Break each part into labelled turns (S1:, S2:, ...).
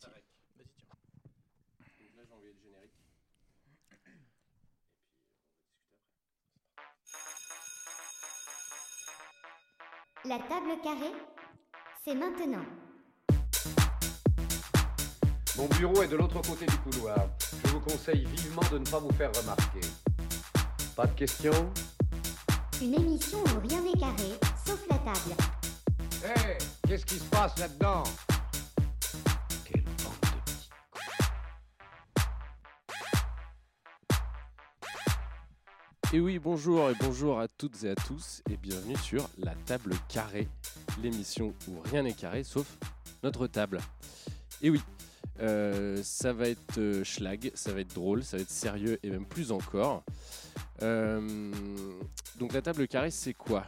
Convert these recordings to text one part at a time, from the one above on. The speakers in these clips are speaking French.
S1: parti. Vas-y, tiens.
S2: Donc là, le générique.
S3: La table carrée, c'est maintenant.
S4: Mon bureau est de l'autre côté du couloir. Je vous conseille vivement de ne pas vous faire remarquer. Pas de questions?
S3: Une émission où rien n'est carré, sauf la table.
S4: Hé Qu'est-ce qui se passe là-dedans?
S2: Et oui, bonjour et bonjour à toutes et à tous et bienvenue sur La Table Carrée, l'émission où rien n'est carré sauf notre table. Et oui, euh, ça va être euh, schlag, ça va être drôle, ça va être sérieux et même plus encore. Euh, donc la table carrée, c'est quoi?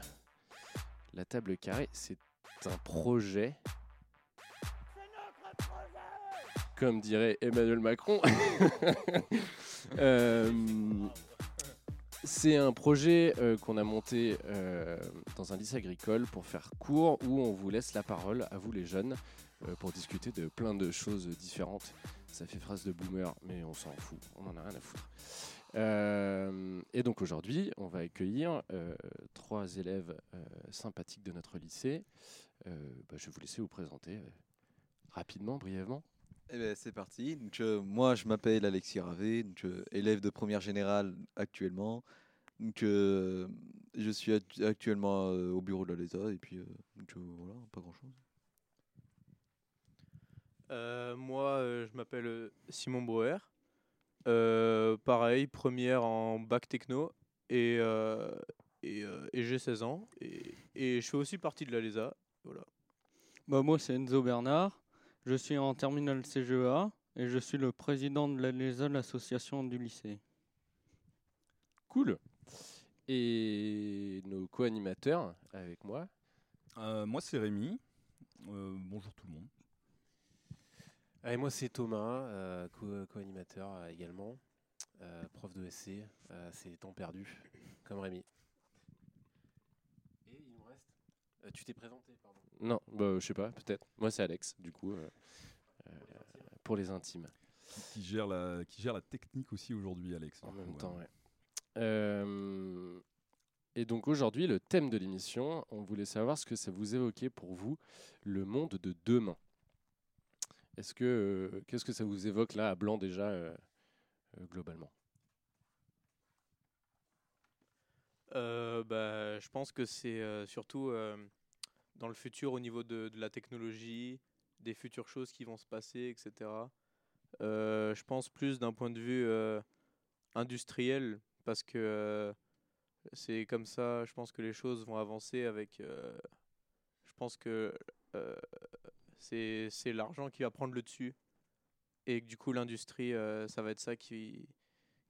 S2: La table carrée, c'est un projet. Comme dirait Emmanuel Macron. C'est un projet euh, qu'on a monté euh, dans un lycée agricole pour faire court où on vous laisse la parole à vous les jeunes euh, pour discuter de plein de choses différentes. Ça fait phrase de boomer, mais on s'en fout, on en a rien à foutre. Et donc aujourd'hui, on va accueillir trois élèves sympathiques de notre lycée. Bah, je vais vous laisser vous présenter rapidement, brièvement.
S5: Eh ben, c'est parti. Donc, euh, moi, je m'appelle Alexis Ravé, donc, euh, élève de première générale actuellement. Donc, euh, je suis actu- actuellement euh, au bureau de la LESA et puis euh, donc, euh, voilà, pas grand chose.
S1: Euh, moi, euh, je m'appelle Simon Brouwer. Euh, pareil, première en bac techno et, euh, et, euh, et j'ai 16 ans et, et je fais aussi partie de la LESA. Voilà.
S6: Bah, moi, c'est Enzo Bernard. Je suis en terminale CGEA et je suis le président de la LESA, l'association du lycée.
S2: Cool. Et nos co-animateurs avec moi.
S7: Euh, moi, c'est Rémi. Euh, bonjour tout le monde.
S8: Et moi, c'est Thomas, euh, co- co-animateur également, euh, prof de SC. euh, c'est temps perdu, comme Rémi. Et il nous reste. Euh, tu t'es présenté, pardon.
S2: Non, bah, je sais pas, peut-être. Moi, c'est Alex, du coup, euh, euh, pour les intimes.
S7: Qui, qui gère la, qui gère la technique aussi aujourd'hui, Alex.
S2: En même
S7: coup,
S2: temps,
S7: ouais.
S2: ouais. Euh, et donc aujourd'hui, le thème de l'émission, on voulait savoir ce que ça vous évoquait pour vous, le monde de demain. Est-ce que euh, qu'est-ce que ça vous évoque là à Blanc déjà euh, euh, globalement?
S1: Euh, bah, je pense que c'est euh, surtout euh, dans le futur au niveau de, la technologie, des futures choses qui vont se passer, etc. Euh, je pense plus d'un point de vue euh, industriel parce que euh, c'est comme ça, je pense que les choses vont avancer avec... je pense que c'est l'argent qui va prendre le dessus et que du coup l'industrie, ça va être ça qui,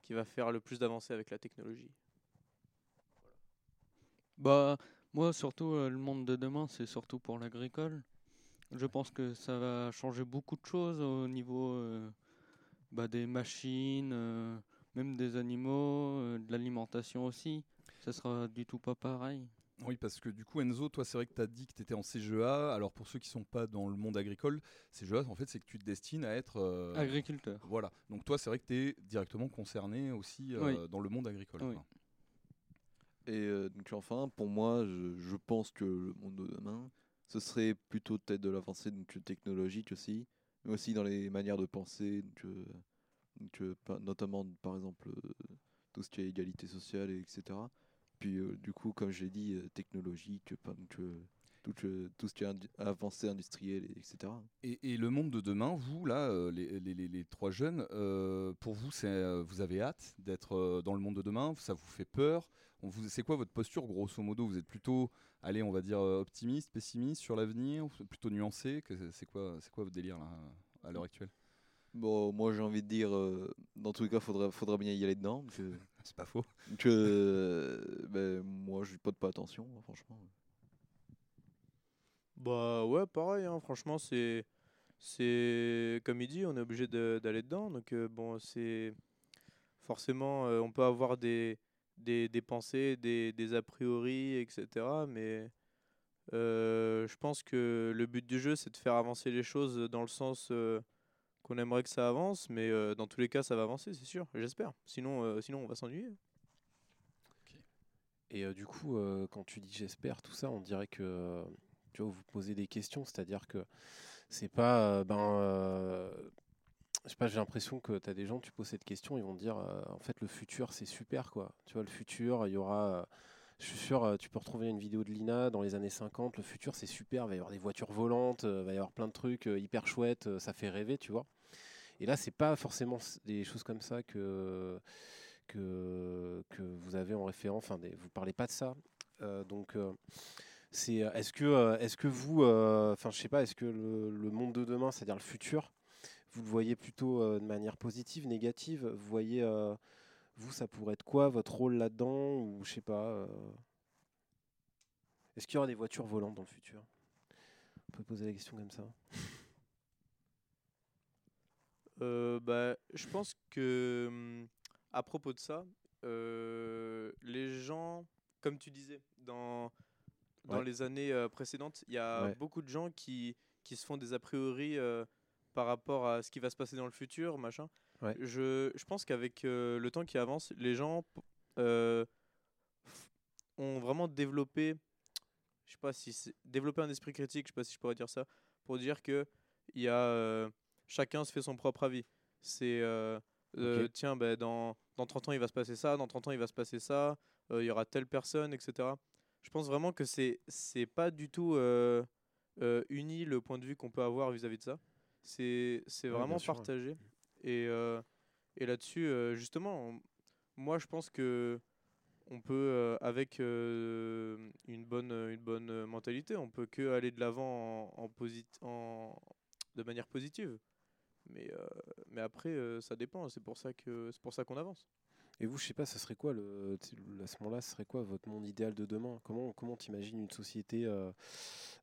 S1: qui va faire le plus d'avancer avec la technologie.
S6: Bah, moi, surtout, euh, le monde de demain, c'est surtout pour l'agricole. Je pense que ça va changer beaucoup de choses au niveau euh, bah, des machines, euh, même des animaux, de l'alimentation aussi. Ça sera du tout pas pareil.
S7: Oui, parce que du coup, Enzo, toi, c'est vrai que tu as dit que tu étais en CGEA. Alors, pour ceux qui sont pas dans le monde agricole, CGEA, en fait, c'est que tu te destines à être. euh,
S6: Agriculteur.
S7: Voilà. Donc, toi, c'est vrai que tu es directement concerné aussi euh,
S6: Oui.
S7: dans le monde agricole.
S6: Oui.
S7: quoi.
S5: Et euh, donc, enfin, pour moi, je, je pense que le monde de demain, ce serait plutôt peut-être de l'avancée donc, technologique aussi, mais aussi dans les manières de penser, donc, euh, euh, notamment par exemple euh, tout ce qui est égalité sociale, et etc. Puis du coup, comme j'ai dit, technologique, tout, tout ce qui est avancée industrielle, et etc.
S7: Et, et le monde de demain, vous, là, les, les- les- trois jeunes, pour vous, c'est, vous avez hâte d'être dans le monde de demain? Ça vous fait peur? On vous, C'est quoi votre posture, grosso modo? Vous êtes plutôt, allez, on va dire, euh, optimiste, pessimiste sur l'avenir ou Plutôt nuancé? Que- C'est quoi, c'est quoi votre délire, là, à l'heure actuelle?
S5: Bon, moi j'ai envie de dire, euh, dans tous les cas, faudra, faudra bien y aller dedans. Euh,
S7: C'est pas faux.
S5: donc, euh, ben, moi je porte pas attention, hein, franchement.
S1: Bah ouais, pareil, hein, franchement, c'est. C'est. Comme il dit, on est obligé de- d'aller dedans. Donc, euh, bon, c'est. Forcément, euh, on peut avoir des, des, pensées, des, a priori, etc. Mais euh, je pense que le but du jeu, c'est de faire avancer les choses dans le sens euh, qu'on aimerait que ça avance, mais euh, dans tous les cas, ça va avancer, c'est sûr, j'espère. Sinon, sinon, on va s'ennuyer.
S8: Et euh, du coup, quand tu dis j'espère, tout ça, on dirait que tu vois, vous posez des questions, c'est-à-dire que c'est pas. ben, je sais pas, j'ai l'impression que tu as des gens, tu poses cette question, ils vont te dire euh, en fait, le futur, c'est super, quoi. Tu vois, le futur, il y aura. euh, je suis sûr, euh, tu peux retrouver une vidéo de Lina dans les années 50. Le futur, c'est super. Il va y avoir des voitures volantes, euh, il va y avoir plein de trucs euh, hyper chouettes. euh, ça fait rêver, tu vois. Et là, c'est pas forcément des choses comme ça que, que, que vous avez en référent. Enfin, des, vous parlez pas de ça. Euh, donc, euh, c'est, est-ce que, euh, est-ce que vous, euh, enfin, je sais pas, est-ce que le monde de demain, c'est-à-dire le futur, vous le voyez plutôt euh, de manière positive, négative Vous voyez, euh, vous, ça pourrait être quoi votre rôle là-dedans Ou je sais pas. euh, Est-ce qu'il y aura des voitures volantes dans le futur? On peut poser la question comme ça.
S1: Euh, bah, je pense que hum, à propos de ça, euh, les gens, comme tu disais, dans, dans
S8: Ouais.
S1: les années euh, précédentes, il y a
S8: Ouais.
S1: beaucoup de gens qui, qui se font des a priori euh, par rapport à ce qui va se passer dans le futur, machin.
S8: Ouais.
S1: Je, je pense qu'avec euh, le temps qui avance, les gens euh, ont vraiment développé, je sais pas si développé un esprit critique, je sais pas si je pourrais dire ça, pour dire que il y a euh, chacun se fait son propre avis. C'est tiens, ben, dans, dans 30 ans il va se passer ça, dans 30 ans il va se passer ça, il y aura telle personne, etc. Je pense vraiment que c'est pas du tout uni le point de vue qu'on peut avoir vis-à-vis de ça. C'est
S8: Ouais,
S1: vraiment
S8: ouais.
S1: partagé. Et, euh, et là-dessus, euh, justement, on- moi je pense que on peut, euh, avec une bonne, une bonne mentalité, on peut que aller de l'avant en, en, posit- en- de manière positive. Mais, mais après, ça dépend. C'est pour ça que c'est pour ça qu'on avance.
S8: Et vous, je sais pas, ça serait quoi le, à ce moment-là, ce serait quoi votre monde idéal de demain? Comment comment t'imagines une société euh,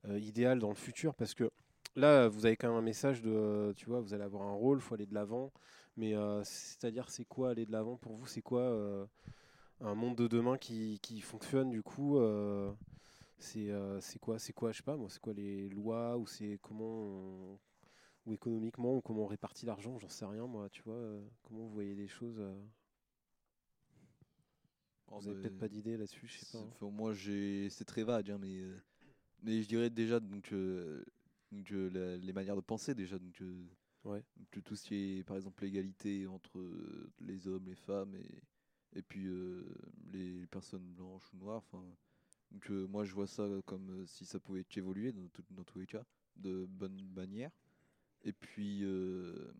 S8: euh, idéale dans le futur? Parce que là, vous avez quand même un message de, tu vois, vous allez avoir un rôle, faut aller de l'avant. Mais euh, c'est-à-dire, c'est quoi aller de l'avant pour vous? C'est quoi euh, un monde de demain qui, qui fonctionne du coup euh, C'est quoi C'est quoi Je sais pas, moi, c'est quoi les lois ou c'est comment on- ou économiquement ou comment on répartit l'argent? J'en sais rien, moi. Tu vois, comment vous voyez les choses
S5: Oh,
S8: Vous avez
S5: bah,
S8: peut-être pas d'idée là-dessus, je sais pas. hein.
S5: enfin, moi, j'ai, c'est très vague, hein, mais, mais je dirais déjà donc, donc, euh, la- les manières de penser déjà. Donc, euh,
S8: Ouais.
S5: donc, tout ce qui est, par exemple, l'égalité entre euh, les hommes, les femmes et, et puis euh, les personnes blanches ou noires. Enfin, donc, euh, moi, je vois ça comme euh, si ça pouvait évoluer dans, tout- dans tous les cas, de bonne manière. Et puis, euh,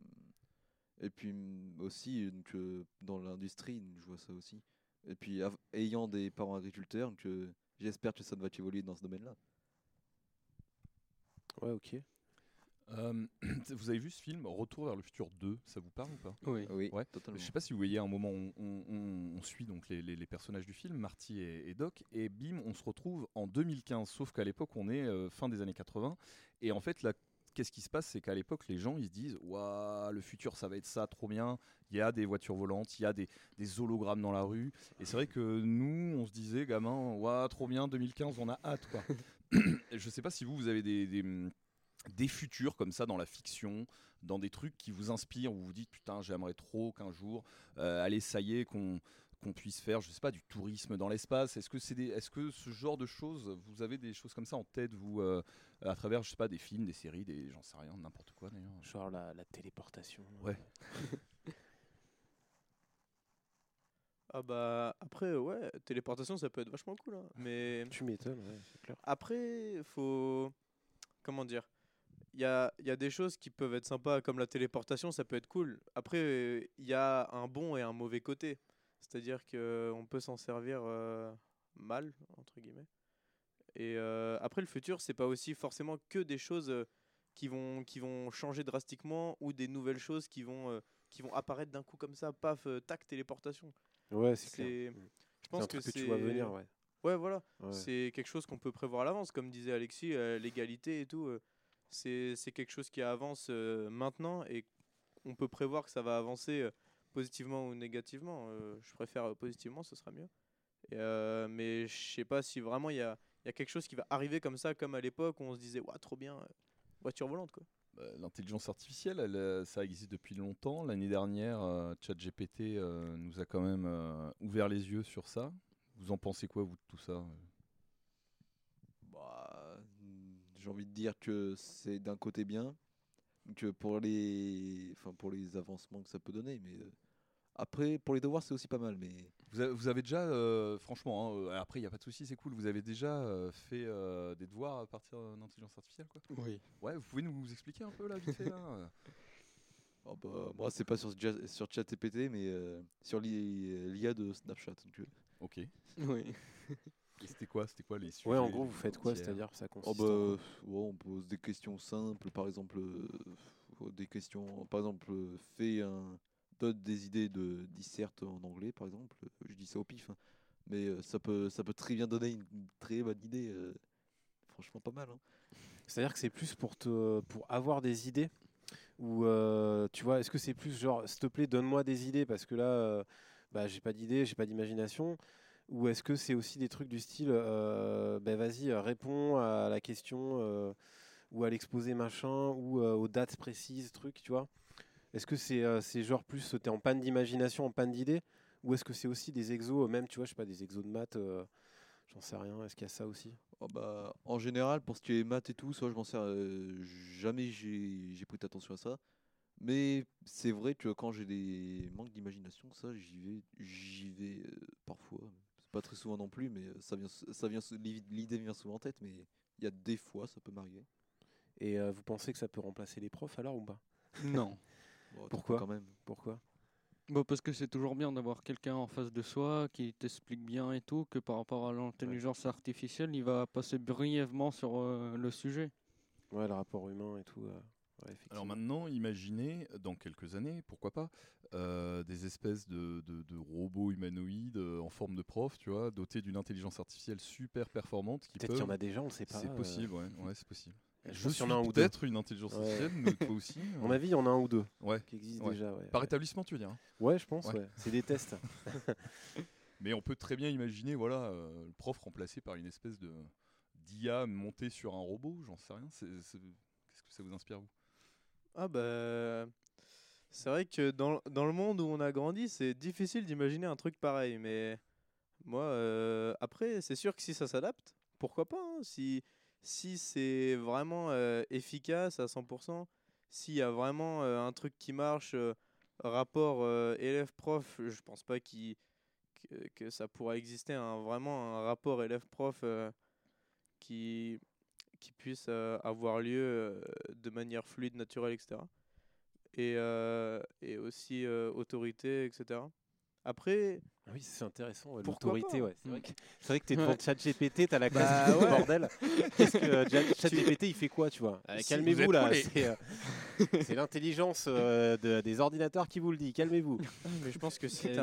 S5: et puis mm, aussi donc, euh, dans l'industrie, je vois ça aussi. Et puis, ayant des parents agriculteurs, donc, euh, j'espère que ça va évoluer dans ce domaine-là.
S8: Ouais, ok.
S7: Euh, vous avez vu ce film Retour vers le futur 2 Ça vous parle ou pas?
S6: Oui.
S5: Oui,
S7: Ouais.
S5: totalement.
S7: Je sais pas si vous voyez, à un moment, on, on- on- on suit donc les, les- les personnages du film, Marty et, et Doc, et bim, on se retrouve en 2015. Sauf qu'à l'époque, on est euh, fin des années 80. Et en fait, là, qu'est-ce qui se passe? C'est qu'à l'époque, les gens, ils se disent Waouh, le futur, ça va être ça, trop bien. Il y a des voitures volantes, il y a des, des hologrammes dans la rue. Et c'est vrai que nous, on se disait, gamin, Waouh, trop bien, 2015, on a hâte, quoi. Je sais pas si vous, vous avez des. des des futurs comme ça dans la fiction, dans des trucs qui vous inspirent, où vous vous dites putain j'aimerais trop qu'un jour, euh, allez ça y est, qu'on qu'on puisse faire, je sais pas, du tourisme dans l'espace. Est-ce que c'est des, est-ce que ce genre de choses, vous avez des choses comme ça en tête, vous, euh, à travers, je sais pas, des films, des séries, des, j'en sais rien, n'importe quoi d'ailleurs?
S8: Genre la, la téléportation.
S7: Ouais.
S1: Ah bah après, ouais, téléportation, ça peut être vachement cool. hein. Mais
S8: Tu m'étonnes, ouais, c'est clair.
S1: après, faut. Comment dire Il y a, il y a des choses qui peuvent être sympas, comme la téléportation, ça peut être cool. Après, il y a un bon et un mauvais côté. C'est-à-dire qu'on peut s'en servir euh, mal, entre guillemets. Et euh, après, le futur, c'est pas aussi forcément que des choses euh, qui vont, qui vont changer drastiquement ou des nouvelles choses qui vont, euh, qui vont apparaître d'un coup comme ça, paf, tac, téléportation.
S8: Ouais, c'est clair.
S1: Je
S8: C'est
S1: pense
S8: un truc que, tu vois venir, ouais.
S1: Ouais, voilà.
S8: Ouais.
S1: C'est quelque chose qu'on peut prévoir à l'avance, comme disait Alexis, euh, l'égalité et tout. euh, c'est quelque chose qui avance euh, maintenant et on peut prévoir que ça va avancer positivement ou négativement. Je préfère positivement, ce sera mieux. Et, mais je sais pas si vraiment il y a, y a quelque chose qui va arriver comme ça, comme à l'époque où on se disait, ouais, trop bien, voiture volante quoi.
S7: Bah, L'intelligence artificielle, elle, euh, ça existe depuis longtemps. L'année dernière, euh, ChatGPT euh, nous a quand même euh, ouvert les yeux sur ça. Vous en pensez quoi, vous, de tout ça euh
S5: Bah, mm, j'ai envie de dire que c'est d'un côté bien, que pour les, pour les avancements que ça peut donner, mais euh, après pour les devoirs c'est aussi pas mal. Mais
S7: vous, avez, vous avez déjà, euh, franchement, hein, euh, après, il n'y a pas de souci, c'est cool. Vous avez déjà euh, fait euh, des devoirs à partir d'intelligence artificielle, quoi?
S6: Oui.
S7: Ouais, vous pouvez nous expliquer un peu, là, vite fait, là
S5: oh, bah, moi c'est pas sur sur ChatGPT, mais euh, sur l'i- l'IA de Snapchat. donc, euh,
S7: Ok. Et
S6: Oui.
S7: c'était quoi C'était quoi les sujets
S8: Ouais, en gros, vous faites quoi C'est-à-dire, ça
S5: Oh
S8: consiste
S5: bah, ouais, on pose des questions simples, par exemple, euh, des questions, par exemple, euh, fais un, donne des idées de dissert en anglais, par exemple. Je dis ça au pif, hein. mais euh, ça peut, ça peut très bien donner une très bonne idée. euh, franchement, pas mal. hein.
S8: C'est-à-dire que c'est plus pour te, pour avoir des idées ou euh, tu vois, est-ce que c'est plus genre, s'il te plaît, donne-moi des idées parce que là, bah, j'ai pas d'idées, j'ai pas d'imagination, ou est-ce que c'est aussi des trucs du style, euh, ben vas-y, réponds à la question ou à l'exposé machin ou aux dates précises, truc, tu vois Est-ce que c'est euh, c'est genre plus, t'es en panne d'imagination, en panne d'idées, ou est-ce que c'est aussi des exos, euh, même, tu vois, je sais pas, des exos de maths, euh, j'en sais rien, est-ce qu'il y a ça aussi?
S5: Oh bah, en général, pour ce qui est maths et tout, ça, je m'en sers. euh, jamais j'ai prêté attention à ça. Mais c'est vrai que quand j'ai des manques d'imagination, ça, j'y vais, j'y vais euh, parfois. C'est pas très souvent non plus, mais ça vient, ça vient, l'idée vient souvent en tête. Mais il y a des fois, ça peut m'arriver.
S8: Et euh, vous pensez que ça peut remplacer les profs alors ou pas?
S6: Non.
S5: Bon,
S8: Pourquoi
S5: quand même
S8: Pourquoi
S6: Bah, parce que c'est toujours bien d'avoir quelqu'un en face de soi qui t'explique bien et tout, que par rapport à l'intelligence artificielle, il va passer brièvement sur euh, le sujet.
S8: Ouais, le rapport humain et tout. euh, ouais.
S7: Alors maintenant, imaginez dans quelques années, pourquoi pas, euh, des espèces de, de- de robots humanoïdes en forme de prof, tu vois, dotés d'une intelligence artificielle super performante. qui
S8: Peut-être qu'il y en
S7: peuvent-
S8: a déjà, on ne sait pas.
S7: C'est
S8: euh,
S7: possible, ouais, ouais c'est possible.
S8: Je
S7: suis
S8: un ou deux.
S7: peut-être une intelligence
S8: Ouais.
S7: artificielle, mais toi aussi.
S8: À mon
S7: euh,
S8: avis, il y en a un ou deux
S7: Ouais.
S8: qui existent
S7: Ouais.
S8: déjà. Ouais,
S7: Par établissement, tu veux dire. hein.
S8: Ouais, je pense,
S7: Ouais.
S8: ouais. C'est des tests.
S7: Mais on peut très bien imaginer, voilà, euh, le prof remplacé par une espèce de d'IA montée sur un robot, j'en sais rien. c'est- c'est- Qu'est-ce que ça vous inspire, vous?
S1: Ah bah c'est vrai que dans, dans le monde où on a grandi, c'est difficile d'imaginer un truc pareil. Mais moi, euh, après, c'est sûr que si ça s'adapte, pourquoi pas hein, Si, si c'est vraiment efficace à 100%, s'il y a vraiment un truc qui marche, rapport élève-prof, je pense pas que, ça pourra exister un, vraiment un rapport élève-prof qui, puisse avoir lieu de manière fluide, naturelle, etc. Et, et aussi autorité, etc. Après,
S8: Ah oui, c'est intéressant. ouais,
S1: Pourquoi
S8: L'autorité, ouais. C'est vrai que c'est vrai que t'es
S6: Ouais.
S8: devant ChatGPT, t'as la classe
S1: Bah
S8: du
S1: ouais.
S8: bordel. Qu'est-ce que Chat- ChatGPT il fait quoi, tu vois Euh, Calmez-vous là. C'est euh, c'est l'intelligence euh, de- des ordinateurs qui vous le dit. Calmez-vous.
S1: mais je pense que
S8: C'est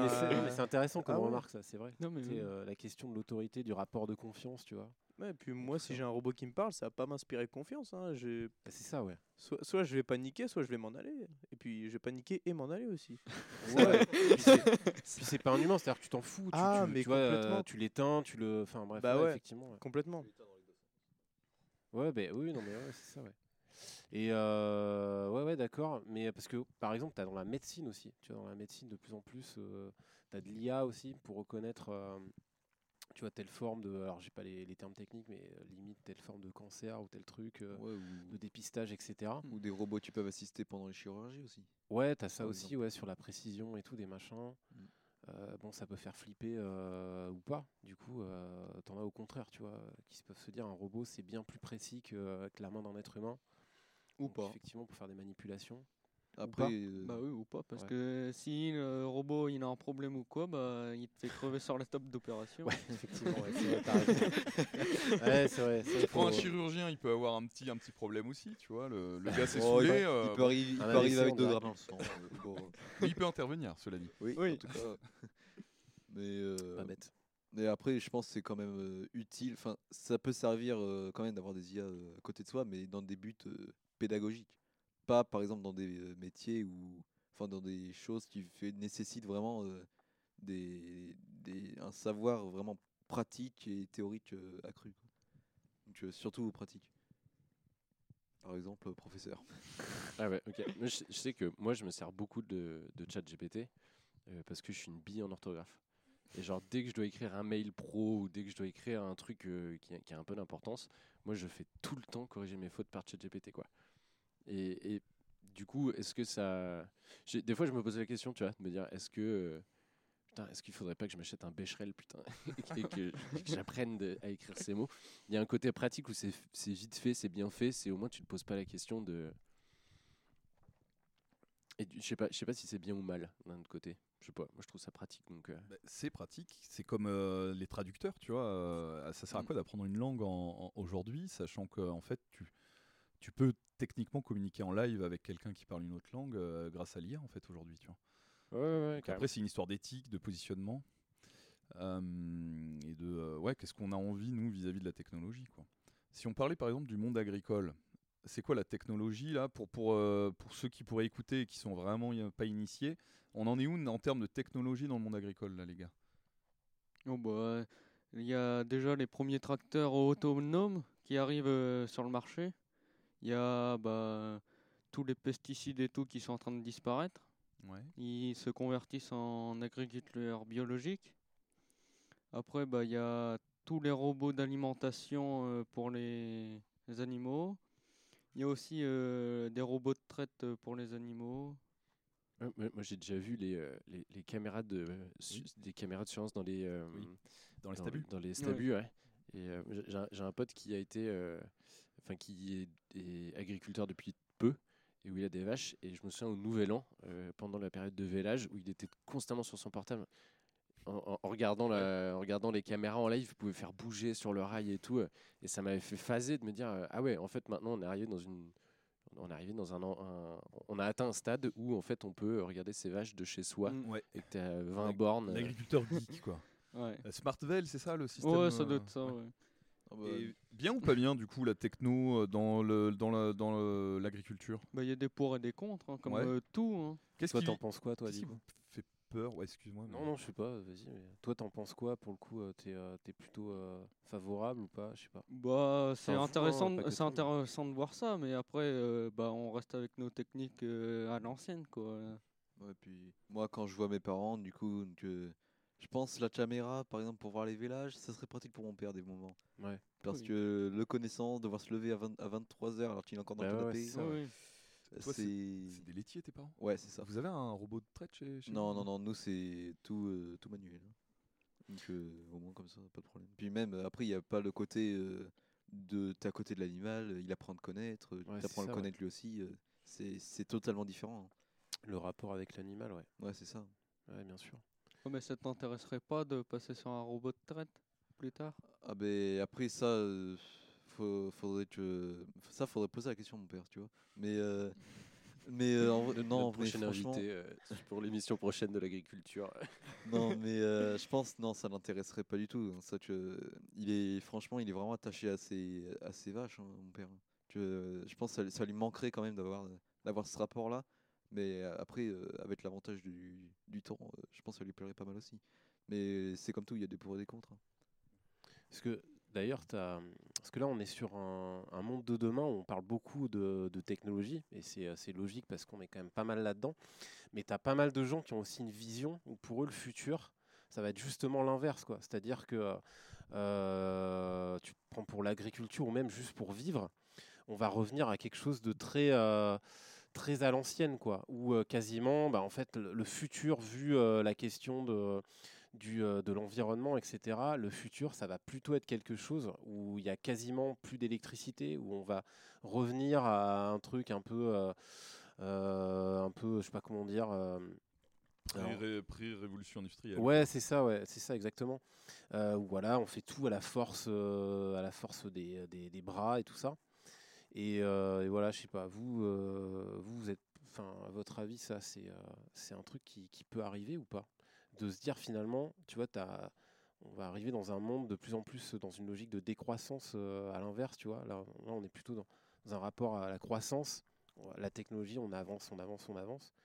S8: intéressant comme
S1: Ah
S8: remarque, ça. C'est vrai.
S6: Non, mais
S8: C'est
S6: oui.
S8: euh, la question de l'autorité, du rapport de confiance, tu vois.
S1: Ouais, et puis moi, si j'ai un robot qui me parle, ça va pas m'inspirer confiance. Hein. j'ai-
S8: Bah, c'est ça, ouais.
S1: Soit, soit je vais paniquer, soit je vais m'en aller. Et puis je vais paniquer et m'en aller aussi.
S8: Ouais. Puis c'est- pas un humain, c'est-à-dire que tu t'en fous. Tu,
S1: Ah,
S8: tu-
S1: mais
S8: tu vois, euh,
S1: complètement.
S8: tu l'éteins, tu le. Enfin bref,
S1: Bah
S8: ouais,
S1: ouais.
S8: effectivement. ouais.
S1: Complètement.
S8: Ouais, ben oui, non, mais ouais, c'est ça, ouais. Et euh, ouais, ouais, d'accord. Mais parce que, par exemple, tu as dans la médecine aussi. Tu vois, dans la médecine, de plus en plus, tu as de l'IA aussi pour reconnaître, euh, tu vois, telle forme de. Alors, j'ai pas les, les termes techniques, mais euh, limite telle forme de cancer ou tel truc, euh,
S5: Ouais,
S8: de dépistage, etc.
S5: ou, ou des robots qui peuvent assister pendant les chirurgies aussi.
S8: Ouais, tu as ça aussi, ouais, sur la précision et tout, des machins.
S5: Mm.
S8: Euh, bon, ça peut faire flipper ou pas. Du coup, t'en as au contraire, tu vois, qui peuvent se dire un robot c'est bien plus précis que, que la main d'un être humain.
S5: Ou
S8: Donc,
S5: pas.
S8: Effectivement, pour faire des manipulations.
S5: Après,
S8: pas.
S5: euh,
S6: Bah oui, ou pas, parce
S8: Ouais.
S6: que si le robot il a un problème ou quoi, bah il te fait crever sur la table d'opération.
S8: Ouais, effectivement, ouais, c'est vrai, vrai.
S7: Tu prends un
S8: faut-
S7: chirurgien, il peut avoir un petit, un petit problème aussi, tu vois. Le, le gars s'est
S5: oh, il,
S7: saoulé.
S5: il
S7: euh,
S5: peut arriver, il
S8: un
S5: peut arriver
S8: AVC,
S5: avec
S8: on
S5: 2
S8: dirait.
S5: grammes dans le sang. euh, bon,
S7: mais il peut intervenir, cela dit.
S5: oui,
S6: Oui.
S5: en tout cas. Mais, euh,
S8: Pas bête.
S5: mais après, je pense que c'est quand même euh, utile. Enfin, ça peut servir euh, quand même d'avoir des IA euh, à côté de soi, mais dans des buts euh, pédagogiques. Pas, par exemple, dans des métiers ou enfin dans des choses qui fait, nécessitent vraiment des, un savoir vraiment pratique et théorique accru. quoi. Donc, euh, surtout pratique. Par exemple, professeur.
S2: Ah ouais, ok. Je, sais que moi, je me sers beaucoup de, de chat GPT parce que je suis une bille en orthographe. Et genre, dès que je dois écrire un mail pro ou dès que je dois écrire un truc qui, a, qui a un peu d'importance, moi, je fais tout le temps corriger mes fautes par chat GPT, quoi. Et, et du coup, est-ce que ça... Des fois, je me pose la question, tu vois, de me dire, est-ce que... euh, Putain, est-ce qu'il faudrait pas que je m'achète un Becherel, putain, et que, j'apprenne à écrire ces mots? Il y a un côté pratique où c'est vite fait, c'est bien fait, c'est au moins tu te poses pas la question de... Et je sais pas, je sais pas si c'est bien ou mal d'un autre côté. Je sais pas, moi je trouve ça pratique donc. euh,
S7: Bah, c'est pratique, c'est comme euh, les traducteurs, tu vois. euh, ça sert à
S2: Mm.
S7: quoi d'apprendre une langue aujourd'hui, sachant que en fait, tu, tu peux techniquement communiquer en live avec quelqu'un qui parle une autre langue euh, grâce à l'IA, en fait, aujourd'hui, tu vois.
S2: Ouais, ouais,
S7: après, c'est une histoire d'éthique, de positionnement, euh, et de euh, ouais, qu'est-ce qu'on a envie nous vis-à-vis de la technologie, quoi. Si on parlait par exemple du monde agricole, c'est quoi la technologie là pour pour pour ceux qui pourraient écouter et qui sont vraiment pas initiés, on en est où en termes de technologie dans le monde agricole là, les gars?
S6: Oh bah, il y a déjà les premiers tracteurs autonomes qui arrivent sur le marché. Il y a bah, tous les pesticides et tout qui sont en train de disparaître.
S7: Ouais.
S6: Ils se convertissent en agriculture biologique. Après, bah, il y a tous les robots d'alimentation euh, pour les, les animaux. Il y a aussi euh, des robots de traite euh, pour les animaux.
S2: Ouais, moi, moi, j'ai déjà vu les, euh, les, les caméras de su- des caméras de surveillance dans les euh,
S7: Oui, dans les
S2: dans,
S7: stabus.
S2: dans les stabus, ouais. Et euh, j'ai- un- pote qui a été, euh, enfin qui est, est agriculteur depuis peu et où il a des vaches. Et je me souviens au Nouvel An, euh, pendant la période de vélage, où il était constamment sur son portable. En, en- en regardant la, en regardant les caméras en live, il pouvait faire bouger sur le rail et tout. euh, Et ça m'avait fait phaser de me dire euh, ah ouais, en fait maintenant on est arrivé dans une on est arrivé dans un, un- on a atteint un stade où en fait on peut regarder ses vaches de chez soi
S6: Mm.
S7: Ouais.
S2: et que tu as 20
S7: L'ag-
S2: bornes.
S7: L'agriculteur geek, quoi.
S6: Ouais,
S7: Smartvel, c'est ça le système
S6: ouais ça doit être ça.
S7: ouais.
S6: ouais.
S5: Ah bah,
S7: Et bien ou pas bien, du coup, la techno euh, dans le dans la- dans le- l'agriculture?
S6: Bah, il y a des pour et des contre, hein, comme
S7: Ouais.
S6: euh, tout. hein.
S7: Qu'est-ce
S2: Toi,
S7: qui,
S2: t'en penses quoi, toi,
S7: qu'est-ce fait peur? Ouais, excuse-moi.
S2: Non,
S7: mais-
S2: non, je sais pas, vas-y. mais Toi, t'en penses quoi pour le coup euh, T'es euh, t'es plutôt euh, favorable ou pas? Je sais pas.
S6: Bah, c'est intéressant, c'est intéressant de voir ça, mais après, euh, bah, on reste avec nos techniques euh, à l'ancienne, quoi.
S5: Ouais, puis moi, quand je vois mes parents, du coup, que je pense la caméra, par exemple, pour voir les vélages, ça serait pratique pour mon père des moments.
S2: Ouais.
S5: Parce
S6: Oui.
S5: que le connaissant, devoir se lever à, 20 à 23h alors qu'il est encore dans
S2: Bah
S5: le
S2: ouais,
S5: canapé,
S2: c'est ça,
S6: Oui,
S7: Toi, c'est- des laitiers, tes parents?
S5: Ouais, c'est ça.
S7: Vous avez un robot de traite chez, chez
S5: Non, non, non, nous c'est tout, euh, tout manuel. Donc euh, au moins comme ça, pas de problème. Puis même, euh, après, il n'y a pas le côté euh, de t'es à côté de l'animal, il apprend à te connaître,
S2: Ouais,
S5: tu
S2: c'est
S5: apprends à
S2: ça,
S5: le
S2: ouais.
S5: connaître lui aussi. euh, c'est c'est totalement différent.
S2: Le rapport avec l'animal, ouais.
S5: Ouais, c'est ça.
S2: Ouais, bien sûr.
S6: Ouais, mais ça t'intéresserait pas de passer sur un robot de traite plus tard?
S5: Ah ben après ça, euh, faut- faudrait que ça faudrait poser la question à mon père, tu vois. Mais euh, mais euh, en vrai- non,
S2: Le
S5: mais
S2: prochain
S5: franchement,
S2: invité euh, pour l'émission prochaine de l'agriculture.
S5: non, mais euh, je pense non, ça l'intéresserait pas du tout. hein, Ça que il est franchement, il est vraiment attaché à ses à ses vaches, hein, mon père. Que je pense que ça, ça lui manquerait quand même d'avoir d'avoir ce rapport là. Mais euh, après, euh, avec l'avantage du, du temps, euh, je pense que ça lui plairait pas mal aussi. Mais c'est comme tout, il y a des pour et des contre. hein.
S2: Parce que d'ailleurs, parce que là, on est sur un, monde de demain où on parle beaucoup de, de technologie, et c'est logique parce qu'on est quand même pas mal là-dedans. Mais tu as pas mal de gens qui ont aussi une vision où pour eux, le futur, ça va être justement l'inverse. C'est-à-dire que euh, tu prends pour l'agriculture ou même juste pour vivre, on va revenir à quelque chose de très. Très à l'ancienne quoi où euh, quasiment bah, en fait le, le futur vu euh, la question de du, euh, de l'environnement, etc., le futur, ça va plutôt être quelque chose où il y a quasiment plus d'électricité, où on va revenir à un truc un peu, un peu, je sais pas comment dire.
S7: Pré-révolution industrielle.
S2: Ouais, c'est ça, ouais, c'est ça exactement. Voilà, on fait tout à la force, à la force des, des, des bras et tout ça. Et, euh, et voilà, je sais pas, vous, euh, vous, vous êtes, enfin, à votre avis, ça, c'est, euh, un truc qui, peut arriver ou pas? De se dire finalement, tu vois, on va arriver dans un monde de plus en plus dans une logique de décroissance à l'inverse, tu vois? Là, on est plutôt dans, un rapport à la croissance, la technologie, on avance, on avance, on avance.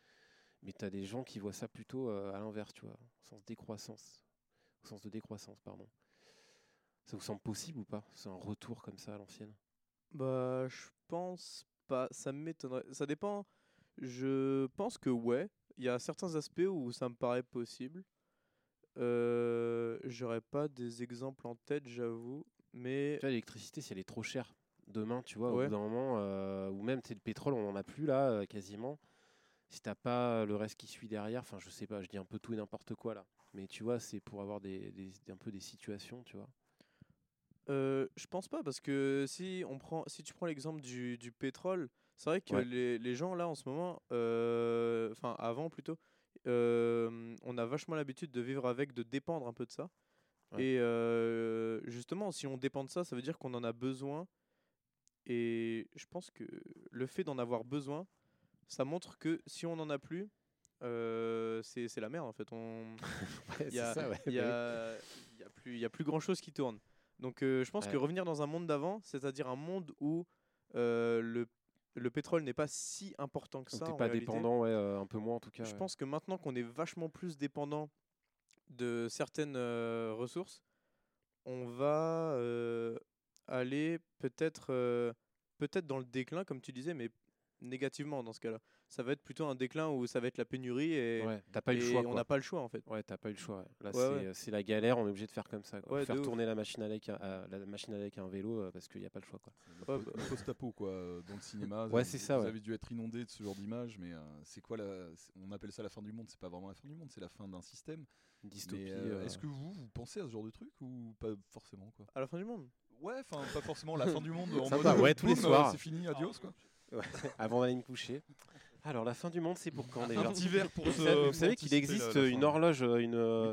S2: Mais tu as des gens qui voient ça plutôt à l'inverse, tu vois, au sens décroissance. Au sens de décroissance, pardon. Ça vous semble possible ou pas? C'est un retour comme ça à l'ancienne?
S1: Bah, je pense pas. Ça m'étonnerait. Ça dépend. Je pense que ouais. Il y a certains aspects où ça me paraît possible. Euh, J'aurais pas des exemples en tête, j'avoue. Mais
S8: Tu vois, l'électricité, si elle est trop chère demain, tu vois,
S1: Ouais.
S8: au bout d'un moment, euh, ou même tu le pétrole, on en a plus là, euh, quasiment. Si t'as pas le reste qui suit derrière, enfin, je sais pas, je dis un peu tout et n'importe quoi là. Mais tu vois, c'est pour avoir des, des- un peu des situations, tu vois.
S1: Euh, je pense pas parce que si on prend, si tu prends l'exemple du, du pétrole, c'est vrai que
S8: Ouais.
S1: les, les gens là en ce moment, euh, enfin avant plutôt, euh, on a vachement l'habitude de vivre avec, de dépendre un peu de ça.
S8: Ouais.
S1: Et justement, si on dépend de ça, ça veut dire qu'on en a besoin. Et je pense que le fait d'en avoir besoin, ça montre que si on n'en a plus, euh, c'est la merde en fait. On, il y a, il y a- il y a plus, il y a plus grand chose qui tourne. Donc euh, je pense
S8: Ouais.
S1: que revenir dans un monde d'avant, c'est-à-dire un monde où euh, le, le pétrole n'est pas si important que ça. en
S8: pas
S1: réalité,
S8: dépendant, ouais, euh, un peu moins en tout cas.
S1: Je
S8: ouais.
S1: pense que maintenant qu'on est vachement plus dépendant de certaines ressources, on va aller peut-être peut-être dans le déclin, comme tu disais, mais négativement dans ce cas-là. Ça va être plutôt un déclin où ça va être la pénurie et,
S8: Ouais, t'as pas eu le
S1: et
S8: choix.
S1: on n'a pas le choix en fait.
S8: Ouais, t'as pas eu le choix. Là,
S1: Ouais,
S8: c'est
S1: ouais.
S8: euh, c'est la galère, on est obligé de faire comme ça. quoi.
S1: Ouais,
S8: faire
S1: ouf.
S8: tourner la machine à lac, à- à- la machine à un vélo euh, parce qu'il n'y a pas le choix. Quoi.
S1: Bah.
S7: post-apo quoi, euh, dans le cinéma.
S8: Ouais,
S7: vous-
S8: c'est ça,
S7: Vous
S8: ouais.
S7: avez dû être inondé de ce genre d'image, mais euh, c'est quoi la On appelle ça la fin du monde. C'est pas vraiment la fin du monde, c'est la fin d'un système.
S8: Une dystopie.
S7: Euh,
S8: euh,
S7: Est-ce que vous, vous pensez à ce genre de truc ou pas forcément quoi?
S1: À la fin du monde.
S7: Ouais, enfin pas forcément la fin du monde en mode
S8: ouais, tous les soirs.
S7: euh, C'est fini, adios quoi.
S8: Avant d'aller me coucher. Alors, la fin du monde, c'est pour quand déjà
S7: Un petit verre pour
S8: Vous savez, vous
S7: pour
S8: savez qu'il existe
S7: la- la
S8: une horloge, une, euh,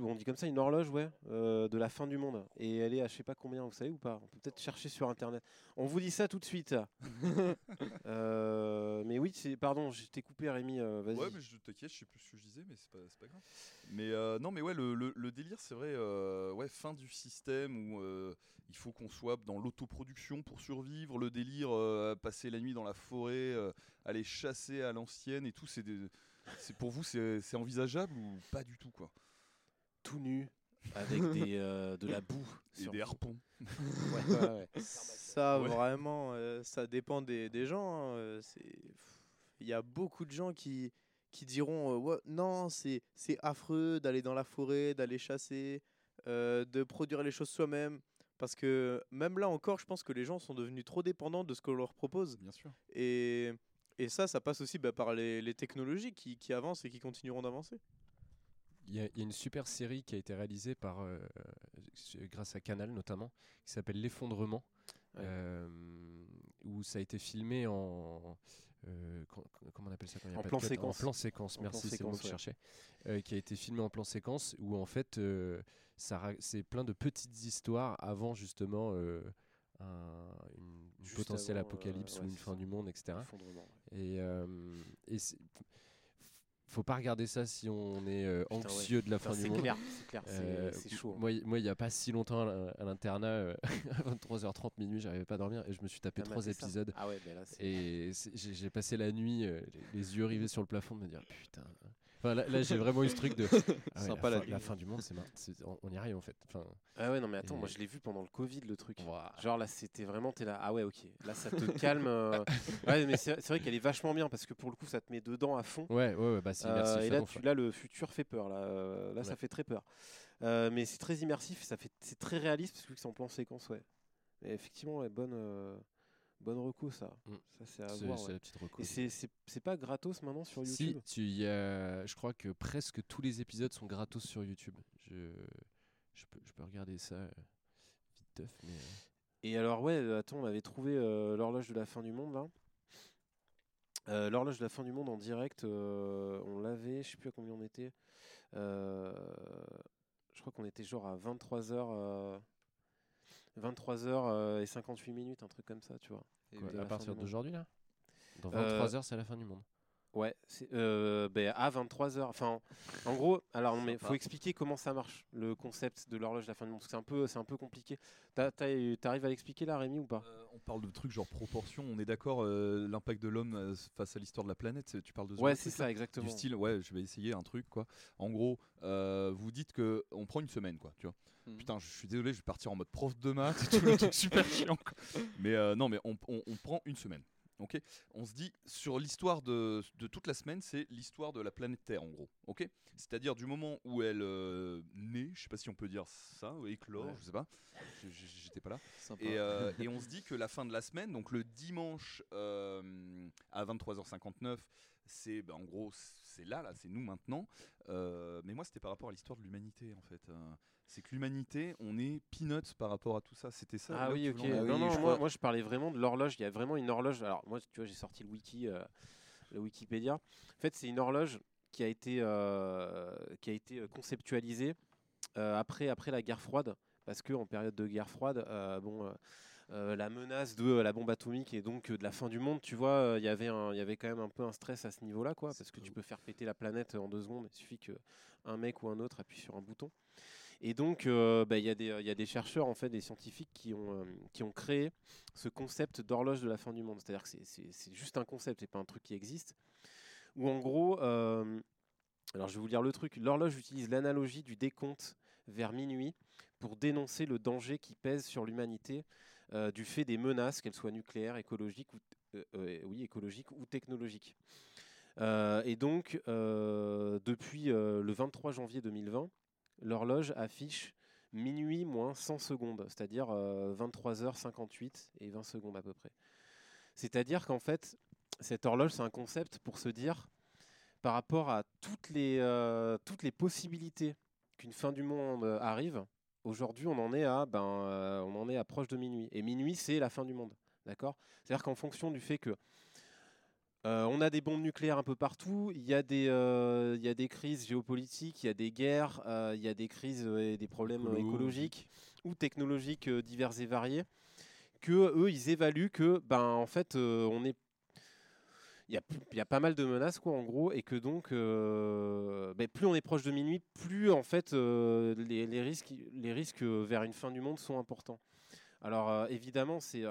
S8: on dit comme ça, une horloge, ouais, euh, de la fin du monde. Et elle est à je sais pas combien, vous savez ou pas? On peut peut-être chercher sur internet. On vous dit ça tout de suite. Euh, mais oui, pardon, je t'ai coupé, Rémi. euh, vas-y.
S7: Ouais, mais je t'inquiète, je sais plus ce que je disais, mais c'est pas, pas grave. Mais euh, non, mais ouais, le, le- le délire, c'est vrai, euh, ouais, fin du système où euh, il faut qu'on soit dans l'autoproduction pour survivre, le délire, euh, passer la nuit dans la forêt, euh, aller chasser à l'ancienne et tout, c'est pour vous, c'est envisageable ou pas du tout quoi?
S8: Tout nu, avec des, euh, de la boue.
S7: Et
S8: sur
S7: des harpons.
S8: Ouais, ouais, ouais.
S1: Ça, vraiment, euh, ça dépend des, des gens. hein, Il y a beaucoup de gens qui, qui diront euh, non, c'est c'est affreux d'aller dans la forêt, d'aller chasser, de produire les choses soi-même. Parce que même là encore, je pense que les gens sont devenus trop dépendants de ce qu'on leur propose.
S7: Bien sûr.
S1: Et, et ça, ça passe aussi bah, par les, les technologies qui, qui avancent et qui continueront d'avancer.
S2: Il y, a, il y a une super série qui a été réalisée par, euh, euh, grâce à Canal notamment, qui s'appelle L'effondrement,
S8: Ouais.
S2: euh, où ça a été filmé en. euh, co- co- comment on appelle ça quand il y a
S8: En
S2: pas
S8: plan séquence.
S2: En plan séquence,
S8: En
S2: merci, c'est le mot que je cherchais. Euh, qui a été filmé en plan séquence, où en fait, euh, c'est plein de petites histoires avant justement euh, un, une, une potentielle
S8: euh,
S2: apocalypse
S8: ouais,
S2: ou une fin
S8: ça.
S2: du monde, etc.
S8: Ouais.
S2: Et, euh, et faut pas regarder ça si on est euh,
S8: Putain, ouais.
S2: anxieux de la
S8: Putain,
S2: fin du monde.
S8: c'est clair, c'est-
S2: Euh,
S8: chaud. hein.
S2: Moi, il y a pas si longtemps à l'in- à l'internat, euh, à 23h30 minuit, j'arrivais pas à dormir et je me suis tapé
S8: T'as
S2: trois
S8: ça
S2: épisodes.
S8: Ah ouais, mais là, c'est-
S2: Et j'ai passé la nuit, les, les yeux rivés sur le plafond, de me dire putain. Enfin, là, là, j'ai vraiment eu ce truc de. ah ouais,
S1: Sympa
S2: la, fin,
S1: nuit.
S2: la fin du monde, c'est mar- on, on y arrive en fait. Enfin,
S8: Ah ouais, non, mais attends,
S2: Et-
S8: moi je l'ai vu pendant le Covid, le truc. Genre là, c'était vraiment, t'es là, ah ouais, ok. Là, ça te calme. euh. Ouais, mais c'est vrai qu'elle est vachement bien parce que pour le coup, ça te met dedans à fond.
S2: ouais, ouais, ouais, bah c'est
S8: Euh,
S2: immersif.
S8: et là, tu, là, le futur fait peur. Là, Euh, là ça fait très peur. Euh, mais c'est très immersif, ça fait, c'est très réaliste parce que c'est en plan séquence, ouais. Et effectivement, ouais, bonne, euh, bonne reco, ça.
S2: Mm.
S8: Ça, c'est à voir.
S2: c'est
S8: ouais.
S2: la petite reco.
S8: Et c'est- pas gratos maintenant sur
S2: Si,
S8: YouTube
S2: tu y as- je crois que presque tous les épisodes sont gratos sur YouTube. Je, je, peux, je peux regarder ça euh, vite teuf, mais. euh,
S8: Et alors, ouais, euh, attends, on avait trouvé euh, l'horloge de la fin du monde là. Euh, l'horloge de la fin du monde en direct, euh, on l'avait, je sais plus à combien on était. Je crois qu'on était genre à 23h. 23h et 58 minutes, un truc comme ça, tu vois.
S2: quoi, à partir d'aujourd'hui là? Dans
S8: Euh,
S2: 23h, c'est la fin du monde.
S8: Ouais, c'est euh, ben, à 23h. Enfin, en gros, alors mais faut expliquer comment ça marche, le concept de l'horloge de la fin du monde. parce que C'est un peu, c'est un peu compliqué. T'arrives à l'expliquer là, Rémi, ou pas?
S7: Euh, on parle de trucs genre proportion, on est d'accord, euh, l'impact de l'homme euh, face à l'histoire de la planète, tu parles de ce
S8: Ouais, c'est ça, exactement.
S7: Du style, ouais, je vais essayer un truc, quoi. En gros, euh, vous dites que on prend une semaine, quoi, tu vois.
S1: Mhm.
S7: Putain, je suis désolé, je vais partir en mode prof de maths et tout, le truc super chiant. Mais euh, non, mais on, on- on prend une semaine. Ok, on se dit sur l'histoire de, de toute la semaine, c'est l'histoire de la planète Terre en gros. Ok, c'est-à-dire du moment où elle euh, naît, je sais pas si on peut dire ça, éclore,
S2: Ouais.
S7: je sais pas, j'étais pas là. Et, euh, et on se dit que la fin de la semaine, donc le dimanche à 23h59, c'est ben, en gros c'est là, là, c'est nous maintenant. Mais moi c'était par rapport à l'histoire de l'humanité en fait. C'est que l'humanité, on est peanuts par rapport à tout ça. C'était ça.
S8: Ah oui, ok.
S5: Ah
S8: non,
S5: oui,
S8: non,
S5: je
S8: moi, je parlais vraiment de l'horloge. Il y a vraiment une horloge. Alors, moi, tu vois, j'ai sorti le wiki, euh, le Wikipédia. En fait, c'est une horloge qui a été, euh, qui a été euh, conceptualisée euh, après, après la guerre froide. Parce qu'en période de guerre froide, bon. la menace de la bombe atomique et donc de la fin du monde, tu vois, il y avait un- il y avait quand même un peu un stress à ce niveau-là, quoi, parce que tu peux faire péter la planète en deux secondes. Il suffit que un mec ou un autre appuie sur un bouton. Et donc, euh, bah, il y, a des- il y a des chercheurs, en fait, des scientifiques qui ont, euh, qui ont créé ce concept d'horloge de la fin du monde. C'est-à-dire que c'est- juste un concept, c'est pas un truc qui existe. Où en gros, euh, alors je vais vous lire le truc. L'horloge utilise l'analogie du décompte vers minuit pour dénoncer le danger qui pèse sur l'humanité euh, du fait des menaces, qu'elles soient nucléaires, écologiques ou, euh, euh, oui, écologiques ou technologiques. Euh, et donc, euh, depuis euh, le 23 janvier 2020, l'horloge affiche minuit moins 100 secondes, c'est-à-dire 23h58 et 20 secondes à peu près. C'est-à-dire qu'en fait, cette horloge, c'est un concept pour se dire, par rapport à toutes les, euh, toutes les possibilités qu'une fin du monde euh, arrive, aujourd'hui, on en est à, ben, euh, on en est à proche de minuit. Et minuit, c'est la fin du monde, d'accord? C'est-à-dire qu'en fonction du fait que euh, on a des bombes nucléaires un peu partout. Il y, a des, euh, il y a des crises géopolitiques, il y a des guerres, euh, il y a des crises et des problèmes écologiques ou technologiques divers et variés. Que eux, ils évaluent que, ben, en fait, on est il y, a, p- il y a pas mal de menaces quoi en gros et que donc ben, plus on est proche de minuit plus en fait les, les risques les risques vers une fin du monde sont importants alors évidemment c'est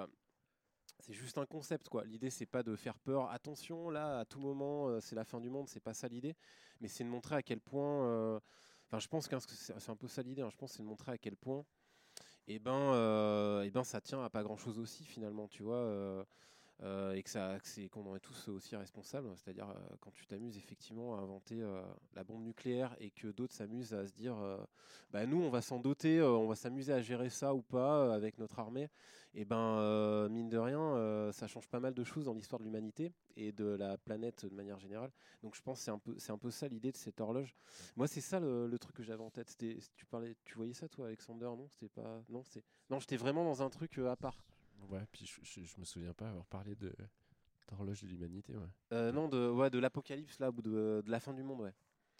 S8: c'est juste un concept quoi. L'idée c'est pas de faire peur. Attention là, à tout moment euh, c'est la fin du monde. C'est pas ça l'idée. Mais c'est de montrer à quel point. euh, Enfin, je pense que c'est un peu ça l'idée. hein. Je pense c'est de montrer à quel point. Et ben, euh, eh ben, ça tient à pas grand chose aussi finalement, tu vois. Euh, et que ça, qu'on en est tous aussi responsables. C'est-à-dire euh, quand tu t'amuses effectivement à inventer euh, la bombe nucléaire et que d'autres s'amusent à se dire, bah nous on va s'en doter, on va s'amuser à gérer ça ou pas avec notre armée et ben mine de rien, ça change pas mal de choses dans l'histoire de l'humanité et de la planète de manière générale. Donc je pense c'est un peu, c'est un peu ça l'idée de cette horloge. Moi c'est ça le, truc que j'avais en tête. Tu parlais, tu voyais ça toi, Alexander Non, c'était pas, non, c'est, non, j'étais vraiment dans un truc à part.
S2: Ouais, puis je, je, je me souviens pas avoir parlé de d'horloge de l'humanité. Ouais.
S8: Euh, non, de, ouais, de l'apocalypse là ou de, de la fin du monde, ouais.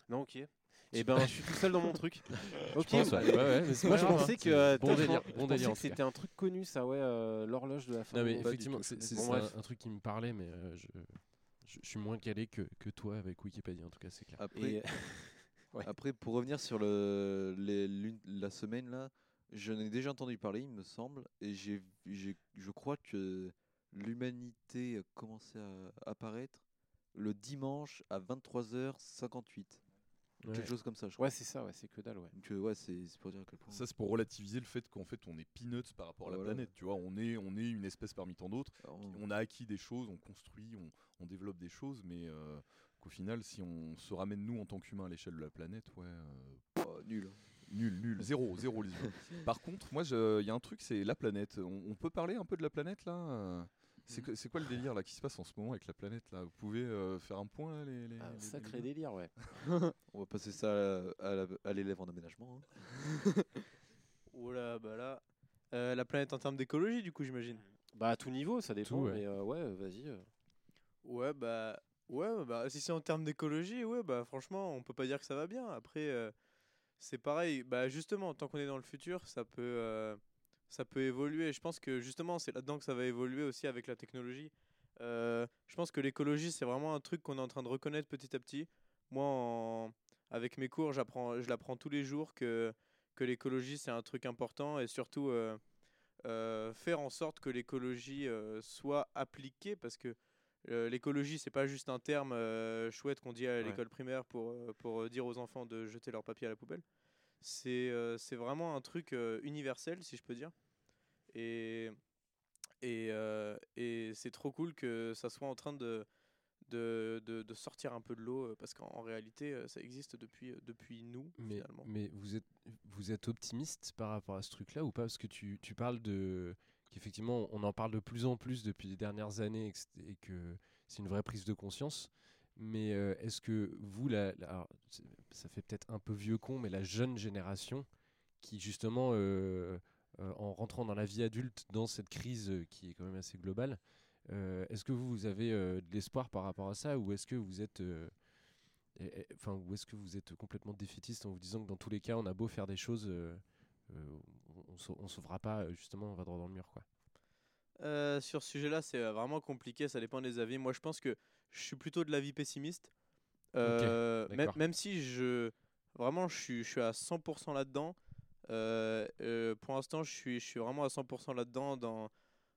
S8: Non, ok. Et ben je suis tout seul dans mon truc. Ok.
S2: pense, ouais. Ouais, ouais, mais
S8: Moi je pensais
S2: hein.
S8: que, euh,
S2: Bon
S8: je
S2: délire,
S8: je
S2: bon délire,
S8: que c'était un truc connu ça, ouais, euh, l'horloge de la fin
S2: Non,
S8: du
S2: mais
S8: monde.
S2: effectivement, c'est
S8: Bon,
S2: un, un truc qui me parlait, mais euh, je, je, je suis moins calé que, que toi avec Wikipédia, en tout cas, c'est clair.
S5: Après,
S8: Et- Ouais.
S5: après, pour revenir sur le, les- la semaine là, j'en ai déjà entendu parler, il me semble, et j'ai, j'ai- je crois que l'humanité a commencé à apparaître le dimanche à 23h58.
S2: Ouais.
S5: Quelque chose comme ça, je crois.
S8: Ouais, c'est ça, ouais, c'est que dalle, ouais.
S5: Donc, euh, ouais, c'est, pour dire à quel point.
S7: Ça, c'est pour relativiser le fait qu'en fait, on est peanuts par rapport à la
S5: Voilà.
S7: planète. Tu vois, on est, on est une espèce parmi tant d'autres. On a acquis des choses, on construit, on, on développe des choses, mais euh, qu'au final, si on se ramène nous en tant qu'humains à l'échelle de la planète, ouais, euh,
S5: oh, nul.
S7: Nul, nul, zéro, zéro humains. Par contre, moi, je- il y a un truc, c'est la planète. On, on peut parler un peu de la planète là? Euh, c'est que- c'est quoi le délire là qui se passe en ce moment avec la planète là? Vous pouvez euh, faire un point là, les, les-
S8: Un
S7: les-
S8: sacré
S7: les-
S8: délire, ouais.
S5: On va passer ça à, à la- à l'élève en aménagement. hein.
S1: Oh là, bah là. Euh, la planète en termes d'écologie, du coup, j'imagine?
S8: Bah à tout niveau, ça dépend,
S2: ouais.
S8: mais euh, ouais, vas-y. euh.
S1: Ouais, bah. Ouais, bah si c'est en termes d'écologie, ouais, bah franchement, on peut pas dire que ça va bien. Après, euh, c'est pareil. Bah justement, tant qu'on est dans le futur, ça peut, euh, ça peut évoluer. Je pense que justement, c'est là-dedans que ça va évoluer aussi avec la technologie. Euh, je pense que l'écologie, c'est vraiment un truc qu'on est en train de reconnaître petit à petit. Moi, avec mes cours, j'apprends, je l'apprends tous les jours que, que l'écologie, c'est un truc important et surtout euh, faire en sorte que l'écologie soit appliquée parce que l'écologie, c'est pas juste un terme euh, chouette qu'on dit à
S8: Ouais.
S1: l'école primaire pour, euh, pour euh, dire aux enfants de jeter leur papier à la poubelle. C'est euh, vraiment un truc euh, universel, si je peux dire. Et, Et, euh, et c'est trop cool que ça soit en train de, de, de, de sortir un peu de l'eau euh, parce qu'en en réalité, euh, ça existe depuis, euh, depuis nous,
S2: Mais,
S1: finalement.
S2: mais vous êtes vous êtes optimiste par rapport à ce truc-là ou pas? Parce que tu, tu parles de qu'effectivement on en parle de plus en plus depuis les dernières années et que, c'est- une vraie prise de conscience. Mais euh, est-ce que vous, la, ça fait peut-être un peu vieux con, mais la jeune génération qui justement, euh, euh, en rentrant dans la vie adulte, dans cette crise qui est quand même assez globale, est-ce que vous, vous avez de l'espoir par rapport à ça ou est-ce que vous êtes Enfin, ou est-ce que vous êtes complètement défaitiste en vous disant que dans tous les cas, on a beau faire des choses, on, on, sau- on sauvera pas, euh, justement, on va droit dans le mur, quoi.
S1: Euh, sur ce sujet-là, c'est euh, vraiment compliqué, ça dépend des avis. Moi, je pense que je suis plutôt de l'avis pessimiste. Euh, même, si je. Vraiment, je suis, je suis à 100% là-dedans. Euh, pour l'instant, je suis, je suis vraiment à 100% là-dedans dans,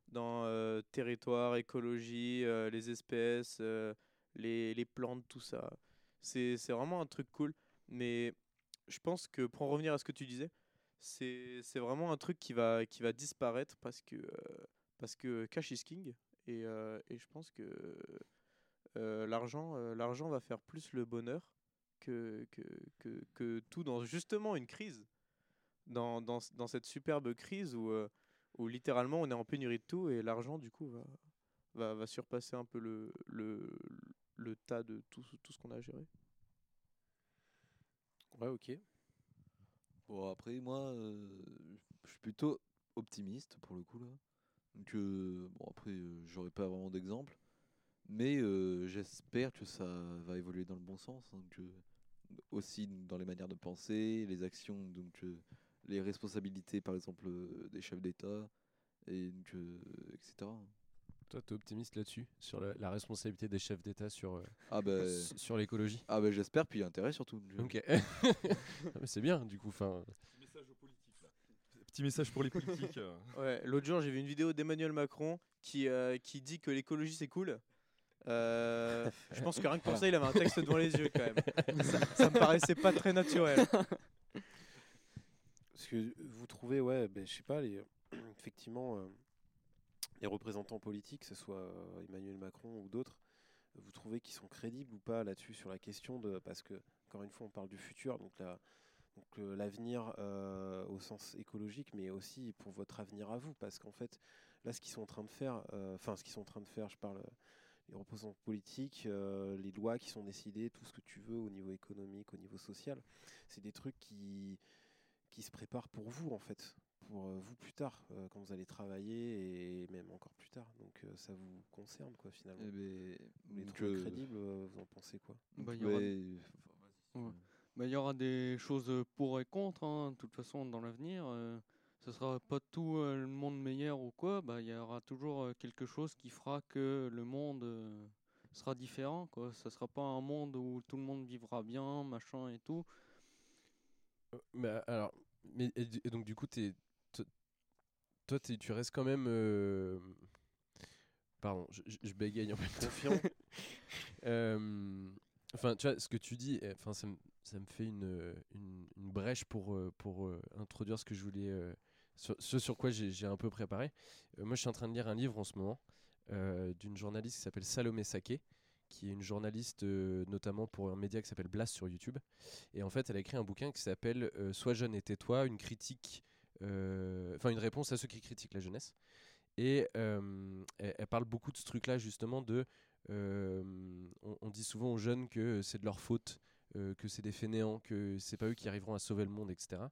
S1: dans territoire, écologie, les espèces, les, les plantes, tout ça. C'est c'est vraiment un truc cool. Mais je pense que pour en revenir à ce que tu disais, c'est vraiment un truc qui va, disparaître parce que, euh, parce que cash is king. Et, euh, et je pense que euh, l'argent va faire plus le bonheur que, tout dans justement une crise. Dans, cette superbe crise où, littéralement on est en pénurie de tout et l'argent du coup va, surpasser un peu le, le, tas de tout, tout ce qu'on a géré.
S2: Ouais, ok.
S5: Bon, après, moi, euh, je suis plutôt optimiste pour le coup là. Donc, euh, bon, après, euh, j'aurais pas vraiment d'exemple. Mais j'espère que ça va évoluer dans le bon sens. hein, que, aussi dans les manières de penser, les actions, donc les responsabilités, par exemple, des chefs d'État, et donc, etc.
S2: Toi, tu es optimiste là-dessus, sur la, la responsabilité des chefs d'État sur, euh,
S5: Ah ben,
S2: sur l'écologie?
S5: ah ben j'espère, puis intérêt surtout.
S2: Ok. Ah, mais c'est bien, du coup. Enfin,
S7: Petit message pour les politiques. euh.
S1: Ouais, l'autre jour j'ai vu une vidéo d'Emmanuel Macron qui, euh, qui dit que l'écologie c'est cool. Euh, je pense que rien que pour ça il avait un texte devant les yeux quand même. Ça, ça me paraissait pas très naturel.
S2: Parce que vous trouvez, ouais, ben, je sais pas, les, effectivement, euh, les représentants politiques, que ce soit euh, Emmanuel Macron ou d'autres, vous trouvez qu'ils sont crédibles ou pas là-dessus sur la question de. Parce que, encore une fois, on parle du futur, donc la- donc l'avenir euh, au sens écologique, mais aussi pour votre avenir à vous. Parce qu'en fait, là, ce qu'ils sont en train de faire, euh, enfin, ce qu'ils sont en train de faire, je parle. les représentants politiques, les lois qui sont décidées, tout ce que tu veux au niveau économique, au niveau social, c'est des trucs qui, qui se préparent pour vous en fait, pour euh, vous plus tard, euh, quand vous allez travailler et même encore plus tard. Donc euh, ça vous concerne quoi finalement.
S5: eh ben,
S2: Vous les
S5: donc,
S2: trouvez
S5: euh,
S2: crédibles, vous en pensez quoi?
S5: Donc,
S6: Bah, il y aura-
S5: ouais,
S6: Ouais. Bah, il y aura des choses pour et contre, hein, de toute façon, dans l'avenir. euh, ce sera pas tout euh, le monde meilleur ou quoi. Bah, il y aura toujours euh, quelque chose qui fera que le monde euh, sera différent. Quoi. Ça sera pas un monde où tout le monde vivra bien, machin et tout.
S2: Mais alors, mais, et, du- et donc du coup, toi, tu restes quand même. euh, Pardon, je, bégaye en même temps. Euh, Enfin, tu vois, ce que tu dis, euh, enfin, ça, me- ça me fait une, une, une brèche pour, euh, pour euh, introduire ce que je voulais, euh, sur- ce sur quoi j'ai un peu préparé. Euh, moi, je suis en train de lire un livre en ce moment d'une journaliste qui s'appelle Salomé Saké, qui est une journaliste notamment pour un média qui s'appelle Blast sur YouTube. Et en fait, elle a écrit un bouquin qui s'appelle Sois jeune et tais-toi, une critique, enfin une réponse à ceux qui critiquent la jeunesse. Et euh, elle, parle beaucoup de ce truc-là, justement, de. euh, on, dit souvent aux jeunes que c'est de leur faute, euh, que c'est des fainéants, que c'est pas eux qui arriveront à sauver le monde, etc.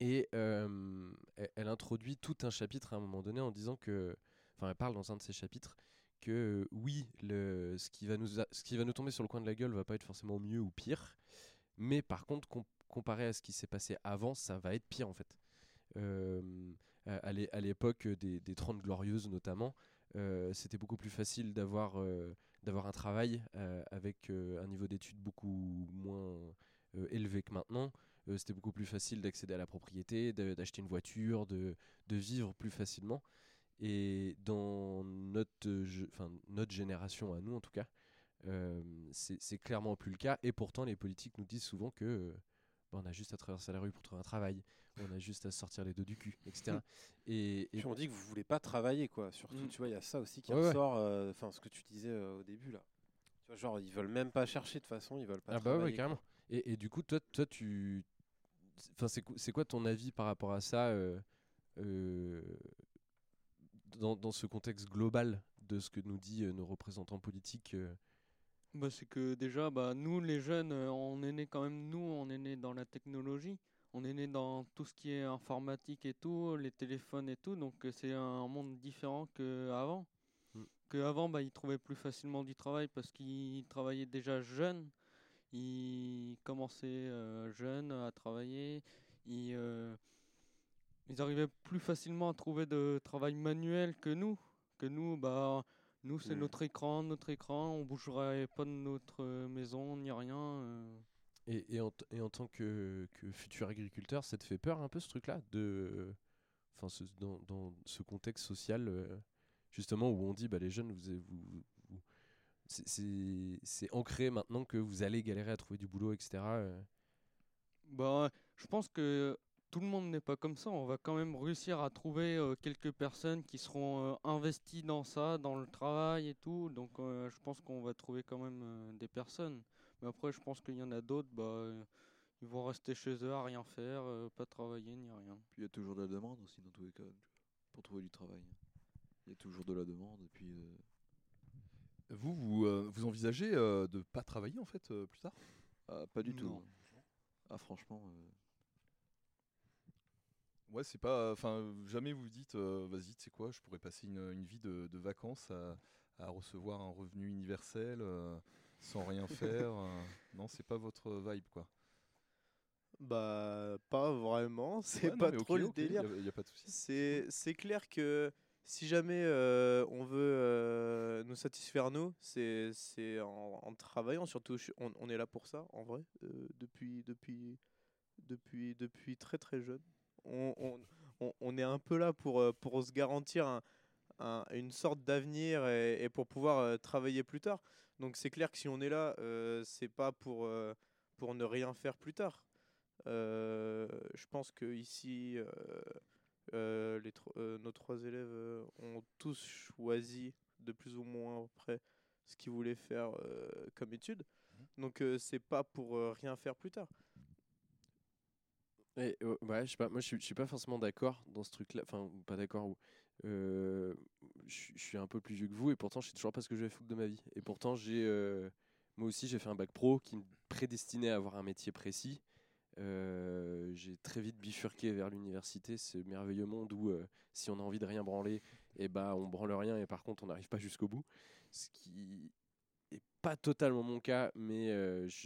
S2: Et euh, elle, introduit tout un chapitre à un moment donné en disant que. Enfin, elle parle dans un de ses chapitres que euh, oui, le, ce, qui va nous a- ce qui va nous tomber sur le coin de la gueule va pas être forcément mieux ou pire, mais par contre, com- comparé à ce qui s'est passé avant, ça va être pire en fait. À à l'é- à l'époque des, des 30 glorieuses notamment, c'était beaucoup plus facile d'avoir un travail avec un niveau d'études beaucoup moins élevé que maintenant. C'était beaucoup plus facile d'accéder à la propriété, d'acheter une voiture, de, vivre plus facilement. Et dans notre, génération, à nous en tout cas, c'est clairement plus le cas. Et pourtant, les politiques nous disent souvent que bah, on a juste à traverser la rue pour trouver un travail, on a juste à sortir les deux du cul, etc. et, et
S8: Puis on dit que vous voulez pas travailler, quoi. Surtout,
S2: Mm.
S8: tu vois, il y a ça aussi qui
S2: Ouais, ouais.
S8: ressort. euh, Enfin, ce que tu disais euh, au début, là. Tu vois, genre, ils veulent même pas chercher de toute façon, ils veulent pas
S2: Ah bah ouais,
S8: travailler.
S2: carrément. Et, et du coup, toi, toi tu... Enfin, c'est quoi, c'est quoi ton avis par rapport à ça euh, euh, dans, dans ce contexte global de ce que nous dit euh, nos représentants politiques euh,
S6: Bah, c'est que déjà, bah, nous les jeunes, euh, on est né quand même, nous, on est né dans la technologie, on est né dans tout ce qui est informatique et tout, les téléphones et tout, donc euh, c'est un monde différent qu'avant.
S2: Mm.
S6: Qu'avant, bah, ils trouvaient plus facilement du travail parce qu'ils travaillaient déjà jeunes, ils commençaient euh, jeunes à travailler, ils, ils arrivaient plus facilement à trouver de travail manuel que nous. Que nous, bah, nous, c'est
S8: Mm.
S6: notre écran, notre écran, on bougerait pas de notre maison ni rien. euh.
S2: et, et, en, et en tant que, que futur agriculteur, ça te fait peur un peu ce truc-là de, enfin, dans, dans ce contexte social euh, justement où on dit bah les jeunes vous, vous, vous- c'est ancré maintenant que vous allez galérer à trouver du boulot, etc. euh.
S6: Bah, je pense que tout le monde n'est pas comme ça. On va quand même réussir à trouver euh, quelques personnes qui seront euh, investies dans ça, dans le travail et tout. Donc, euh, je pense qu'on va trouver quand même euh, des personnes. Mais après, je pense qu'il y en a d'autres, bah, euh, ils vont rester chez eux à rien faire, euh, pas travailler ni rien.
S5: Puis il y a toujours de la demande aussi dans tous les cas, pour trouver du travail. Il y a toujours de la demande et puis euh,
S7: Vous, vous, euh, vous envisagez euh, de pas travailler en fait euh, plus tard?
S5: Ah, pas du tout.
S6: Non.
S5: Ah franchement, euh,
S7: Ouais, c'est pas. Enfin, jamais vous dites, euh, vas-y, tu sais quoi, je pourrais passer une, une vie de, de vacances à, à recevoir un revenu universel euh, sans rien faire. euh. non, c'est pas votre vibe, quoi.
S1: Bah, pas vraiment. C'est
S7: Ouais,
S1: pas trop le délire.
S7: y a- y a pas de souci.
S1: C'est clair que si jamais euh, on veut euh, nous satisfaire, nous, c'est en, en travaillant. Surtout, on, on est là pour ça, en vrai, euh, depuis, depuis, depuis, depuis très très jeune. On, on, on- on est un peu là pour, euh, pour se garantir un- un- une sorte d'avenir et, et pour pouvoir euh, travailler plus tard. Donc c'est clair que si on est là, euh, c'est pas pour, pour ne rien faire plus tard. Je pense que ici, les tro- nos trois élèves ont tous choisi de plus ou moins près ce qu'ils voulaient faire euh, comme étude. Donc euh, c'est pas pour euh, rien faire plus tard.
S2: Ouais, je sais pas, moi je suis, suis pas forcément d'accord dans ce truc-là, enfin pas d'accord, je suis- un peu plus vieux que vous et pourtant je sais toujours pas ce que je vais foutre de ma vie. Et pourtant j'ai, moi aussi j'ai fait un bac pro qui me prédestinait à avoir un métier précis. J'ai très vite bifurqué vers l'université, ce merveilleux monde où si on a envie de rien branler, et bah on branle rien et par contre on n'arrive pas jusqu'au bout. Ce qui est pas totalement mon cas, mais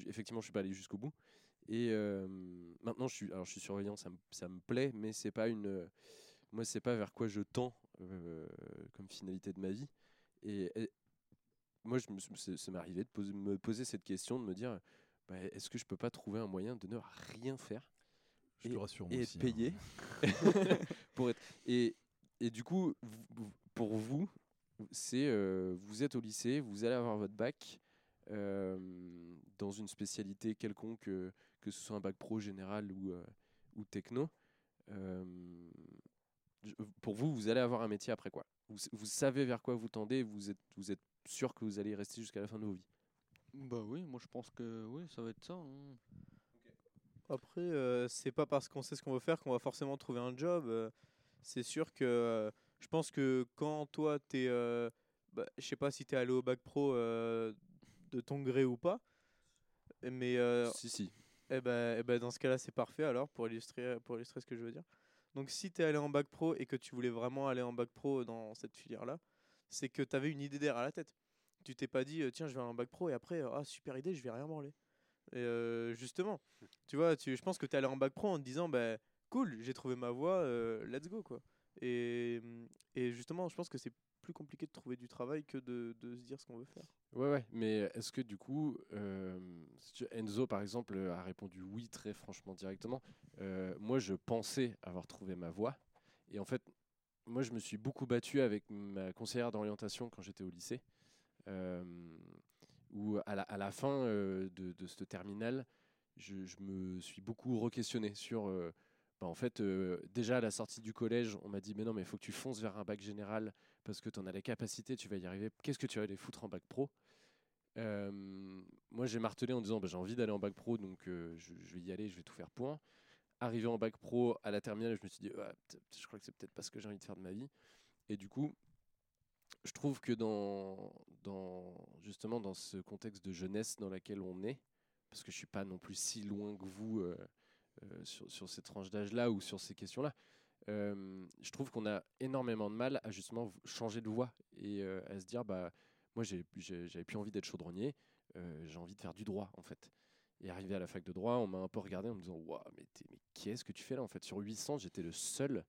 S2: effectivement je suis pas allé jusqu'au bout. Et euh, maintenant, je suis, alors je suis surveillant, ça me, ça me plaît, mais c'est pas une, euh, moi, c'est pas vers quoi je tends euh, comme finalité de ma vie. Et, et moi, je me, ça m'est arrivé de poser, me poser cette question, de me dire, bah, est-ce que je peux pas trouver un moyen de ne rien faire
S7: Je te rassure, moi
S2: et
S7: aussi,
S2: être
S7: hein.
S2: payé pour être et, et du coup vous- pour vous c'est euh, vous êtes au lycée vous allez avoir votre bac euh, dans une spécialité quelconque euh, que ce soit un bac pro général ou euh, ou techno Euh, pour vous vous allez avoir un métier après quoi vous, vous savez vers quoi vous tendez vous êtes vous êtes sûr que vous allez y rester jusqu'à la fin de vos vies
S6: Bah oui, moi je pense que oui, ça va être ça. hein.
S1: Après, euh, c'est pas parce qu'on sait ce qu'on veut faire qu'on va forcément trouver un job. euh, c'est sûr que euh, je pense que quand toi, t'es. Euh, bah, je sais pas si t'es allé au bac pro euh, de ton gré ou pas. Mais euh,
S2: si si
S1: eh ben, eh ben, dans ce cas-là, c'est parfait alors pour illustrer, pour illustrer ce que je veux dire. Donc, si tu es allé en bac pro et que tu voulais vraiment aller en bac pro dans cette filière-là, c'est que tu avais une idée derrière la tête. Tu t'es pas dit, euh, tiens, je vais aller en bac pro et après, euh, ah, super idée, je vais rien branler. Et euh, justement, tu vois, tu, je pense que tu es allé en bac pro en te disant, bah, cool, j'ai trouvé ma voie, euh, let's go, quoi. Et, et justement, je pense que c'est plus compliqué de trouver du travail que de, se dire ce qu'on veut faire.
S2: Ouais, mais est-ce que du coup, euh, Enzo par exemple a répondu oui très franchement directement. Euh, moi, je pensais avoir trouvé ma voie, et en fait, moi, je me suis beaucoup battu avec ma conseillère d'orientation quand j'étais au lycée, euh, où à la, fin euh, de, de ce terminal, je, me suis beaucoup re-questionné sur. bah, en fait, déjà à la sortie du collège, on m'a dit Mais non, mais il faut que tu fonces vers un bac général parce que tu en as les capacités, tu vas y arriver. Qu'est-ce que tu vas aller foutre en bac pro? Moi, j'ai martelé en disant bah, J'ai envie d'aller en bac pro, donc je, vais y aller, je vais tout faire pour. Arrivé en bac pro à la terminale, je me suis dit peut-être- Je crois que c'est peut-être pas ce que j'ai envie de faire de ma vie. Et du coup, je trouve que dans, justement dans ce contexte de jeunesse dans laquelle on est, parce que je suis pas non plus si loin que vous sur, sur ces tranches d'âge-là ou sur ces questions-là, euh, je trouve qu'on a énormément de mal à justement changer de voie et euh, à se dire bah moi j'avais plus envie d'être chaudronnier, euh, j'ai envie de faire du droit en fait. Et arrivé à la fac de droit, on m'a un peu regardé en me disant Waouh, mais, mais qu'est-ce que tu fais là en fait? Sur 800, j'étais le seul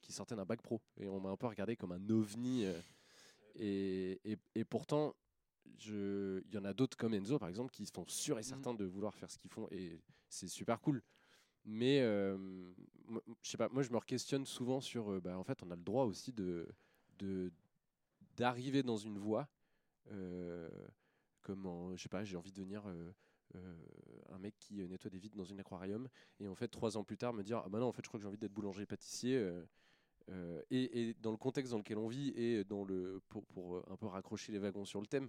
S2: qui sortait d'un bac pro. Et on m'a un peu regardé comme un ovni. et, et, et pourtant, il y en a d'autres comme Enzo, par exemple, qui sont sûrs et certains de vouloir faire ce qu'ils font. Et c'est super cool. Mais euh, je sais pas, moi je me questionne souvent sur, euh, bah, en fait, on a le droit aussi de d'arriver dans une voie, euh, comme en- je sais pas, j'ai envie de devenir euh, un mec qui nettoie des vides dans un aquarium, et en fait trois ans plus tard me dire, ah bah non, en fait je crois que j'ai envie d'être boulanger pâtissier. euh, et, et dans le contexte dans lequel on vit et dans le pour, pour un peu raccrocher les wagons sur le thème,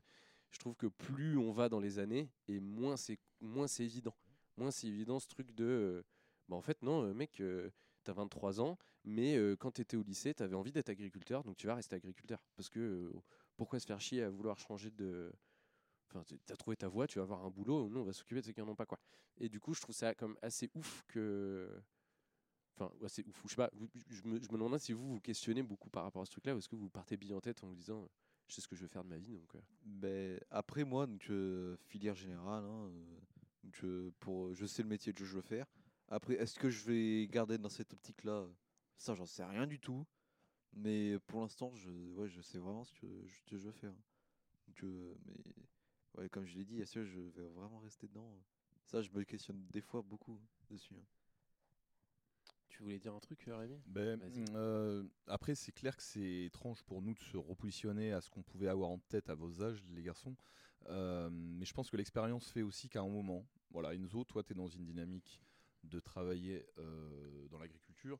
S2: je trouve que plus on va dans les années et moins c'est moins c'est évident. Moins c'est évident ce truc de bah en fait non euh, mec euh, t'as 23 ans mais euh, quand t'étais au lycée t'avais envie d'être agriculteur donc tu vas rester agriculteur parce que euh, pourquoi se faire chier à vouloir changer de enfin t'as trouvé ta voie tu vas avoir un boulot nous on va s'occuper de ceux qui en ont pas quoi et du coup je trouve ça comme assez ouf que Enfin, ouais, c'est ouf. Je sais pas, je me, demande si vous vous questionnez beaucoup par rapport à ce truc-là, ou est-ce que vous partez bille en tête en vous disant, euh, je sais ce que je veux faire de ma vie, donc. euh,
S5: Ben, après moi, donc, filière générale, hein, donc, pour, je sais le métier que je veux faire. Après, est-ce que je vais garder dans cette optique-là? Ça, j'en sais rien du tout. Mais pour l'instant, je, ouais, je sais vraiment ce que je, ce que je veux faire. Donc, euh, mais ouais, comme je l'ai dit, est-ce que je vais vraiment rester dedans? Ça, je me questionne des fois beaucoup dessus. hein.
S8: Tu voulais dire un truc, euh, Rémi?
S7: Ben,
S8: Vas-y.
S7: euh, après, c'est clair que c'est étrange pour nous de se repositionner à ce qu'on pouvait avoir en tête à vos âges, les garçons. Euh, mais je pense que l'expérience fait aussi qu'à un moment, voilà, Enzo, toi, tu es dans une dynamique de travailler euh, dans l'agriculture.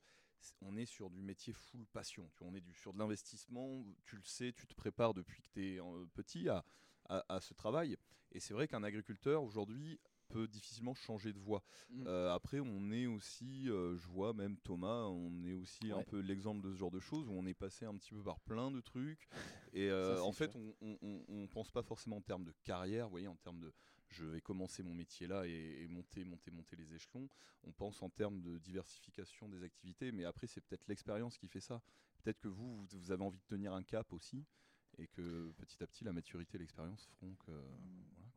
S7: On est sur du métier full passion. Tu vois, on est du, sur de l'investissement. Tu le sais, tu te prépares depuis que tu es petit à, à- à ce travail. Et c'est vrai qu'un agriculteur aujourd'hui peut difficilement changer de voie.
S6: Mm.
S7: Euh, après, on est aussi, euh, je vois même Thomas, on est aussi un peu l'exemple de ce genre de choses où on est passé un petit peu par plein de trucs. Et en fait,
S2: sûr.
S7: on, on pense pas forcément en termes de carrière, vous voyez, en termes de je vais commencer mon métier là et, monter, monter, monter les échelons. On pense en termes de diversification des activités, mais après, c'est peut-être l'expérience qui fait ça. Peut-être que vous, vous, avez envie de tenir un cap aussi et que petit à petit, la maturité et l'expérience feront que.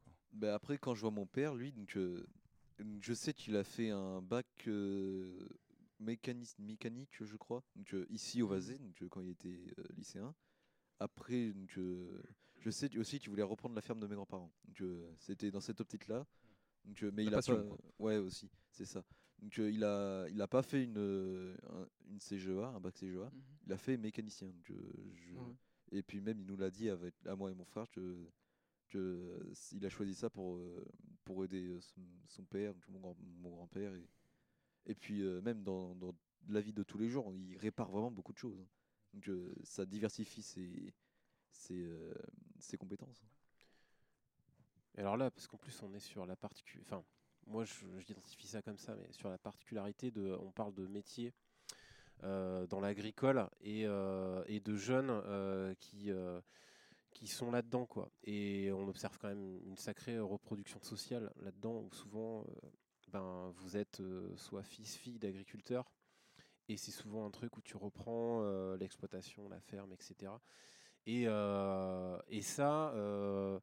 S7: quoi.
S5: Ben après, quand je vois mon père, lui, donc, euh, je sais qu'il a fait un bac euh, mécanique, je crois, donc, euh, ici au euh, quand il était euh, lycéen. Après, donc, euh, je sais aussi qu'il voulait reprendre la ferme de mes grands-parents. Donc, euh, c'était dans cette optique-là. Donc, euh, mais
S7: La
S5: il a pas, ouais aussi, c'est ça. Donc, euh, il a, il a pas fait une, un- une CGEA, un bac CGEA.
S6: Mhm.
S5: Il a fait mécanicien. Donc, je-
S6: Ouais.
S5: Et puis même, il nous l'a dit avec, à moi et mon frère que, que il a choisi ça pour, pour aider son, son père, donc mon, grand, mon grand-père. Et, et puis même dans, dans la vie de tous les jours, il répare vraiment beaucoup de choses. Donc ça diversifie ses, ses, ses compétences.
S8: Et alors là, parce qu'en plus on est sur la particularité, enfin, moi j'identifie ça comme ça, mais sur la particularité de, on parle de métier euh, dans l'agricole et, euh, de jeunes euh, qui, qui sont là-dedans, quoi. Et on observe quand même une sacrée reproduction sociale là-dedans, où souvent, ben, vous êtes soit fils, fille d'agriculteurs, et c'est souvent un truc où tu reprends l'exploitation, la ferme, etc. Et, euh, et ça, euh,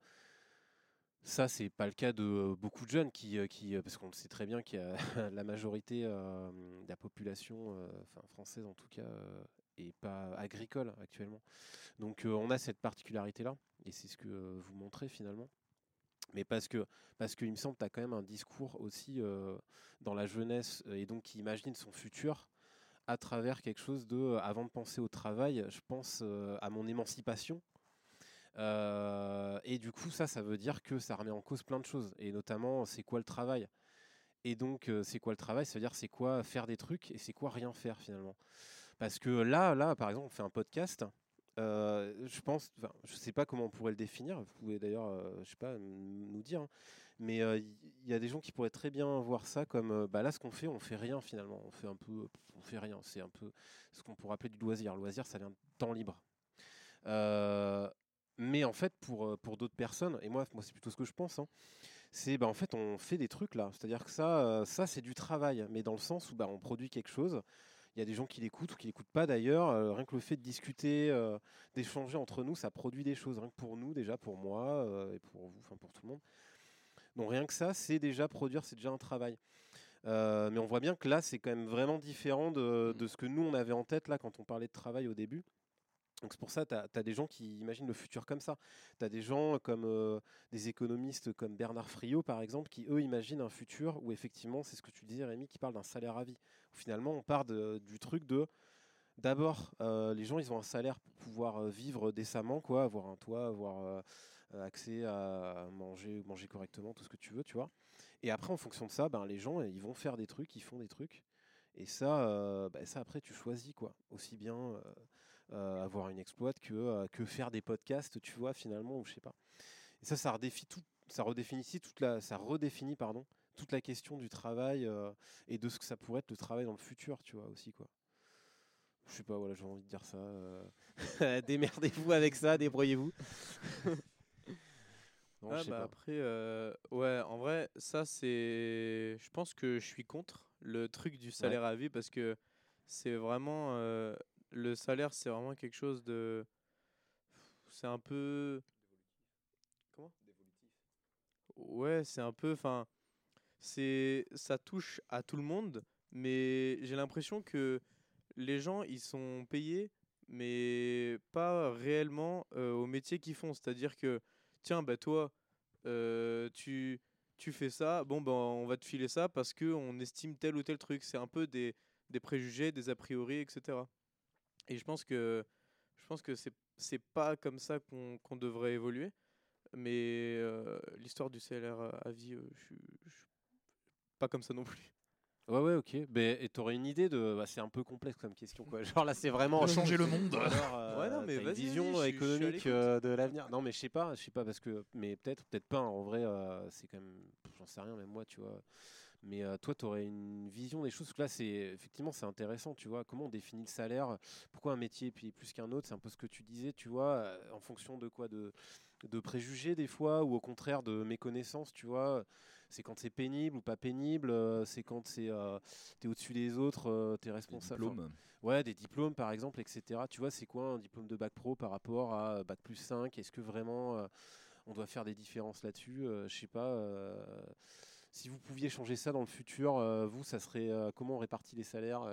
S8: ça, c'est pas le cas de beaucoup de jeunes qui, euh, parce qu'on sait très bien qu'il y a la majorité de la population, française en tout cas, euh, pas agricole actuellement. Donc on a cette particularité-là, et c'est ce que vous montrez finalement. Mais parce que, parce qu'il me semble que tu as quand même un discours aussi dans la jeunesse, et donc qui imagine son futur à travers quelque chose de, euh, avant de penser au travail, je pense euh, à mon émancipation. Euh, et du coup, ça, ça veut dire que ça remet en cause plein de choses. Et notamment, c'est quoi le travail? Et donc, c'est quoi le travail? C'est-à-dire, c'est quoi faire des trucs et c'est quoi rien faire finalement? Parce que là, là, par exemple, on fait un podcast. je pense, je sais pas comment on pourrait le définir. Vous pouvez d'ailleurs, euh, je sais pas, nous dire. hein. Mais euh, il y a des gens qui pourraient très bien voir ça comme, euh, bah là, ce qu'on fait, on fait rien finalement. On fait un peu, on fait rien. C'est un peu ce qu'on pourrait appeler du loisir. Loisir, ça vient de temps libre. Euh, mais en fait, pour, euh, pour d'autres personnes, et moi, moi c'est plutôt ce que je pense, hein, c'est bah, en fait, on fait des trucs là. C'est-à-dire que ça, euh, ça c'est du travail, mais dans le sens où bah, on produit quelque chose. Il y a des gens qui l'écoutent ou qui l'écoutent pas d'ailleurs. euh, rien que le fait de discuter, euh, d'échanger entre nous, ça produit des choses. Rien que pour nous, déjà, pour moi euh, et pour vous, enfin pour tout le monde. Donc rien que ça, c'est déjà produire, c'est déjà un travail. Euh, mais on voit bien que là, c'est quand même vraiment différent de, de ce que nous, on avait en tête là quand on parlait de travail au début. Donc c'est pour ça, tu as, des gens qui imaginent le futur comme ça. Tu as des gens comme euh, des économistes comme Bernard Friot, par exemple, qui, eux, imaginent un futur où effectivement, c'est ce que tu disais, Rémi, qui parle d'un salaire à vie. Où finalement, on part de- du truc de... D'abord, euh, les gens, ils ont un salaire pour pouvoir vivre décemment, quoi, avoir un toit, avoir accès à manger, manger correctement, tout ce que tu veux, tu vois. Et après, en fonction de ça, ben, les gens, ils vont faire des trucs, ils font des trucs. Et ça, euh, ben, ça après, tu choisis, quoi. Aussi bien... euh, euh, avoir une exploit que, euh, que faire des podcasts, tu vois, finalement, ou je sais pas. Et ça, ça redéfinit, tout, ça redéfinit, toute la, ça redéfinit pardon, toute la question du travail euh, et de ce que ça pourrait être le travail dans le futur, tu vois, aussi, quoi. Je sais pas, voilà, j'ai envie de dire ça. euh, Démerdez-vous avec ça, débrouillez-vous. Non,
S1: Ah,
S8: je sais
S1: bah
S8: pas.
S1: après, euh, ouais, en vrai, ça c'est. Je pense que je suis contre le truc du salaire à vie parce que c'est vraiment. euh, le salaire, c'est vraiment quelque chose de. C'est un peu. Comment? Ouais, c'est un peu. Enfin. C'est. Ça touche à tout le monde, mais j'ai l'impression que les gens, ils sont payés, mais pas réellement euh, au métier qu'ils font. C'est-à-dire que tiens, bah toi, euh, tu, tu fais ça, bon, ben on va te filer ça parce que on estime tel ou tel truc. C'est un peu des, des préjugés, des a priori, etc. Et je pense que je pense que c'est c'est pas comme ça qu'on qu'on devrait évoluer. Mais euh, l'histoire du CLR à vie, euh, je suis pas comme ça non plus.
S8: Ouais, ouais, ok. Mais et t'aurais une idée de. bah, c'est un peu complexe comme question, quoi. Genre là, c'est vraiment.
S9: Changer le monde.
S8: Ou alors, euh,
S1: Ouais, non, mais
S8: t'as une
S1: vas-y,
S8: vision
S1: vas-y, je suis- je suis à
S8: économique euh, de l'avenir. Non, mais je sais pas, je sais pas parce que. Mais peut-être, peut-être pas. hein. En vrai, euh, c'est quand même. J'en sais rien, même moi, tu vois. Mais euh, toi, tu aurais une vision des choses. Parce que là, c'est effectivement, c'est intéressant, tu vois. Comment on définit le salaire? Pourquoi un métier puis plus qu'un autre? C'est un peu ce que tu disais, tu vois. euh, En fonction de quoi? De, de préjugés, des fois, ou au contraire de méconnaissance, tu vois? C'est quand c'est pénible ou pas pénible. euh, C'est quand c'est euh, t'es au-dessus des autres, euh, t'es
S7: Des
S8: responsable. enfin,
S7: diplômes.
S8: Ouais, des diplômes par exemple, etc. Tu vois, c'est quoi un diplôme de bac pro par rapport à bac plus 5 Est-ce que vraiment euh, on doit faire des différences là-dessus? Euh, Je sais pas. euh, si vous pouviez changer ça dans le futur, euh, vous, ça serait euh, comment on répartit les salaires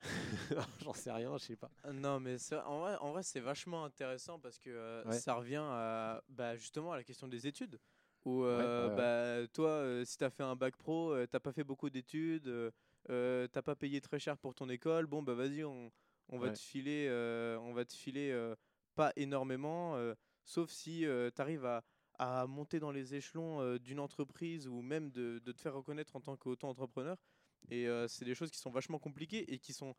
S8: J'en sais rien, je sais pas.
S1: Non, mais en vrai, en vrai c'est vachement intéressant parce que euh,
S8: Ouais.
S1: ça revient à, bah, justement à la question des études. Où
S8: Ouais,
S1: euh,
S8: ouais,
S1: bah, toi, euh, si tu as fait un bac pro, euh, t'as pas fait beaucoup d'études, euh, euh, t'as pas payé très cher pour ton école, bon, bah vas-y, on, on va
S8: Ouais.
S1: te filer, euh, on va te filer euh, pas énormément, euh, sauf si tu arrives à, à monter dans les échelons euh, d'une entreprise ou même de, de te faire reconnaître en tant qu'auto-entrepreneur. Et euh, c'est des choses qui sont vachement compliquées et qui sont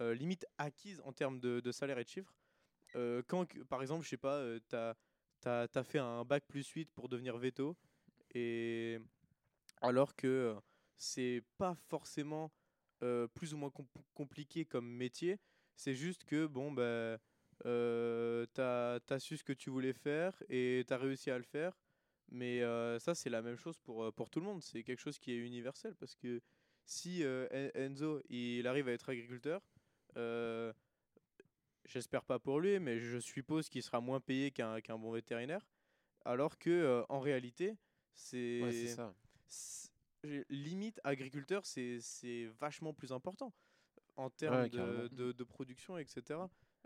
S1: euh, limite acquises en termes de, de salaire et de chiffres. Euh, quand, par exemple, je sais pas, tu as, fait un bac plus 8 pour devenir veto, et alors que euh, c'est pas forcément euh, plus ou moins compl- compliqué comme métier, c'est juste que, bon, bah, euh, tu as, su ce que tu voulais faire et tu as réussi à le faire. Mais euh, ça, c'est la même chose pour, pour tout le monde. C'est quelque chose qui est universel parce que si En- Enzo il arrive à être agriculteur, j'espère pas pour lui, mais je suppose qu'il sera moins payé qu'un bon vétérinaire. Alors que euh, en réalité, c'est
S8: Ouais,
S1: limite agriculteur, c'est vachement plus important en termes
S8: Ouais,
S1: de,
S8: carrément.
S1: de, de production, etc.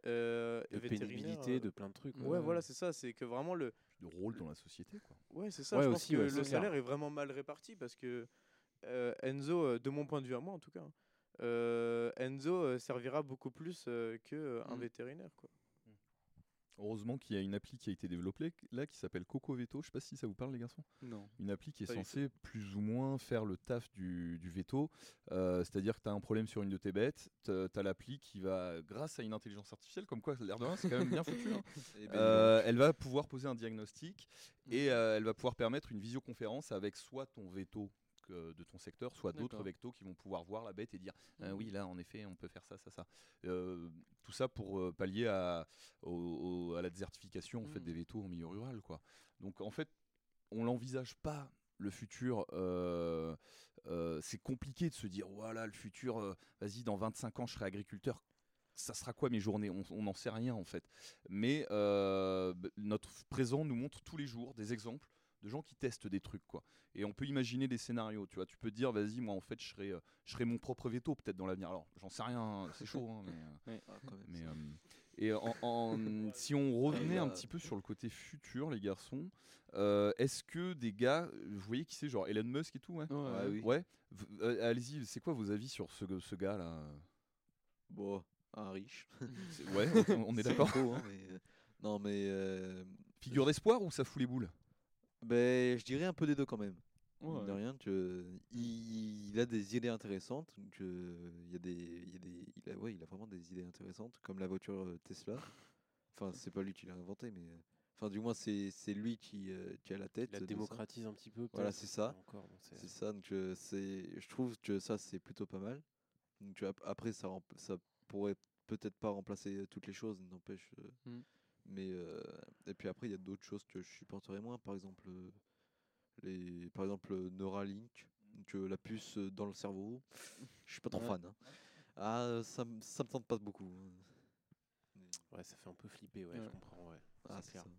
S1: Euh,
S8: De pénibilité,
S1: euh,
S8: de plein de trucs.
S1: Ouais, voilà, c'est ça. C'est que vraiment le,
S7: De rôle dans la société, quoi.
S1: Ouais, c'est ça.
S8: Ouais,
S1: je
S8: aussi,
S1: pense
S8: ouais,
S1: que le
S8: clair.
S1: salaire est vraiment mal réparti parce que euh, Enzo, euh, de mon point de vue à moi en tout cas, hein, euh, Enzo euh, servira beaucoup plus euh, que euh, un
S7: Mm.
S1: vétérinaire. Quoi.
S7: Heureusement qu'il y a une appli qui a été développée là qui s'appelle Coco Veto. Je sais pas si ça vous parle les garçons.
S6: Non.
S7: Une appli qui est censée plus ou moins faire le taf du, du veto. Euh, C'est-à-dire que tu as un problème sur une de tes bêtes, tu as l'appli qui va, grâce à une intelligence artificielle, comme quoi l'air de rien, c'est quand même bien foutu. hein.
S5: Eh ben,
S7: Euh, elle va pouvoir poser un diagnostic et euh, elle va pouvoir permettre une visioconférence avec soit ton veto que- de ton secteur, soit d'autres vectos qui vont pouvoir voir la bête et dire Ah oui là en effet on peut faire ça ça ça. Euh, tout ça pour euh, pallier à, au- au- à la désertification en fait
S6: Mhm.
S7: des vétos en milieu rural quoi. Donc en fait on l'envisage pas le futur. euh, euh, c'est compliqué de se dire voilà le futur. euh, Vas-y dans 25 ans je serai agriculteur. Ça sera quoi mes journées? On n'en sait rien en fait. Mais euh, notre présent nous montre tous les jours des exemples de gens qui testent des trucs quoi. Et on peut imaginer des scénarios, tu vois. Tu peux dire vas-y moi en fait je serai, euh, je serai mon propre veto peut-être dans l'avenir. Alors j'en sais rien, hein, c'est chaud. hein, mais, euh,
S5: ah, quand même,
S7: mais,
S5: ça.
S7: euh, et en, en- si on revenait un petit peu sur le côté futur les garçons, euh, est-ce que des gars, vous voyez qui c'est genre Elon Musk et tout ouais.
S6: Ouais,
S5: Ouais,
S6: ouais.
S5: oui.
S7: Ouais, V- euh, allez-y, c'est quoi vos avis sur ce, ce gars là
S5: Bon, un riche.
S7: Ouais, on, on est d'accord.
S5: hein, mais, Non, mais. euh,
S7: Figure d'espoir ou ça fout les boules?
S5: Ben, je dirais un peu des deux quand même.
S6: Ouais.
S5: De rien, que il, il a des idées intéressantes. donc, euh, il y a des, il y a des, il a, ouais, il a vraiment des idées intéressantes, comme la voiture euh, Tesla. Enfin, c'est pas lui qui l'a inventé, mais euh, enfin, du moins, c'est lui qui, euh, qui a la tête.
S8: Il la
S5: ça.
S8: démocratise un petit peu.
S5: Voilà, c'est ça.
S8: C'est-
S5: ça. Donc, euh, c'est, je trouve que ça, c'est plutôt pas mal. Donc, ap- après, ça, ça pourrait peut-être pas remplacer toutes les choses, n'empêche. euh,
S6: Mm.
S5: Mais euh, et puis après, il y a d'autres choses que je supporterais moins. Par exemple, euh, les, par exemple, euh, Neuralink, donc, euh, la puce euh, dans le cerveau. Je suis pas trop fan. hein. Ah, euh, ça, me- ça me tente pas beaucoup.
S8: Ouais, ça fait un peu flipper, ouais, je comprends, ouais.
S5: Ah,
S8: c'est
S5: c'est
S8: clair.
S5: ça.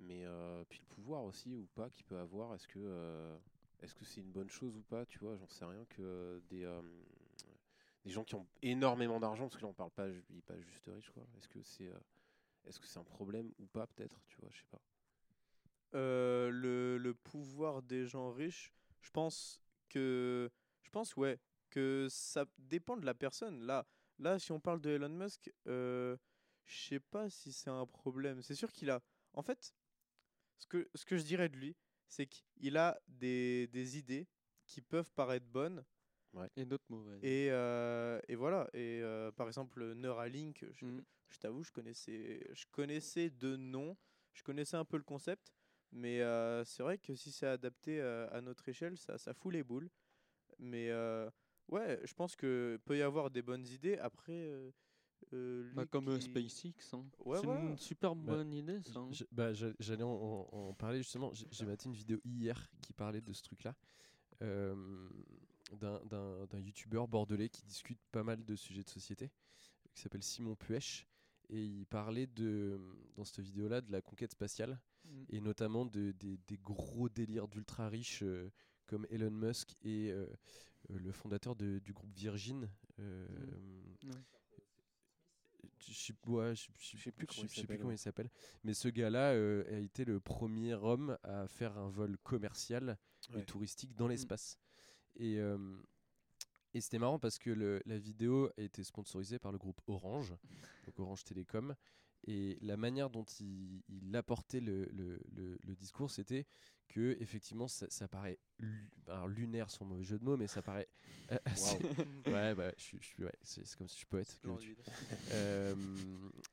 S8: Mais euh, puis le pouvoir aussi ou pas qu'il peut avoir, est-ce que euh, est-ce que c'est une bonne chose ou pas, tu vois, j'en sais rien que euh, des euh, des gens qui ont énormément d'argent parce que là on parle pas je dis pas juste riche quoi. Est-ce que c'est euh, est-ce que c'est un problème ou pas peut-être, tu vois, je sais pas.
S1: Euh, le, le pouvoir des gens riches, je pense que je pense ouais que ça dépend de la personne. Là, là, si on parle de Elon Musk, euh, je sais pas si c'est un problème. C'est sûr qu'il a. En fait, ce que ce que je dirais de lui, c'est qu'il a des, des idées qui peuvent paraître bonnes
S6: Et d'autres mauvaises.
S1: et, euh, et voilà. Et euh, par exemple, Neuralink, je,
S6: Mm.
S1: Je t'avoue, je connaissais, je connaissais de nom, je connaissais un peu le concept, mais euh, c'est vrai que si c'est adapté euh, à notre échelle, ça, ça fout les boules. Mais euh, ouais, je pense que peut y avoir des bonnes idées. Après, euh, euh,
S6: Bah, comme
S1: qui-
S6: SpaceX. hein.
S1: Ouais,
S6: c'est une super
S2: Bah,
S6: bonne idée, ça. hein.
S2: Je- bah, j'a- J'allais en, en- en parler justement. J'ai maté une vidéo hier qui parlait de ce truc-là. euh, d'un- D'un d'un youtubeur bordelais qui discute pas mal de sujets de société, qui s'appelle Simon Puech. Et il parlait de, dans cette vidéo-là de la conquête spatiale
S6: Mm.
S2: et notamment de, des, des gros délires d'ultra riches euh, comme Elon Musk et euh, euh, le fondateur de- du groupe Virgin. euh,
S6: Ouais.
S2: je sais ouais, je- je-
S8: Je sais plus
S2: je
S8: comment il
S2: je sais plus
S8: s'appelle,
S2: comment
S8: ouais.
S2: il s'appelle. Mais ce gars-là euh, a été le premier homme à faire un vol commercial et touristique dans l'espace. Et, euh, et c'était marrant parce que le- la vidéo a été sponsorisée par le groupe Orange, donc Orange Télécom. Et la manière dont il, il apportait le, le- le- le discours, c'était que effectivement, ça, ça paraît alors, lunaire, son mauvais jeu de mots, mais ça paraît euh, assez- ouais, bah, je suis, je ouais, c'est comme si je comme tu- euh,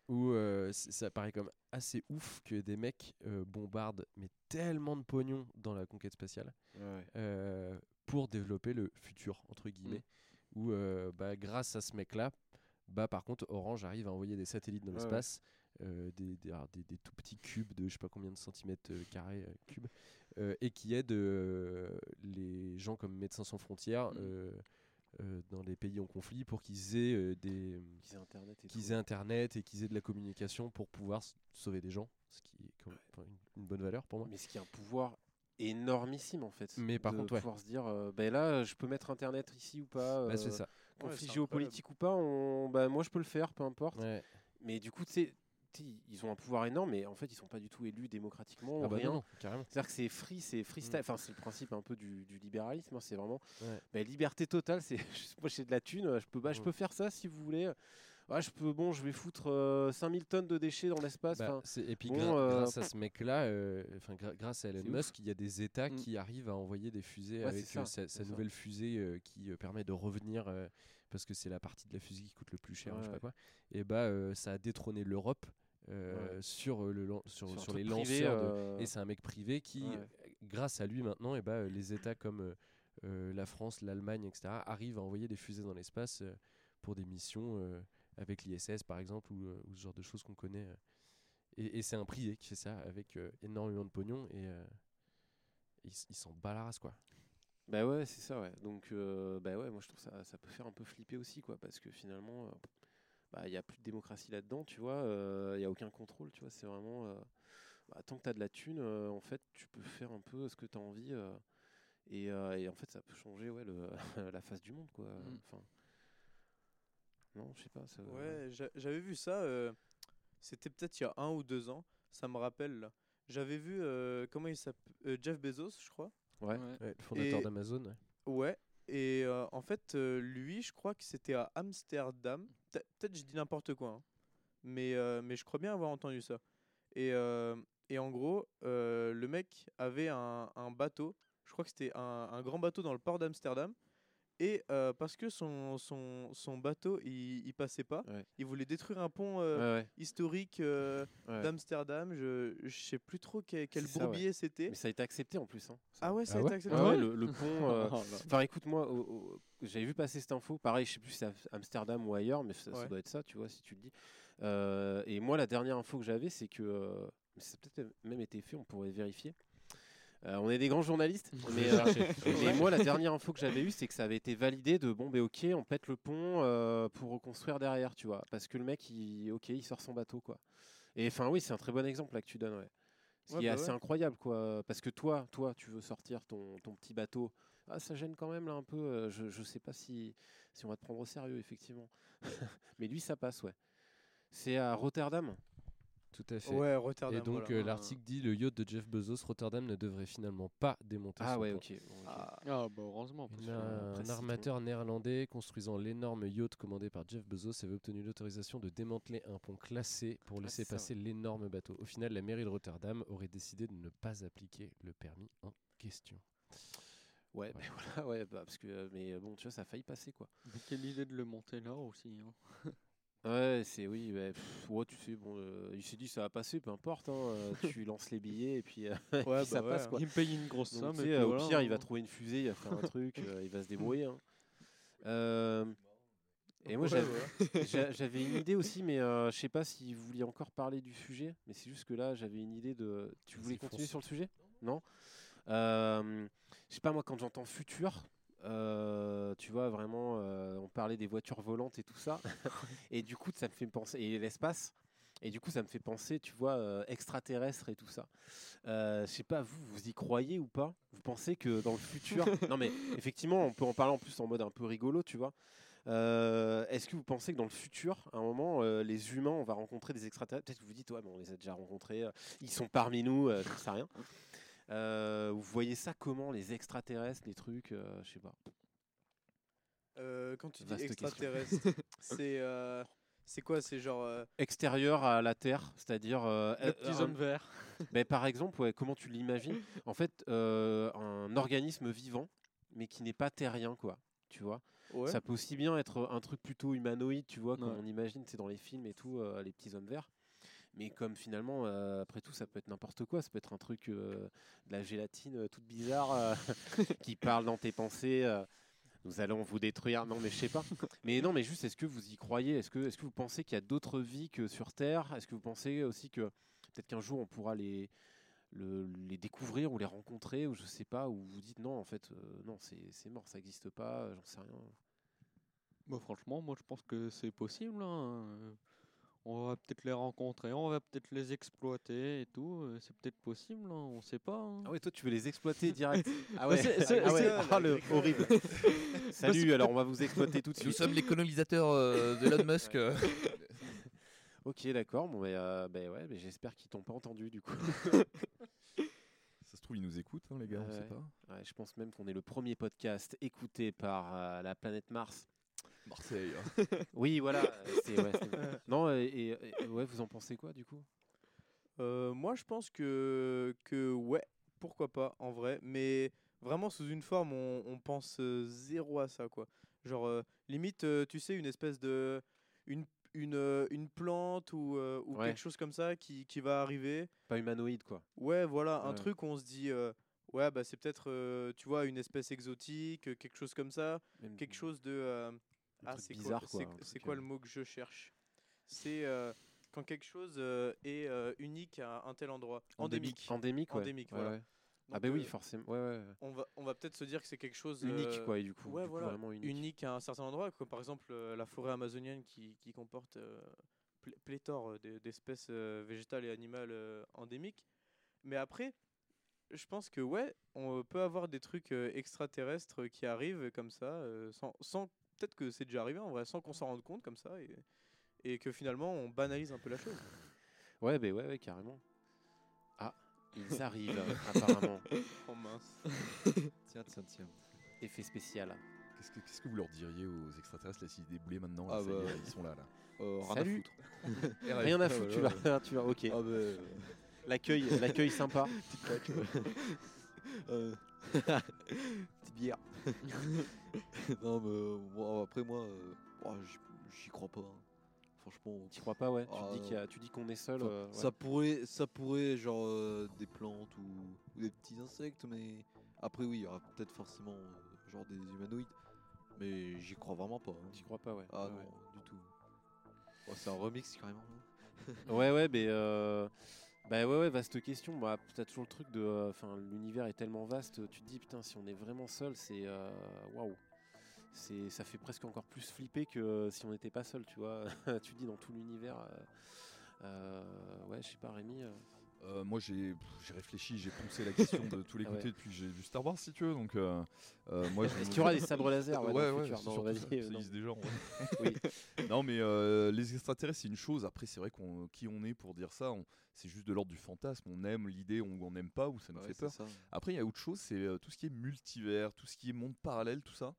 S2: où euh, ça paraît comme assez ouf que des mecs euh, bombardent mais tellement de pognon dans la conquête spatiale. Euh, pour développer le futur entre guillemets où euh, bah, grâce à ce mec là bah par contre Orange arrive à envoyer des satellites dans
S8: Ouais,
S2: l'espace euh, des, des, des- des tout petits cubes de je sais pas combien de centimètres euh, carrés cubes et qui aident les gens comme Médecins sans frontières
S6: Mm.
S2: euh, dans les pays en conflit pour qu'ils aient euh, des
S8: Qu'ils aient internet et
S2: qu'ils aient internet et qu'ils aient de la communication pour pouvoir sauver des gens, ce qui est quand même enfin, une, une bonne valeur pour moi.
S8: Mais ce qui est un pouvoir énormissime en fait.
S2: Mais par
S8: de
S2: contre, ouais.
S8: pouvoir se dire, euh, ben là, je peux mettre internet ici ou pas.
S2: Bah, c'est
S8: euh,
S2: ça.
S8: Conflit
S1: c'est
S8: géopolitique ou pas, on... bah, moi je peux le faire, peu importe.
S2: Ouais.
S8: Mais du coup, tu sais, ils ont un pouvoir énorme, mais en fait, ils sont pas du tout élus démocratiquement.
S2: Ah bah
S8: rien. C'est-à-dire que c'est free, c'est freestyle.
S2: Mm.
S8: Enfin, c'est le principe un peu du, du libéralisme. hein, C'est vraiment
S2: Ouais.
S8: bah, liberté totale. C'est moi, j'ai de la thune. Je peux, bah, je
S2: Mm.
S8: peux faire ça si vous voulez. Ah, je peux, bon, je vais foutre euh, 5000 tonnes de déchets dans l'espace.
S2: Bah, et puis
S8: bon,
S2: gra-
S8: euh,
S2: grâce à ce mec-là, euh, enfin gra- grâce à Elon. Musk, il y a des États
S6: Mm.
S2: qui arrivent à envoyer des fusées
S8: Ouais,
S2: avec euh,
S8: ça,
S2: sa, nouvelle fusée qui permet de revenir parce que c'est la partie de la fusée qui coûte le plus cher, ou je sais
S8: Ouais,
S2: pas quoi. Et bah ça a détrôné l'Europe euh,
S8: Ouais.
S2: sur le lan- sur,
S8: sur un
S2: sur
S8: truc
S2: les
S8: privé,
S2: lanceurs de- et c'est un mec privé qui,
S8: Ouais.
S2: grâce à lui maintenant, et bah, les États comme euh, la France, l'Allemagne, etc., arrivent à envoyer des fusées dans l'espace pour des missions avec l'ISS par exemple ou, euh, ou ce genre de choses qu'on connaît. euh. Et, et c'est un privé qui fait ça avec euh, énormément de pognon et euh, il, s- il s'en bat la race quoi.
S8: Bah ouais, c'est ça, ouais. Donc, euh, bah ouais, moi je trouve ça, ça peut faire un peu flipper aussi, quoi, parce que finalement, euh, bah il y a plus de démocratie là-dedans, tu vois. Il y a aucun contrôle, tu vois. C'est vraiment, euh, bah, tant que t'as de la thune, euh, en fait, tu peux faire un peu ce que t'as envie, euh, et, euh, et en fait, ça peut changer, ouais, le, la face du monde, quoi.
S6: Mm.
S8: Non, je sais pas. Ça,
S1: Ouais, j'a- j'avais vu ça. euh, C'était peut-être il y a un ou deux ans. Ça me rappelle. J'avais vu euh, comment il s'appelle Jeff Bezos, je crois.
S8: Ouais.
S6: Ouais.
S2: Ouais, le fondateur
S1: Et-
S2: d'Amazon. ouais.
S1: Ouais. Et euh, en fait, euh, lui, je crois que c'était à Amsterdam. Peut- Peut-être je dis n'importe quoi. hein. Mais, euh, mais je crois bien avoir entendu ça. Et, euh, et en gros, euh, le mec avait un, un bateau. Je crois que c'était un, un grand bateau dans le port d'Amsterdam. Et euh, parce que son, son, son bateau, il, il passait pas,
S8: Ouais.
S1: il voulait détruire un pont euh,
S8: Ouais, ouais,
S1: historique euh,
S8: ouais.
S1: d'Amsterdam. Je, je sais plus trop quel, quel bourbier c'était.
S8: Mais ça a été accepté en plus. Hein, ça.
S1: Ah ouais, ça
S2: Ah
S1: a
S2: ouais?
S1: été accepté.
S8: Ah le, le pont. euh,
S6: Oh.
S8: Enfin, écoute, moi, au- au- j'avais vu passer cette info. Pareil, je sais plus si c'est à Amsterdam ou ailleurs, mais ça, ça doit être ça, tu vois, si tu le dis. Euh, et moi, la dernière info que j'avais, c'est que. euh, mais ça a peut-être même été fait, on pourrait vérifier. Euh, on est des grands journalistes, mais, euh, mais moi, la dernière info que j'avais eue, c'est que ça avait été validé de bon, ben ok, on pète le pont euh, pour reconstruire derrière, tu vois. Parce que le mec, il, ok, il sort son bateau, quoi. Et enfin, oui, c'est un très bon exemple là que tu donnes, ouais. Ce
S1: Ouais,
S8: qui est
S1: bah
S8: assez
S1: ouais.
S8: incroyable, quoi. Parce que toi, toi, tu veux sortir ton, ton petit bateau. Ah, ça gêne quand même là un peu. Je, je sais pas si, si on va te prendre au sérieux, effectivement. Mais lui, ça passe, ouais. C'est à Rotterdam.
S2: Tout à fait.
S1: Ouais, Rotterdam.
S2: et donc
S1: voilà.
S2: euh, l'article dit le yacht de Jeff Bezos Rotterdam ne devrait finalement pas démonter
S8: Ah
S2: son
S8: ouais,
S2: pont.
S8: ok.
S1: Ah,
S6: Ah bah heureusement. parce
S2: un
S8: précisément.
S2: armateur néerlandais construisant l'énorme yacht commandé par Jeff Bezos avait obtenu l'autorisation de démanteler un pont classé pour
S8: Ah,
S2: laisser passer l'énorme bateau. Au final, la mairie de Rotterdam aurait décidé de ne pas appliquer le permis en question.
S8: Ouais, ben voilà, ouais, bah, parce que, euh, mais euh, bon, tu vois, ça a failli passer, quoi.
S6: Mais quelle idée de le monter là aussi. hein.
S8: Ouais, c'est oui, ouais, pff, ouais, tu sais, bon, euh, il s'est dit ça va passer, peu importe, hein, euh, tu lances les billets et puis, euh,
S1: Ouais,
S8: ça
S1: bah
S8: passe quoi.
S6: Il me paye une grosse somme.
S8: tu sais, au
S6: voilà,
S8: pire, il va
S6: hein.
S8: trouver une fusée, il va faire un truc, il va se débrouiller. hein. Et moi, j'avais une idée aussi, mais je sais pas si vous vouliez encore parler du sujet, mais c'est juste que là, j'avais une idée de. Tu voulais continuer sur le sujet? Non? Je sais pas, moi, quand j'entends futur. Euh, tu vois vraiment euh, on parlait des voitures volantes et tout ça. Et du coup ça me fait penser et l'espace. Et du coup ça me fait penser tu vois euh, extraterrestre et tout ça. Euh, je sais pas vous vous y croyez ou pas? Vous pensez que dans le futur non mais effectivement on peut en parler en plus en mode un peu rigolo tu vois. Euh, est-ce que vous pensez que dans le futur, à un moment, les humains, on va rencontrer des extraterrestres? Peut-être que vous vous dites, ouais, mais on les a déjà rencontrés, ils sont parmi nous, j'en sais rien. Euh, vous voyez ça comment, les extraterrestres, les trucs, euh, je sais pas.
S1: Euh, quand tu dis
S8: Vaste question.
S1: extraterrestre, c'est euh, c'est quoi? C'est genre. euh,
S8: Extérieur à la Terre, c'est-à-dire. euh,
S6: Le
S8: euh,
S6: petit
S8: un-
S6: vert.
S8: Mais par exemple, ouais, comment tu l'imagines? En fait, euh, un organisme vivant, mais qui n'est pas terrien, quoi. Tu vois?
S1: Ouais.
S8: Ça peut aussi bien être un truc plutôt humanoïde, tu vois, comme
S6: Ouais.
S8: on imagine, c'est dans les films et tout, euh, les petits hommes verts. Mais comme finalement, euh, après tout, ça peut être n'importe quoi. Ça peut être un truc, euh, de la gélatine euh, toute bizarre qui parle dans tes pensées. nous allons vous détruire. Non, mais je sais pas. Mais non, mais juste, est-ce que vous y croyez? Est-ce que, est-ce que vous pensez qu'il y a d'autres vies que sur Terre? Est-ce que vous pensez aussi que peut-être qu'un jour on pourra les, le- les découvrir ou les rencontrer ou je sais pas ou vous dites non en fait non c'est mort ça n'existe pas j'en sais rien
S6: franchement, moi je pense que c'est possible. hein. On va peut-être les rencontrer, on va peut-être les exploiter et tout. euh, C'est peut-être possible, hein, on sait pas. hein.
S8: ah ouais toi tu veux les exploiter direct ah
S6: Bah,
S8: ouais,
S6: c'est- c'est-
S8: ah ouais.
S6: c'est-
S8: Ah, le horrible salut alors on va vous exploiter tout de
S5: Nous
S8: suite
S5: sommes les colonisateurs euh, d'Elon Musk. euh.
S8: ok d'accord bon mais euh, ben ouais mais j'espère qu'ils t'ont pas entendu du coup
S7: Ça se trouve, ils nous écoutent, hein, les gars, on
S8: Ouais.
S7: sait pas.
S8: Ouais, je pense même qu'on est le premier podcast écouté par euh, la planète Mars
S7: Marseille. hein.
S8: Oui, voilà. euh, ouais, non, et, ouais, vous en pensez quoi du coup?
S1: Euh, moi, je pense que, que ouais, pourquoi pas, en vrai. Mais vraiment, sous une forme, on, on pense euh, zéro à ça, quoi. Genre, euh, limite, euh, tu sais, une espèce de. Une, une, euh, une plante ou, euh, ou
S8: Ouais.
S1: quelque chose comme ça qui, qui va arriver.
S8: Pas humanoïde quoi.
S1: Ouais, voilà, un
S8: Ouais.
S1: truc où on se dit. euh, ouais, bah, c'est peut-être, euh, tu vois, une espèce exotique, quelque chose comme ça.
S8: Même
S1: Quelque chose de. euh, ah, c'est
S8: bizarre,
S1: quoi, c'est- quoi
S8: euh.
S1: le mot que je cherche? C'est euh, quand quelque chose euh, est unique à un tel endroit. Endémique.
S8: Endémique, ouais.
S1: Endémique,
S8: Ouais,
S1: voilà.
S8: ouais. Ah
S1: Donc,
S8: bah oui, forcément. Ouais, ouais.
S1: on va, on va peut-être se dire que c'est quelque chose
S8: Unique
S1: euh,
S8: quoi, et du coup.
S1: ouais,
S8: du coup,
S1: voilà,
S8: vraiment unique.
S1: unique à un certain endroit, comme par exemple euh, la forêt amazonienne qui, qui comporte euh, plé- pléthore d'e- d'espèces végétales et animales endémiques. Mais après, je pense que ouais, on peut avoir des trucs extraterrestres qui arrivent comme ça, sans, sans peut-être que c'est déjà arrivé en vrai, sans qu'on s'en rende compte comme ça, et, et que finalement on banalise un peu la chose.
S8: Ouais, bah ouais, ouais, carrément. Ah, ils arrivent apparemment.
S1: Oh mince.
S5: Tiens, tiens, tiens.
S8: Effet spécial.
S7: Qu'est-ce que, qu'est-ce que vous leur diriez aux extraterrestres là s'ils déboulaient maintenant là,
S5: Ah
S7: est,
S5: bah.
S7: Ils sont là là.
S5: Euh, rien
S8: Salut.
S5: à foutre.
S8: Rien à foutre, tu vas, tu vas. Ok.
S5: Ah bah,
S8: L'accueil, l'accueil sympa.
S5: euh, Petite bière. non, mais euh, après, moi, euh, oh, j'y- crois pas. hein. Franchement.
S8: Tu crois pas, ouais? Tu
S5: Ah,
S8: dis
S5: non.
S8: qu'il y a- tu dis qu'on est seul.
S5: Enfin,
S8: euh, ouais.
S5: Ça pourrait, ça pourrait, genre euh, des plantes ou, ou des petits insectes, mais après oui, il y aura peut-être forcément euh, genre des humanoïdes, mais j'y crois vraiment pas. hein.
S8: J'y crois pas, ouais.
S5: Ah
S8: Ouais,
S5: non,
S8: ouais.
S5: du tout. Oh, c'est un remix carrément. hein.
S8: Ouais, ouais, mais euh, bah ouais, ouais, vaste question. Bah, t'as toujours le truc de, euh, enfin, l'univers est tellement vaste. Tu te dis putain, si on est vraiment seul, c'est euh, waouh. C'est, ça fait presque encore plus flipper que euh, si on n'était pas seul, tu vois. tu dis dans tout l'univers. ouais, je sais pas, Rémi. Euh,
S7: moi j'ai réfléchi, j'ai poncé la question de tous les
S8: Ah ouais.
S7: côtés depuis que j'ai vu Star Wars si tu veux. Donc euh, euh, moi
S8: Est-ce
S7: me-
S8: qu'il y aura des sabres laser ouais,
S7: Ouais,
S8: dans le
S7: ouais,
S8: futur
S7: c'est
S8: Non,
S7: surtout
S8: vas-y,
S7: ça,
S8: euh,
S7: ça
S8: non.
S7: existe déjà.
S8: Oui.
S7: non mais euh, les extraterrestres c'est une chose, après c'est vrai qu'on qui on est pour dire ça, on- c'est juste de l'ordre du fantasme, on aime l'idée ou on n'aime pas ou ça nous
S5: Ouais,
S7: fait peur.
S5: ça.
S7: Après il y a autre chose, c'est tout ce qui est multivers, tout ce qui est monde parallèle, tout ça.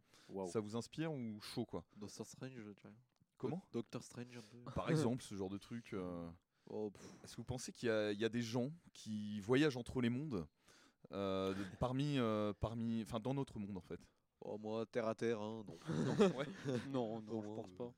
S7: Ça vous inspire ou chaud quoi?
S5: Doctor Strange, tu vois.
S7: Comment?
S5: Doctor Strange un peu.
S7: Par exemple ce genre de truc. euh,
S5: Oh,
S7: Est-ce que vous pensez qu'il y, a- il y a des gens qui voyagent entre les mondes euh, de- parmi, euh, parmi, enfin dans notre monde en fait?
S5: Oh, moi terre à terre, hein, non.
S6: Non, non,
S5: Au
S6: je pense
S5: euh,
S6: pas.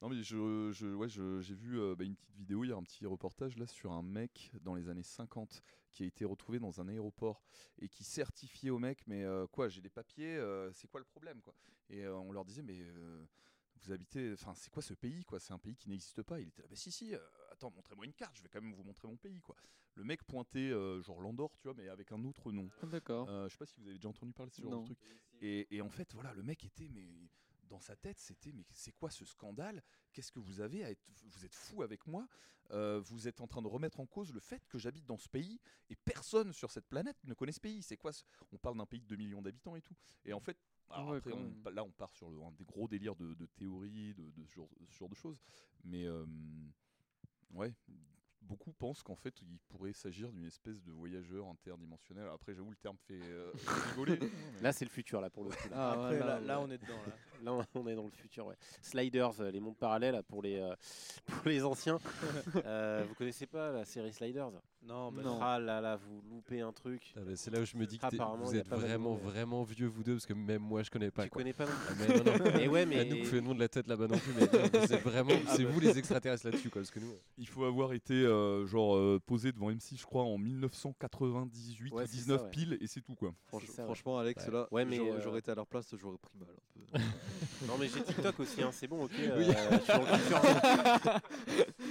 S7: Non mais je, je- ouais, je- j'ai vu euh, bah, une petite vidéo, il y a un petit reportage là sur un mec dans les années 50 qui a été retrouvé dans un aéroport et qui certifiait au mec mais euh, quoi j'ai des papiers, euh, c'est quoi le problème quoi? Et euh, on leur disait mais euh, vous habitez, enfin c'est quoi ce pays quoi? C'est un pays qui n'existe pas. Il était là bah si si, euh, attends montrez-moi une carte, je vais quand même vous montrer mon pays quoi. Le mec pointait euh, genre l'Andorre tu vois mais avec un autre nom.
S6: Ah, D'accord.
S7: Euh, je sais pas si vous avez déjà entendu parler de ce genre
S6: Non.
S7: de truc. Et, et en fait, voilà, le mec était, mais dans sa tête, c'était, mais c'est quoi ce scandale? Qu'est-ce que vous avez à être Vous êtes fou avec moi? Euh, Vous êtes en train de remettre en cause le fait que j'habite dans ce pays et personne sur cette planète ne connaît ce pays. C'est quoi ce- On parle d'un pays de 2 millions d'habitants et tout. Et en fait. alors
S6: Ouais,
S7: après,
S6: quand
S7: on-
S6: même.
S7: là, on part sur le- un des gros délires de, de théorie, de, de ce, genre, ce genre de choses. Mais euh, ouais, beaucoup pensent qu'en fait, il pourrait s'agir d'une espèce de voyageur interdimensionnel. Après, j'avoue, le terme fait euh, rigoler.
S8: Là, c'est le futur, là, pour le coup. là.
S6: Ah,
S1: Après, là, là,
S6: ouais.
S1: on est dedans. Là.
S8: Là, on- est dans le futur, ouais. Sliders, euh, les mondes parallèles pour les, euh, pour les anciens. Euh, vous connaissez pas la série Sliders?
S1: Non, bah,
S6: Non.
S8: Ah là là, vous loupez un truc.
S2: Ah bah, c'est là où je me dis que
S8: Apparemment,
S2: vous êtes
S8: de
S2: vraiment, vraiment vieux, vous deux, parce que même moi, je connais pas.
S8: tu
S2: quoi.
S8: connais pas non
S2: Ah, mais non, non.
S8: Et ouais, mais
S2: nous, vous faites le nom de la tête là-bas non plus, mais non, vous êtes vraiment,
S8: Ah
S2: c'est
S8: bah.
S2: vous les extraterrestres là-dessus, quoi, parce que nous.
S7: Il faut avoir été euh, genre euh, posé devant M6, je crois, en 1998
S8: Ouais,
S7: ou
S8: c'est
S7: 19
S8: ça, ouais.
S7: pile, et c'est tout quoi.
S5: Franch-
S8: ça, ouais.
S5: franchement, Alex,
S2: Ouais.
S5: là,
S8: Ouais, mais,
S5: j'aurais
S8: euh,
S5: été à leur place, j'aurais pris mal.
S8: non mais j'ai TikTok aussi, hein, c'est bon, ok.
S5: Oui.
S8: euh, je suis dans le futur.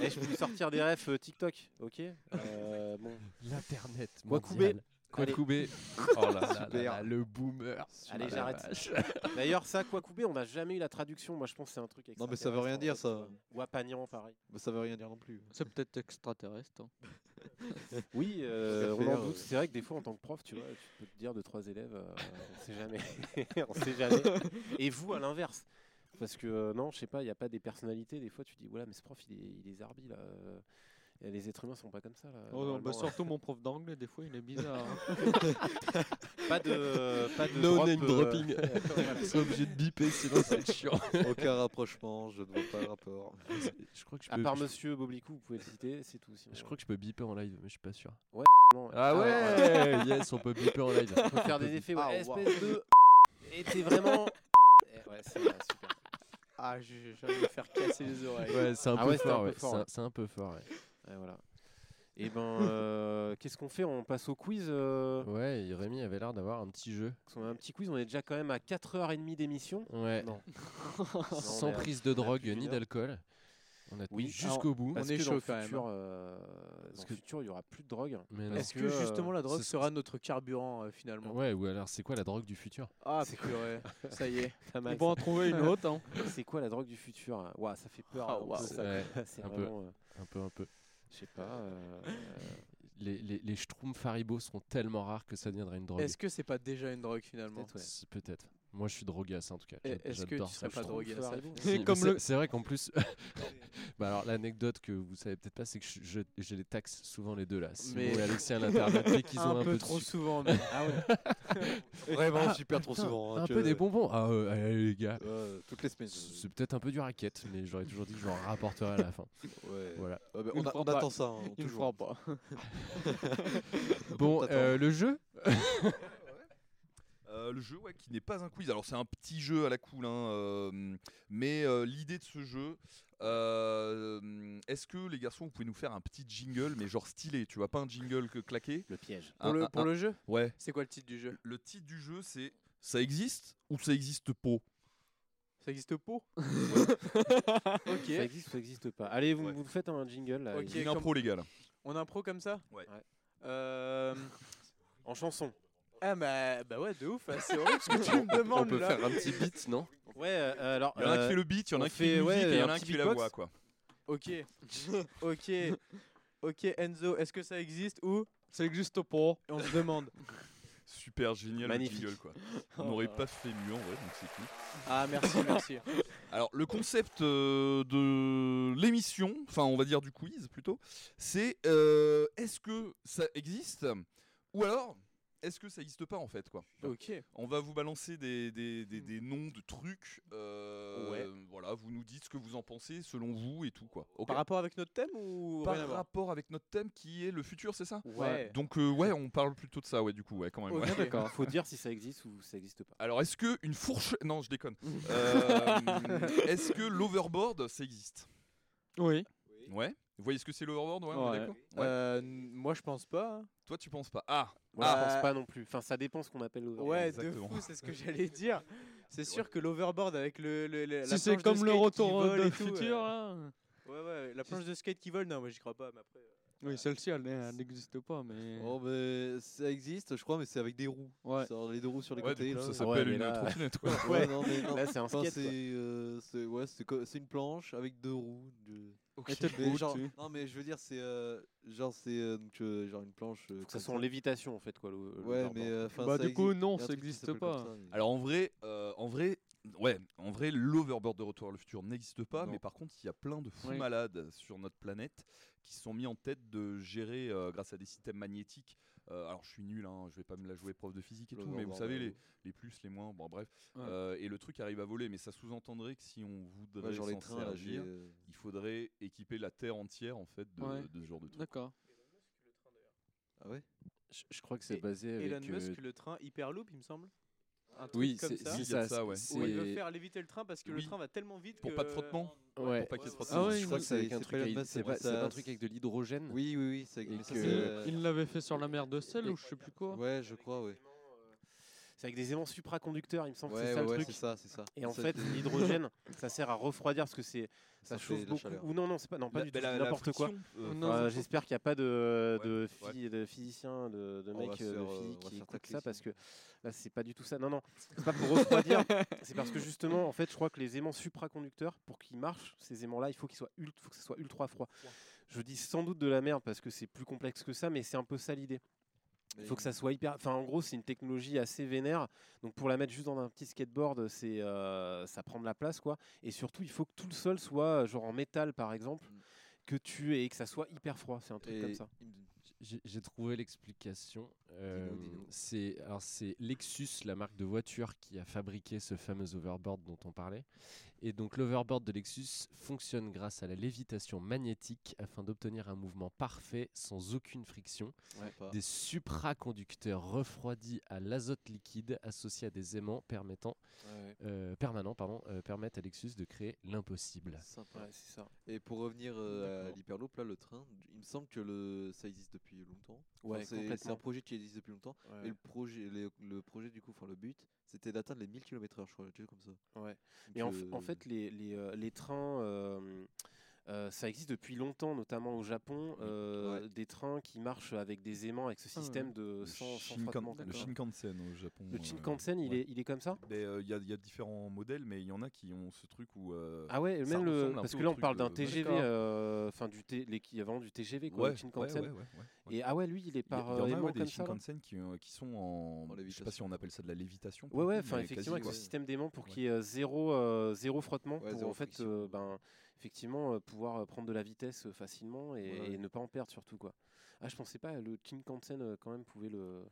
S8: Eh, je peux lui sortir des refs euh, TikTok, ok. Euh, bon,
S2: L'internet.
S8: Quoi couper
S2: Couper Oh là là là
S5: Super.
S2: là, le boomer.
S8: Allez,
S2: Ah,
S8: j'arrête. D'ailleurs, ça, quoi couper, on n'a jamais eu la traduction. Moi, je pense que c'est un truc.
S5: Non, mais ça veut rien dire, ça.
S8: Wapagnan, pareil.
S5: Mais ça veut rien dire non plus.
S6: C'est peut-être extraterrestre. hein.
S8: Oui, euh, on en doute.
S5: euh.
S8: C'est vrai que des fois, en tant que prof, tu vois, tu peux te dire de trois élèves, euh, on sait jamais. on sait jamais. Et vous, à l'inverse. Parce que, euh, non, je sais pas, il n'y a pas des personnalités. Des fois, tu dis, voilà, mais ce prof, il est, il est zarbi, là. Euh, Et les êtres humains sont pas comme ça. Là,
S6: Oh, non, bah, surtout mon prof d'anglais, des fois il est bizarre. hein.
S8: Pas de, pas de
S2: No
S8: drop,
S2: name
S8: euh,
S2: dropping. C'est obligé de biper, sinon ça va être chiant.
S5: Aucun rapprochement, je ne vois pas le rapport.
S2: Je crois que je
S8: À
S2: peux.
S8: part
S2: je-
S8: Monsieur Boblicou, vous pouvez le citer, c'est tout. Sinon,
S2: Je crois que je peux biper en live, mais je suis pas sûr.
S8: non,
S2: Ah ouais, yes, on peut biper en live.
S8: On peut faire des effets. Ouais,
S1: Ah,
S8: espèce de. Et t'es vraiment. Eh, Ouais, c'est ouais, super.
S1: Ah, j'ai j'ai envie de me faire casser les oreilles.
S2: Ouais, c'est un,
S8: Ah
S2: peu
S8: ouais, c'était un
S2: fort,
S8: peu
S2: ouais.
S8: fort,
S2: C'est un-
S8: ouais.
S2: C'est un peu fort, ouais.
S8: Ouais, voilà. Et ben, euh, qu'est-ce qu'on fait? On passe au quiz. euh,
S2: Ouais, et Rémi avait l'air d'avoir un petit jeu.
S8: parce qu'on a un petit quiz. On est déjà quand même à 4h30 d'émission.
S2: Ouais.
S8: Non.
S2: Sans
S8: on à-
S2: prise de
S8: on
S2: drogue ni d'alcool. On a
S8: Oui.
S2: tenu jusqu'au bout.
S8: Parce
S1: On est chaud
S8: le
S1: quand même,
S8: futur, euh, dans
S2: que-
S8: le futur, il y aura plus de drogue.
S1: Est-ce que,
S8: que, euh,
S1: justement la drogue
S2: ce-
S1: sera notre carburant euh, finalement?
S2: Ouais, ou alors c'est quoi la drogue du futur?
S1: Ah, purée, ça y est.
S8: Pas mal,
S6: On peut en trouver une autre. Hein.
S8: ça. C'est quoi la drogue du futur? Hein Ouah, ça fait peur.
S1: Ah,
S8: hein, un peu,
S1: waouh.
S8: ça.
S2: Ouais,
S8: C'est
S2: un peu.
S8: vraiment. euh,
S2: Un peu, un peu.
S8: Je sais pas. euh,
S2: Les, les, les Schtroumpfs Haribo seront tellement rares que ça deviendrait une drogue.
S1: Est-ce que c'est pas déjà une drogue finalement?
S8: Peut-être, ouais.
S2: C'est- Peut-être. Moi, je suis drogué à ça en tout cas.
S1: Est-ce que tu serais pas
S2: trouve.
S1: drogué à ça
S8: Haribo.
S2: Si,
S6: Comme
S2: c'est-
S6: le-
S2: C'est vrai qu'en plus. bah alors, l'anecdote que vous savez peut-être pas, c'est que je, je, je les taxe souvent les deux là. Simon
S1: Mais-
S2: et Alexis à l'internet, dès qu'ils ont
S1: un,
S2: un,
S1: peu trop souvent. mais-
S8: Ah ouais.
S5: Vraiment
S2: Ah,
S5: super trop souvent. hein,
S2: un peu des bonbons. Ah, euh, allez, les gars.
S5: Toutes les semaines.
S2: C'est peut-être un peu du racket, mais j'aurais toujours dit que je leur rapporterai à la fin.
S5: Ouais.
S2: Voilà.
S5: Bah, on, a- on attend ça. hein,
S6: Il ne
S5: toujours.
S6: pas.
S2: Bon, euh, le jeu
S7: Euh, le jeu, ouais, qui n'est pas un quiz. Alors c'est un petit jeu à la cool, hein, euh, mais euh, l'idée de ce jeu, euh, est-ce que les garçons, vous pouvez nous faire un petit jingle, mais genre stylé, tu vois, pas un jingle que claqué.
S8: Le piège.
S1: Pour, le,
S7: un-
S1: pour
S7: un-
S1: le jeu
S7: Ouais.
S1: C'est quoi le titre du jeu
S7: Le titre du jeu, c'est ça existe ou ça existe pas?
S1: Ça existe pas
S8: Ça
S1: Ok.
S8: existe ou ça existe pas Allez, vous,
S7: Ouais.
S8: vous faites un jingle. Là,
S1: Ok.
S7: Une
S1: comme-
S7: impro légale.
S1: On impro comme ça
S7: Ouais.
S8: Ouais.
S1: Euh,
S8: En chanson.
S1: Ah bah, bah ouais, de ouf. hein, C'est horrible ce que tu me
S2: On
S1: demandes
S2: peut
S1: là.
S2: faire un petit beat, non?
S8: Ouais, euh, alors.
S7: Il y en a un
S8: euh,
S7: qui fait le beat, il y en a
S8: on
S7: un qui fait la
S8: fait,
S7: musique
S8: ouais,
S7: et il y en
S8: un
S7: a un qui fait la voix, quoi.
S1: Ok. ok. Ok Enzo, est-ce que ça existe ou
S6: Ça existe pas?
S1: on se demande
S7: Super génial
S8: Magnifique.
S7: le jingle, quoi. On n'aurait pas fait mieux en vrai, donc c'est cool.
S1: Ah merci, merci.
S7: Alors, le concept euh, de l'émission, enfin, on va dire du quiz plutôt, c'est euh, est-ce que ça existe? Ou alors est-ce que ça n'existe pas en fait quoi?
S1: Ok.
S7: On va vous balancer des, des, des- des noms de trucs. euh,
S1: Ouais.
S7: Voilà, vous nous dites ce que vous en pensez selon vous et tout quoi.
S1: Par rapport avec notre thème ou
S7: Par rapport avec notre thème qui est le futur, c'est ça?
S1: Ouais.
S7: Donc euh, ouais, on parle plutôt de ça, ouais, du coup, ouais, quand même.
S1: Ok.
S7: ouais.
S8: D'accord. Faut dire si ça existe ou ça existe pas.
S7: Alors, est-ce que une fourchette Non, je déconne. Euh, est-ce que l'overboard, ça existe?
S6: Oui.
S7: Ouais. Vous voyez ce que c'est l'overboard Ouais,
S6: Ouais.
S7: Ouais.
S1: Euh, moi je pense pas. hein.
S7: Toi, tu penses pas Ah
S8: Moi,
S1: Ah.
S8: je pense pas non plus. Enfin, ça dépend ce qu'on appelle l'overboard.
S1: Ouais,
S7: exactement.
S1: de fou, c'est ce que j'allais dire. C'est sûr que l'overboard avec le, le- le- la
S6: Si c'est
S1: planche de
S6: comme le
S1: skate qui
S6: retour
S1: vole
S6: de
S1: et tout,
S6: futur,
S1: euh,
S6: là.
S1: Ouais, ouais, la planche de skate qui vole, non, moi j'y crois pas, mais après. euh,
S6: Oui, celle-ci, elle n'existe pas, mais.
S5: Oh, mais ça existe, je crois, mais c'est avec des roues.
S6: Ouais.
S5: Les deux roues sur les
S7: Ouais,
S5: côtés.
S7: du coup,
S5: là.
S7: ça s'appelle une
S8: là-
S7: trottinette, quoi.
S5: Ouais, non, mais non.
S8: Là, c'est un skate.
S5: c'est euh, ouais, c'est une planche avec deux roues. Mais genre, non mais je veux dire c'est euh, genre c'est euh, donc, euh, genre une planche. euh,
S8: Faut que ça soit en lévitation en fait quoi. le- le
S5: Ouais
S8: overboard.
S5: mais euh, enfin,
S6: Bah,
S5: ça
S6: du coup, non, ça
S5: truc qui
S6: existe
S5: s'appelle comme
S6: pas.
S5: ça, mais-
S7: Alors en vrai, euh, en vrai, ouais, en vrai, l'overboard de Retour à le futur n'existe pas,
S5: Non.
S7: mais par contre, il y a plein de fous
S6: Oui.
S7: malades sur notre planète qui se sont mis en tête de gérer euh, grâce à des systèmes magnétiques. Euh, alors je suis nul, hein, je vais pas me la jouer prof de physique et tout, mais vous savez les, les plus, les moins, bon bref.
S6: Ouais.
S7: Euh, et le truc arrive à voler, mais ça sous-entendrait que si on voudrait
S5: Ouais, genre les trains
S7: servir,
S5: euh,
S7: il faudrait équiper la Terre entière en fait de,
S6: Ouais.
S7: de ce genre de truc.
S6: D'accord.
S5: Ah ouais?
S2: je, je crois que c'est
S1: Et-
S2: basé avec.
S1: Elon
S2: euh,
S1: Musk, le train Hyperloop, il me semble. Un truc
S2: Oui,
S1: comme
S2: c'est
S1: ça.
S2: c'est
S7: Oui, il y a
S2: ça.
S7: ça, ouais.
S1: Où il veut faire léviter le train parce que
S7: Oui.
S1: le train va tellement vite
S7: Pour
S1: que...
S7: pas de frottement.
S2: Ouais.
S7: Pour pas qu'il y ait de frottement.
S6: Ah ouais,
S2: je crois que c'est avec
S5: c'est
S2: un truc avec- c'est pas- un truc avec de l'hydrogène.
S5: Oui oui oui.
S2: que-
S6: Il l'avait fait sur la mer de sel ou je sais plus quoi.
S5: Ouais je crois ouais.
S8: C'est avec des aimants supraconducteurs, il me semble que c'est ça
S5: ouais, ouais,
S8: le
S5: c'est
S8: truc.
S5: ça c'est ça.
S8: Et en fait, l'hydrogène, ça sert à refroidir parce que c'est ça,
S5: Ça
S8: chauffe beaucoup. Ou non, non, c'est pas non pas
S7: La-
S8: du tout, n'importe quoi.
S7: euh,
S8: Euh,
S6: c'est-
S8: J'espère qu'il n'y a pas de,
S7: Ouais,
S8: de,
S7: ouais.
S8: phy- de physiciens, de, euh,
S5: faire, euh, va
S8: qui
S5: tacler
S8: ça parce que là, c'est pas du tout ça. Non, non, c'est pas pour refroidir. c'est parce que justement, en fait, je crois que les aimants supraconducteurs, pour qu'ils marchent, ces aimants-là, il faut qu'ils soient faut que ça soit ultra froid. Je dis sans doute de la merde parce que c'est plus complexe que ça, mais c'est un peu ça l'idée. Il faut que ça soit hyper. Enfin, en gros, c'est une technologie assez vénère. Donc, pour la mettre juste dans un petit skateboard, c'est euh, ça prend de la place, quoi. Et surtout, il faut que tout le sol soit genre en métal, par exemple.
S5: Mm.
S8: que tu et que ça soit hyper froid. C'est un truc comme ça.
S2: J'ai trouvé l'explication. Euh, c'est alors c'est Lexus, la marque de voiture, qui a fabriqué ce fameux overboard dont on parlait. Et donc l'overboard de Lexus fonctionne grâce à la lévitation magnétique afin d'obtenir un mouvement parfait sans aucune friction. Des supraconducteurs refroidis à l'azote liquide associés à des aimants permettant,
S5: Ouais,
S2: euh, permanents pardon, euh, permettent à Lexus de créer l'impossible.
S5: Sympa.
S1: Ouais, c'est ça.
S5: Et pour revenir euh, à l'Hyperloop, là, le train, il me semble que le, ça existe depuis longtemps. Enfin, c'est- un projet qui existe depuis longtemps.
S1: Ouais.
S5: Et le projet, les- le projet du coup, enfin le but, c'était d'atteindre les 1000 km/h, je crois, comme ça.
S1: Ouais.
S5: Donc,
S1: Et en,
S5: euh,
S1: en fait, les, les, euh, les trains, euh, ça existe depuis longtemps, notamment au Japon, euh,
S5: Ouais.
S1: des trains qui marchent avec des aimants, avec ce
S6: Ah
S1: système de
S7: Le,
S1: sans, sans
S7: Shinkan-
S1: frottement.
S7: le. Shinkansen au Japon.
S1: Le
S7: euh,
S1: Shinkansen, il,
S7: ouais.
S1: est, il est comme ça?
S7: Il y, a- il y a différents modèles, mais il y en a qui ont ce truc où. euh,
S1: Ah ouais,
S7: ça
S1: même le parce que là on parle d'un TGV, euh, enfin du T, l'équivalent du TGV quoi,
S7: ouais,
S1: le
S7: ouais,
S1: Shinkansen.
S7: ouais, ouais, ouais.
S1: Et ah ouais, lui il est par
S7: il y en a des
S1: comme ça. là
S7: Shinkansen qui, euh, qui sont en. Je sais pas si on appelle ça de la lévitation.
S1: Ouais ouais, enfin effectivement avec ce système d'aimant pour qu'il y ait zéro zéro frottement pour en fait ben effectivement euh, pouvoir euh, prendre de la vitesse euh, facilement et,
S5: Ouais.
S1: et ne pas en perdre surtout quoi. Ah je pensais pas le Shinkansen euh, quand même pouvait le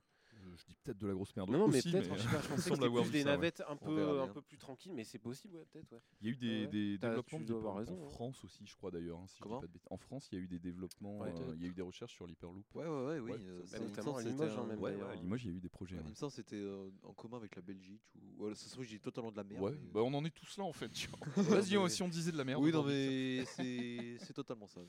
S7: Je dis peut-être de la grosse merde.
S1: Non non mais
S7: aussi,
S1: peut-être je je pensais que c'était plus des
S7: ça, ouais.
S1: navettes un peu
S5: verra
S1: un peu plus tranquilles mais c'est possible ouais peut-être ouais.
S7: Il y a eu des,
S1: Ouais,
S7: des
S1: T'as-
S7: développements de
S1: raison,
S7: en. France aussi, je crois d'ailleurs. hein, si je dis
S5: Comment
S7: pas de bêtises. en France, il y a eu des développements,
S1: Ouais.
S7: euh, il y a eu des recherches sur l'Hyperloop.
S5: Ouais, ouais, ouais, oui.
S7: Ouais,
S5: euh,
S1: notamment à Limoges,
S5: c'était
S1: hein,
S5: un-
S1: même,
S7: à Limoges, il y a eu des projets.
S5: Il me semble c'était euh, en commun avec la Belgique. Ou... Ça se trouve, je dis totalement de la merde.
S7: Ouais, bah on en est tous là en fait. Vas-y, si on disait de la merde.
S5: oui, non, mais c'est totalement ça.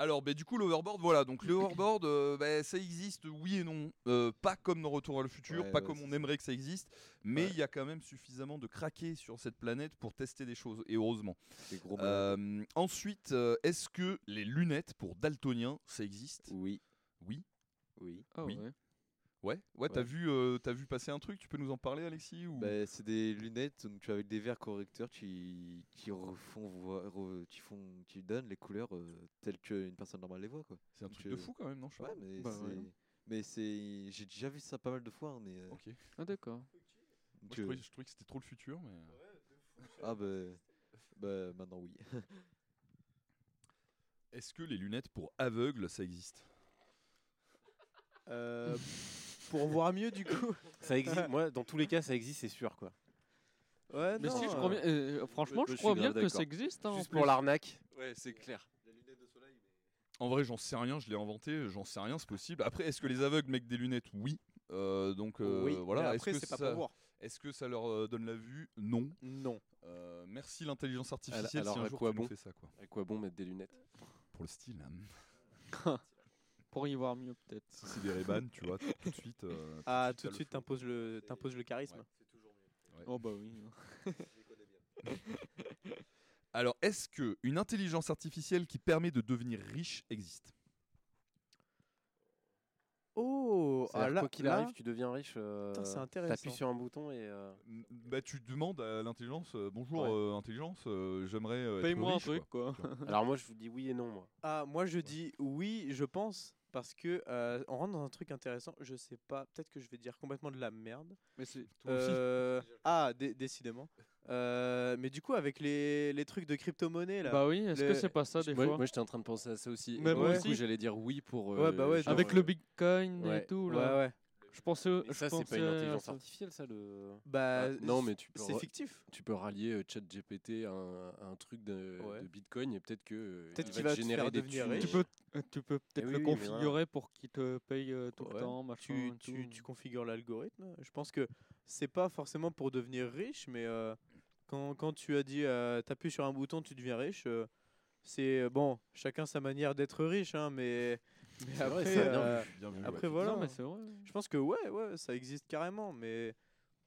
S7: Alors, bah, du coup, l'overboard, voilà. Donc, l'overboard, euh, bah, ça existe, oui et non. Euh, pas comme dans Retour à le futur,
S5: Ouais,
S7: pas
S5: ouais,
S7: comme on aimerait que ça existe, mais il
S5: Ouais.
S7: y a quand même suffisamment de craquer sur cette planète pour tester des choses, et heureusement.
S5: C'est gros malade.
S7: Euh, ensuite, euh, est-ce que les lunettes pour daltoniens, ça existe?
S1: Oui.
S7: Oui.
S1: Oui.
S6: Ah
S7: Oui.
S6: Ouais.
S7: Ouais, ouais, t'as vu, euh, t'as vu passer un truc. Tu peux nous en parler, Alexis ou...
S5: Bah, c'est des lunettes donc avec des verres correcteurs qui qui refont voir- qui font qui donnent les couleurs euh, telles qu'une personne normale les voit quoi.
S7: C'est un
S5: donc,
S7: truc de
S5: euh,
S7: fou quand même, non je sais
S5: Ouais,
S7: pas.
S5: mais
S6: Bah,
S5: c'est
S6: ouais.
S5: mais c'est j'ai déjà vu ça pas mal de fois hein, mais euh,
S7: Ok.
S6: Ah d'accord.
S5: donc,
S7: je, trouvais, je trouvais que c'était trop le futur, mais.
S5: ah bah bah maintenant oui.
S7: Est-ce que les lunettes pour aveugles, ça existe?
S1: Euh, pour voir mieux du coup. Ça existe. Moi, dans tous les cas, ça existe, c'est sûr quoi. Ouais,
S6: Mais
S1: non,
S6: si je
S1: euh,
S6: crois bien, euh, franchement,
S5: je
S6: je
S5: suis
S6: crois bien
S5: grave
S6: que ça existe. hein, en
S1: Juste
S6: plus.
S1: pour l'arnaque.
S5: Ouais, c'est clair.
S7: En vrai, j'en sais rien, je l'ai inventé, j'en sais rien, c'est possible. Après, est-ce que les aveugles mettent des lunettes? Oui. Euh, donc euh,
S1: oui.
S7: voilà.
S1: mais
S7: Est-ce
S1: après,
S7: que
S1: c'est pas
S7: ça-
S1: pour voir.
S7: Est-ce que ça leur euh, donne la vue? Non.
S1: Non.
S7: Euh, merci l'intelligence artificielle
S1: alors,
S7: si un
S1: à
S7: jour
S1: quoi
S7: tu nous
S1: bon
S7: fais ça quoi.
S8: À quoi bon mettre des lunettes?
S7: Pour le style. hein.
S6: Pour y voir mieux peut-être.
S7: Si c'est des Ray-Ban, tu vois, tout tout de suite. euh,
S1: Ah, tout de
S7: le
S1: suite, t'imposes le, t'imposes le charisme.
S7: Ouais.
S6: Oh bah oui.
S7: Alors, est-ce que une intelligence artificielle qui permet de devenir riche existe?
S1: Oh, ah, là,
S8: quoi qu'il
S1: là,
S8: arrive, tu deviens riche. euh,
S1: Putain, c'est intéressant.
S8: T'appuies sur un bouton et. euh,
S7: Bah, tu demandes à l'intelligence, euh, bonjour
S8: Ouais.
S7: euh, intelligence, euh, j'aimerais euh, être
S6: Paye-moi un truc
S7: quoi.
S6: quoi.
S8: Alors moi, je vous dis oui et non, moi.
S1: Ah, moi je dis oui, je pense, parce que euh, on rentre dans un truc intéressant. Je sais pas, peut-être que je vais dire complètement de la merde.
S6: Mais c'est
S7: Toi aussi
S1: Euh, ah, dé- décidément. Euh, mais du coup, avec les, les trucs de crypto-monnaie là.
S6: Bah oui, est-ce
S1: Le-
S6: que c'est pas ça des
S8: moi,
S6: fois
S8: moi, j'étais en train de penser à ça aussi.
S6: Mais moi
S8: du
S6: aussi.
S8: coup, j'allais dire oui pour.
S1: Ouais, bah ouais,
S8: genre,
S6: Avec
S8: euh,
S6: le Bitcoin
S8: ouais.
S6: et tout
S1: ouais,
S6: là.
S1: ouais.
S6: Je pensais.
S8: Mais
S6: je
S8: ça, c'est pas une intelligence artificielle, ça le.
S1: Bah,
S8: Ah, non, mais tu peux.
S1: c'est fictif.
S8: Tu peux rallier euh, ChatGPT à un, à un truc de,
S1: Ouais.
S8: de Bitcoin et peut-être que euh,
S1: Peut-être
S8: il
S1: qu'il
S8: va
S1: va
S8: te générer
S1: faire
S8: des
S1: devenir.
S6: Tu peux, euh, tu peux peut-être
S8: oui,
S6: le
S8: oui,
S6: configurer pour qu'il te paye euh, tout
S1: Ouais.
S6: le temps, machin.
S1: Tu, tu, configures l'algorithme. Je pense que c'est pas forcément pour devenir riche, mais euh, quand, quand tu as dit euh, t'appuies sur un bouton, tu deviens riche, euh, c'est bon, chacun sa manière d'être riche, hein, mais, mais
S8: vrai,
S1: après,
S8: ça a bien
S1: euh,
S8: vu.
S7: Bien vu,
S1: après
S7: ouais.
S1: voilà.
S6: Non, mais c'est vrai.
S1: Je pense que ouais, ouais, ça existe carrément, mais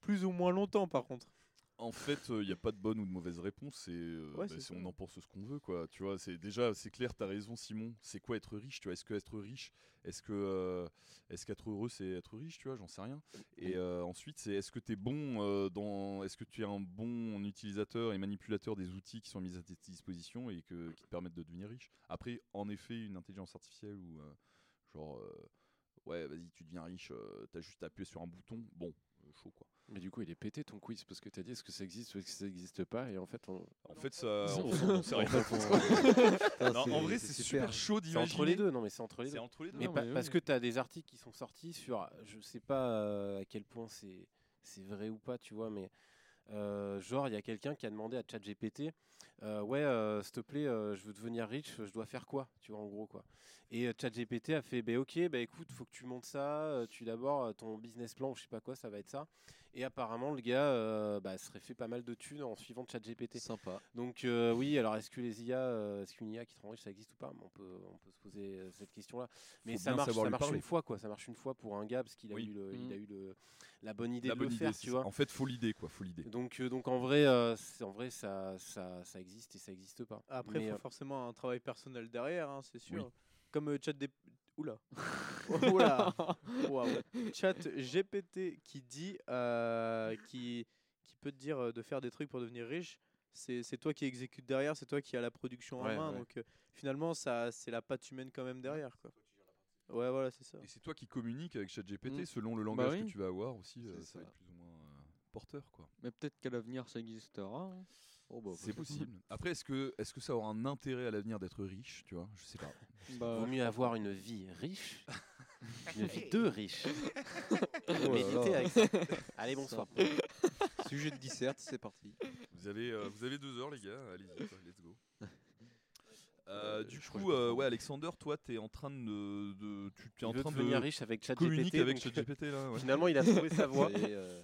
S1: plus ou moins longtemps par contre.
S7: En fait, il n'y a pas de bonne ou de mauvaise réponse. Et, euh,
S1: Ouais,
S7: bah,
S1: c'est
S7: si
S1: ça.
S7: on en pense ce qu'on veut, quoi. Tu vois, c'est déjà, c'est clair. T'as raison, Simon. C'est quoi être riche Tu vois, est-ce que être riche, est-ce que, euh, est-ce qu'être heureux, c'est être riche Tu vois, j'en sais rien. Et euh, ensuite, c'est est-ce que tu es bon euh, dans, est-ce que tu es un bon utilisateur et manipulateur des outils qui sont mis à tes dispositions et que, qui te permettent de devenir riche? Après, en effet, une intelligence artificielle ou genre, euh, ouais, vas-y, tu deviens riche, euh, t'as juste à appuyer sur un bouton. Bon, euh, chaud quoi.
S2: Mais du coup, il est pété ton quiz parce que tu as dit est-ce que ça existe ou est-ce que ça n'existe pas? Et en fait on.
S7: En fait, ça, on, on sait rien.
S2: en
S7: Non,
S5: c'est-
S7: vrai,
S5: c'est
S7: c'est
S5: super.
S7: super chaud
S8: C'est
S7: d'imaginer.
S8: entre les deux, non mais c'est entre les deux.
S7: C'est entre les deux.
S8: Mais
S6: Non,
S8: pa-
S6: mais
S8: parce que tu as des articles qui sont sortis sur, je sais pas euh, à quel point c'est c'est vrai ou pas, tu vois, mais euh, genre il y a quelqu'un qui a demandé à ChatGPT, euh, ouais, euh, s'il te plaît, euh, je veux devenir riche, je dois faire quoi, tu vois, en gros quoi. Et euh, ChatGPT a fait, bah ok, bah écoute, faut que tu montes ça, euh, tu d'abord ton business plan je sais pas quoi, ça va être ça. Et apparemment le gars euh, bah, serait fait pas mal de thunes en suivant ChatGPT.
S5: Sympa.
S8: Donc euh, oui, alors est-ce que les IA, euh, est-ce qu'une IA qui te rend riche, ça existe ou pas? On peut, on peut se poser euh, cette question-là. Mais
S7: Faut
S8: ça marche, ça marche une fois, quoi. Ça marche une fois pour un gars parce qu'il a
S7: Oui.
S8: eu, le, il
S6: Mhm.
S8: a eu le, la bonne idée
S7: La
S8: de
S7: bonne
S8: le
S7: idée,
S8: faire, tu
S7: ça.
S8: vois.
S7: En fait, faut l'idée quoi, faut l'idée.
S8: Donc, euh, donc en vrai, euh, c'est- en vrai, ça, ça, ça existe et ça existe pas.
S1: Après, il faut
S8: euh,
S1: forcément un travail personnel derrière, hein, c'est sûr.
S7: Oui.
S1: Comme chat des... Oula. Oula. Chat GPT qui dit, euh, qui, qui peut te dire euh, de faire des trucs pour devenir riche. C'est toi qui exécute derrière, c'est toi qui as la production en
S8: Ouais,
S1: main.
S8: ouais.
S1: Donc euh, finalement, ça, c'est la patte humaine quand même derrière. Quoi. Ouais, voilà, c'est ça.
S7: Et c'est toi qui communiques avec ChatGPT
S6: Mm.
S7: selon le langage
S6: oui.
S7: que tu vas avoir aussi. euh,
S5: C'est
S7: ça va être plus ou moins euh, porteur quoi.
S6: Mais peut-être qu'à l'avenir ça existera. hein.
S5: Oh, bah,
S7: C'est possible. Après, est-ce que, est-ce que ça aura un intérêt à l'avenir d'être riche Tu vois, je sais pas.
S6: Bah,
S8: Vaut mieux avoir une vie riche qu'une vie de riche.
S5: Oh là
S8: Méditez
S5: là.
S8: avec ça. Allez, bonsoir.
S5: Sujet de dissert, c'est parti.
S7: Vous avez, euh, vous avez deux heures, les gars. Allez-y, let's go. Euh,
S5: Euh,
S7: du coup, euh, ouais, Alexander, toi, t'es en train de, de tu es
S8: Il
S7: en train
S8: devenir
S7: de
S8: riche avec
S7: communiquer
S8: ChatGPT.
S7: avec ChatGPT là. ouais.
S8: Finalement, il a trouvé sa voie.
S5: Est, euh,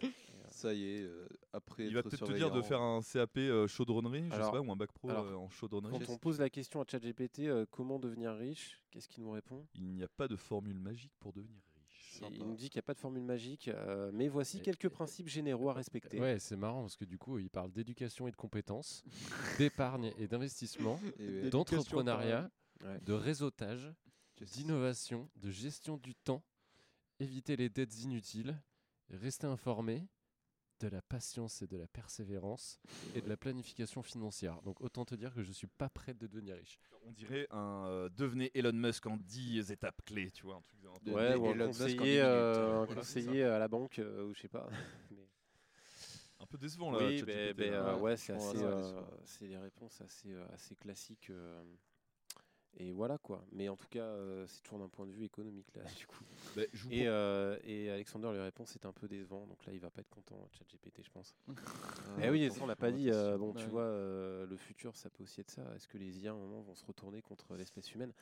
S5: ça y est, euh, après
S7: Il va
S5: être
S7: peut-être te dire de faire un CAP euh, chaudronnerie, je sais pas, ou un bac pro
S8: alors,
S7: euh, en chaudronnerie.
S8: Quand on pose la question à ChatGPT, euh, comment devenir riche, qu'est-ce qu'il nous répond?
S7: Il n'y a pas de formule magique pour devenir riche.
S8: Il nous dit qu'il n'y a pas de formule magique, euh, mais voici
S2: Et-
S8: quelques principes généraux à respecter.
S2: Ouais, c'est marrant parce que du coup, il parle d'éducation et de compétences, d'épargne et d'investissement,
S5: ouais,
S2: d'entrepreneuriat,
S8: Ouais.
S2: de réseautage, d'innovation, de gestion du temps, éviter les dettes inutiles, rester informé, de la patience et de la persévérance et de la planification financière. Donc autant te dire que je suis pas prêt de devenir riche.
S7: On dirait un euh, devenez Elon Musk en 10 étaapes clés, tu vois, un truc un
S8: Ouais, ou un conseiller,
S5: minutes.
S8: euh,
S7: Voilà,
S8: conseiller à la banque, euh, ou je sais pas. Mais-
S7: un peu décevant là.
S8: oui, ben- ben,
S7: là.
S8: euh,
S5: ouais,
S8: c'est assez, euh, c'est des réponses assez, euh, assez classiques. Et voilà quoi. Mais en tout cas, euh, c'est toujours d'un point de vue économique là, du coup.
S7: Je vous
S8: Et, euh, et Alexander, lui répond c'est un peu décevant, donc là il va pas être content, ChatGPT, je pense.
S5: Ah,
S8: Eh oui, ça on l'a pas dit. euh, bon, tu
S6: Ouais.
S8: vois, euh, le futur, ça peut aussi être ça. Est-ce que les IA, à un moment, vont se retourner contre l'espèce humaine?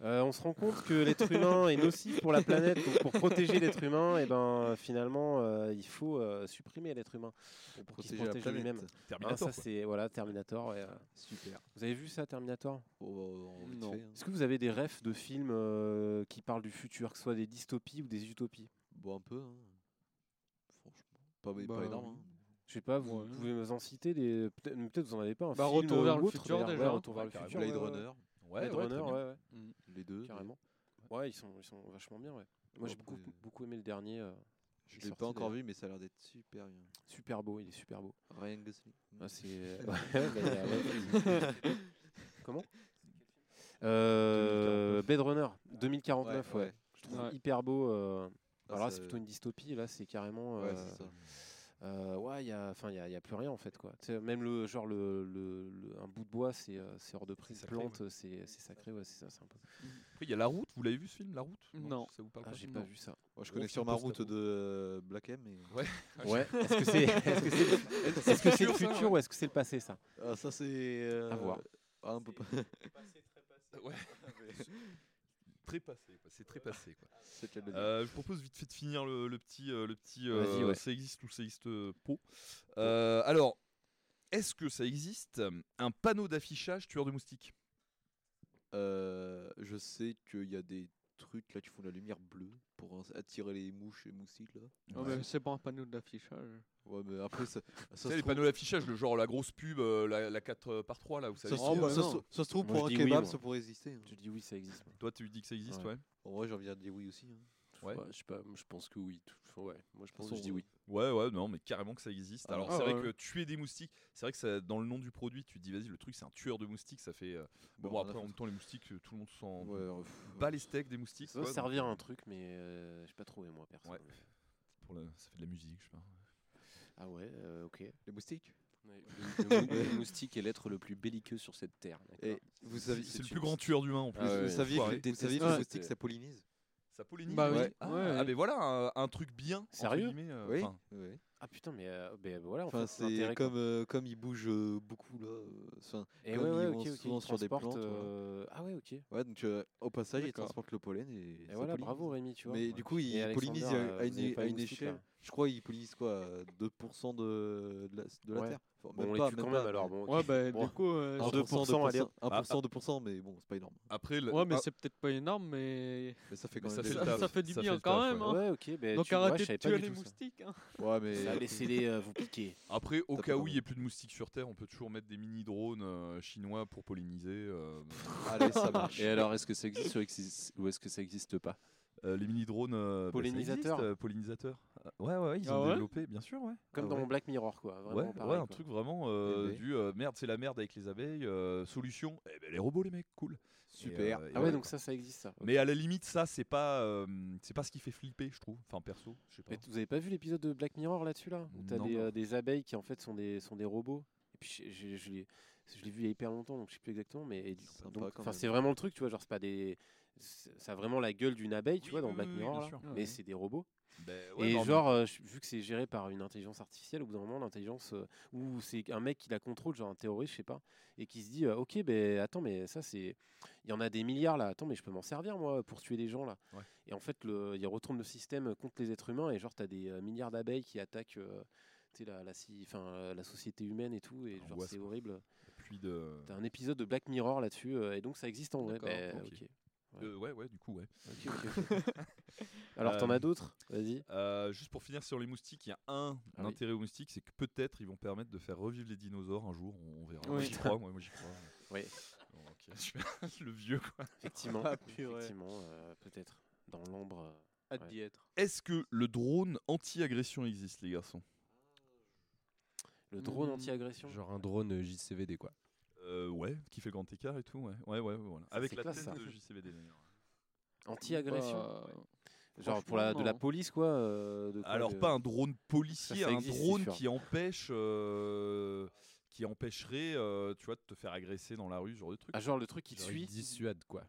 S8: Euh, On se rend compte que l'être humain est nocif pour la planète. Donc, pour protéger l'être humain, et ben, finalement, euh, il faut euh, supprimer l'être humain pour qu'il se
S5: protéger planète.
S8: lui-même. Hein,
S7: Terminator.
S8: ça,
S7: quoi.
S8: c'est voilà, Terminator. ouais.
S5: Super.
S8: Vous avez vu ça, Terminator?
S5: Oh, bah, vite
S6: Non.
S5: hein.
S8: Est-ce que vous avez des refs de films euh, qui parlent du futur, que ce soit des dystopies ou des utopies?
S5: Bon, un peu. hein. Franchement. Pas, pas
S6: Bah,
S5: énorme. hein.
S8: Je sais pas, vous
S6: Ouais.
S8: pouvez me en citer des. Peut-être peut-être vous en avez pas un
S6: Bah,
S8: film
S6: Retour vers le futur.
S8: Ouais,
S6: déjà.
S8: Retour vers le futur.
S5: Blade Runner,
S7: Ouais,
S8: Blade
S7: ouais,
S8: Runner, ouais, ouais.
S5: les deux.
S8: Carrément. Ouais, ils sont, ils sont vachement bien, ouais. Moi, j'ai beaucoup, beaucoup aimé le dernier. euh,
S5: Je l'ai
S8: sorti,
S5: pas encore vu, mais ça a l'air d'être super bien.
S8: Super beau, il est super beau.
S5: Ryan Gosling.
S8: Ah, c'est... ouais, mais, euh, ouais. Comment? Euh, Blade Runner 2049, ouais.
S5: Ouais, ouais.
S8: Je trouve
S6: Ouais.
S8: hyper beau. euh,
S5: Ah,
S8: Alors là,
S5: ça-
S8: c'est plutôt une dystopie. Là, c'est carrément.
S5: Ouais,
S8: euh,
S5: c'est ça.
S8: Euh, ouais, il y a, enfin, il y a, il y a plus rien en fait, quoi. Même le genre le, le- le- un bout de bois, c'est, euh, hors de prix. Plante, c'est, c'est sacré, ouais, c'est ça, c'est un peu.
S7: Après, il y a La Route. Vous l'avez vu ce film, La Route?
S6: Non.
S7: Ça vous parle
S8: Ah,
S7: pas
S8: j'ai
S7: Non.
S8: pas vu ça.
S5: Moi, je connais sur ma route de euh, Black M. Mais...
S7: Ouais.
S8: Ouais. Est-ce que c'est, est-ce que c'est, le-
S7: futur, ça,
S8: ou est-ce que c'est le passé, ça?
S5: Ah, ça, c'est. euh,
S8: À voir.
S5: ah, un peu pas.
S7: Ouais. très passé, quoi. C'est très passé, quoi. Euh, je propose vite fait de finir le, le petit, euh, le petit
S8: Vas-y,
S7: euh,
S8: ouais.
S7: ça existe ou ça existe euh, pas. Euh, alors, est-ce que ça existe un panneau d'affichage tueur de moustiques?
S5: Euh, je sais qu'il y a des trucs là qui font de la lumière bleue pour attirer les mouches et moustiques là.
S6: Oh, mais c'est pas un panneau d'affichage.
S5: Ouais, mais après, ça,
S7: Tu sais, les
S5: trouve-
S7: panneaux d'affichage, le genre la grosse pub, euh, la, la 4 par 3 là, vous savez.
S5: ça se
S6: Oh,
S5: trouve,
S6: bah
S5: ça se
S6: non.
S5: trouve- ça se trouve
S8: Moi,
S5: pour un
S8: oui,
S5: kebab, ça pourrait exister. hein.
S8: Je dis oui, ça existe.
S7: Toi, tu dis que ça existe,
S8: Ouais.
S7: ouais.
S5: Vrai, j'ai envie de dire oui aussi. hein.
S7: Ouais.
S2: je sais pas, je pense que oui. tout- Ouais, moi je pense que je dis oui.
S7: Ouais, ouais, non, mais carrément que ça existe.
S5: Ah,
S7: Alors,
S6: ah,
S7: c'est vrai
S6: ouais.
S7: que tuer des moustiques, c'est vrai que ça, dans le nom du produit, tu te dis, vas-y, le truc, c'est un tueur de moustiques, ça fait. euh, Bon,
S5: Bon,
S7: après, en même temps, les moustiques, euh, tout le monde s'en
S5: Ouais, euh,
S7: bat les steaks des moustiques.
S8: Ça doit
S7: quoi,
S8: servir à un truc, mais euh, j'ai pas trouvé moi, personne.
S7: Ouais. pour le- ça fait de la musique, je sais pas.
S8: Ah ouais, euh, ok.
S5: Les moustiques?
S8: Ouais, Le, le mou- le moustique est l'être le plus belliqueux sur cette terre.
S5: Et vous
S7: C'est le plus grand tueur d'humain en plus.
S8: Ah ouais,
S5: vous saviez que, vous saviez que
S8: Ouais.
S5: les moustiques ça pollinise?
S7: Ça pollinise
S6: Bah oui.
S7: ouais. Ah,
S6: Ouais,
S7: ah,
S6: ouais.
S7: mais voilà un, un truc bien.
S8: Sérieux
S7: euh,
S5: Oui.
S8: Ah putain, mais euh, ben voilà, en
S5: Enfin,
S8: fait, c'est
S5: comme euh, comme ils bougent euh, beaucoup là. euh, enfin,
S8: Et
S5: comme
S8: ouais, ouais,
S5: ils
S8: ok,
S5: vont
S8: ok.
S5: souvent
S8: ils
S5: sur des plantes, voilà.
S8: euh, Ah ouais, ok. Et
S5: Ouais, donc euh, au passage, ils transportent le pollen et, ça
S8: voilà,
S5: pollinise.
S8: bravo Rémi, tu vois.
S5: Mais du coup,
S8: Et
S5: ils pollinisent à,
S8: euh,
S5: une, à une échelle. Je crois qu'ils pollinisent quoi 2% de, de la, de la
S8: Ouais.
S5: Terre Enfin,
S8: Bon,
S5: même
S8: on les
S5: pas,
S8: tue
S5: même
S8: quand
S5: pas,
S8: même alors. Bon, ok.
S6: Ouais, bah,
S8: Bon.
S6: du coup. euh,
S8: En
S6: je-
S8: 2%, allez,
S5: 1%,
S8: hop.
S5: 1%, 2%, mais bon, c'est pas énorme.
S7: Après, le-
S6: Ouais, mais
S7: ah,
S6: c'est peut-être pas énorme, mais.
S5: Mais ça fait quand
S7: ça
S5: même
S6: Ça,
S7: taf.
S6: ça fait du
S7: Ça
S6: bien quand
S7: taf,
S6: même. hein.
S8: Ouais, ok. Ben,
S6: Donc
S8: tu
S6: arrêtez de tuer les
S8: ça.
S6: moustiques. hein.
S5: Ouais, mais
S8: Ça, Laissez-les euh, vous piquer.
S7: Après, au
S5: Ça
S7: cas où il n'y ait plus de moustiques sur Terre, on peut toujours mettre des mini-drones euh, chinois pour polliniser. euh,
S5: allez, ça marche.
S2: Et alors, est-ce que ça existe ou existe- ou est-ce que ça existe pas?
S7: Euh, les mini-drones. euh, bah,
S8: Pollinisateurs.
S7: existe, euh, pollinisateurs. Euh, Ouais, ouais, ils
S6: Ah
S7: ont
S6: ouais
S7: développé, bien sûr, ouais.
S8: Comme
S5: Ah
S8: dans
S5: ouais.
S8: Black Mirror, quoi. Vraiment
S7: ouais,
S8: pareil.
S7: ouais, un
S8: quoi.
S7: truc vraiment euh,
S5: Eh ben.
S7: du euh, merde, c'est la merde avec les abeilles. euh, solution, eh ben, les robots, les mecs, cool.
S5: Super.
S7: Et, euh, et
S8: Ah ouais, donc
S7: quoi.
S8: ça, ça existe, ça.
S7: Mais à la limite, ça, c'est pas, euh, c'est pas ce qui fait flipper, je trouve. Enfin, perso, je sais pas.
S8: Mais vous avez pas vu l'épisode de Black Mirror là-dessus là? Où t'as des, euh, abeilles qui en fait sont des, sont des robots. Et puis je, je- je l'ai je l'ai vu il y a hyper longtemps donc je sais plus exactement. Mais enfin, c'est vraiment le truc, tu vois. Genre, c'est pas des. Ça a vraiment la gueule d'une abeille, tu
S7: Oui,
S8: vois, dans
S7: oui,
S8: Black Mirror. là. Mais
S6: Ouais.
S8: c'est des robots.
S7: Ben, ouais,
S8: et genre, euh, vu que c'est géré par une intelligence artificielle, au bout d'un moment, l'intelligence, euh, ou c'est un mec qui la contrôle, genre un terroriste, je sais pas, et qui se dit, euh, ok, ben attends, mais ça c'est, il y en a des milliards là, attends, mais je peux m'en servir moi pour tuer des gens là.
S7: Ouais.
S8: Et en fait, le, il retourne le système contre les êtres humains, et genre t'as des euh, milliards d'abeilles qui attaquent, euh, la, société humaine et tout, et genre c'est horrible.
S7: puis de.
S8: T'as un épisode de Black Mirror là-dessus, euh, et donc ça existe en vrai.
S7: D'accord,
S8: Ben,
S7: ok. Euh, ouais, ouais, du coup, ouais.
S8: Alors t'en
S7: Euh,
S8: as d'autres? Vas-y.
S7: Euh, juste pour finir sur les moustiques, il y a un
S8: Ah oui.
S7: intérêt aux moustiques, c'est que peut-être ils vont permettre de faire revivre les dinosaures un jour. On verra. Moi
S6: Oui.
S7: j'y crois, moi, moi, j'y crois.
S8: Oui.
S7: Bon, ok, super. le vieux quoi.
S8: Effectivement,
S1: Ah,
S8: effectivement, euh, peut-être dans l'ombre. euh,
S1: Hâte
S8: Ouais.
S1: d'y être.
S7: Est-ce que le drone anti-agression existe, les garçons?
S8: Le drone
S6: Hmm.
S8: anti-agression?
S2: Genre un drone JCVD quoi.
S7: Euh, Ouais, qui fait grand écart et tout, ouais. Ouais, ouais, ouais, voilà.
S8: Ça,
S7: Avec la
S8: classe,
S7: tête
S8: ça.
S7: de JCVD d'ailleurs.
S8: Anti-agression.
S6: Bah,
S8: Genre pour la, de la police, quoi, euh, de quoi,
S7: Alors
S8: de-
S7: pas un drone policier,
S8: Ça, ça
S7: un
S8: existe,
S7: drone qui empêche, euh, qui empêcherait, euh, tu vois, de te faire agresser dans la rue, ce genre de truc.
S8: Ah, genre le truc qui te suit.
S2: dissuade quoi.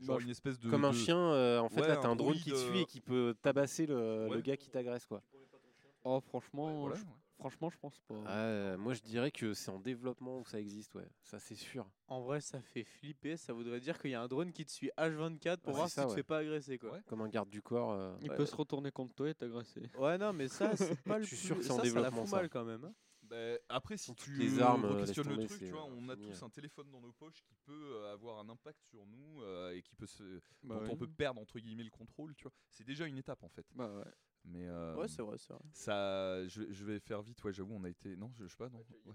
S7: Genre une espèce de
S8: Comme un
S7: de-
S8: chien, euh, en fait,
S7: Ouais,
S8: là, t'as
S7: un
S8: un drone qui te suit et qui peut tabasser le, le gars qui t'agresse, quoi.
S6: Oh, franchement,
S7: Voilà,
S6: je,
S7: ouais.
S6: Franchement, je pense pas.
S8: Euh, moi, je dirais que c'est en développement où ça existe, ouais. Ça, c'est sûr.
S1: En vrai, ça fait flipper. Ça voudrait dire qu'il y a un drone qui te suit H24 pour
S8: Ouais,
S1: voir
S8: c'est
S1: si
S8: ça,
S1: tu te
S8: ouais.
S1: fais pas agresser, quoi.
S7: Ouais.
S8: Comme un garde du corps. euh,
S6: Il
S1: ouais.
S6: peut se retourner contre toi et t'agresser.
S1: Ouais, non, mais ça, c'est pas le
S8: Je suis
S1: plus-
S8: sûr que c'est en
S1: ça, ça la
S8: développement,
S1: fout
S8: ça.
S1: mal quand même. hein.
S7: Ben, après, si tu
S8: les armes, euh,
S7: questionnes
S8: laisse
S7: le
S8: tomber,
S7: truc,
S8: c'est,
S7: tu vois,
S8: euh,
S7: on a
S8: fini,
S7: tous un téléphone dans nos poches qui peut euh, avoir un impact sur nous euh, et qui peut se,
S6: Bah,
S7: dont
S6: ouais.
S7: on peut perdre entre guillemets le contrôle, tu vois. C'est déjà une étape en fait.
S6: Bah ouais.
S7: Mais euh,
S1: Ouais, c'est vrai, c'est vrai.
S7: ça, je, je vais faire vite. Ouais, j'avoue, on a été. Non, je, je sais pas. Non. Ouais.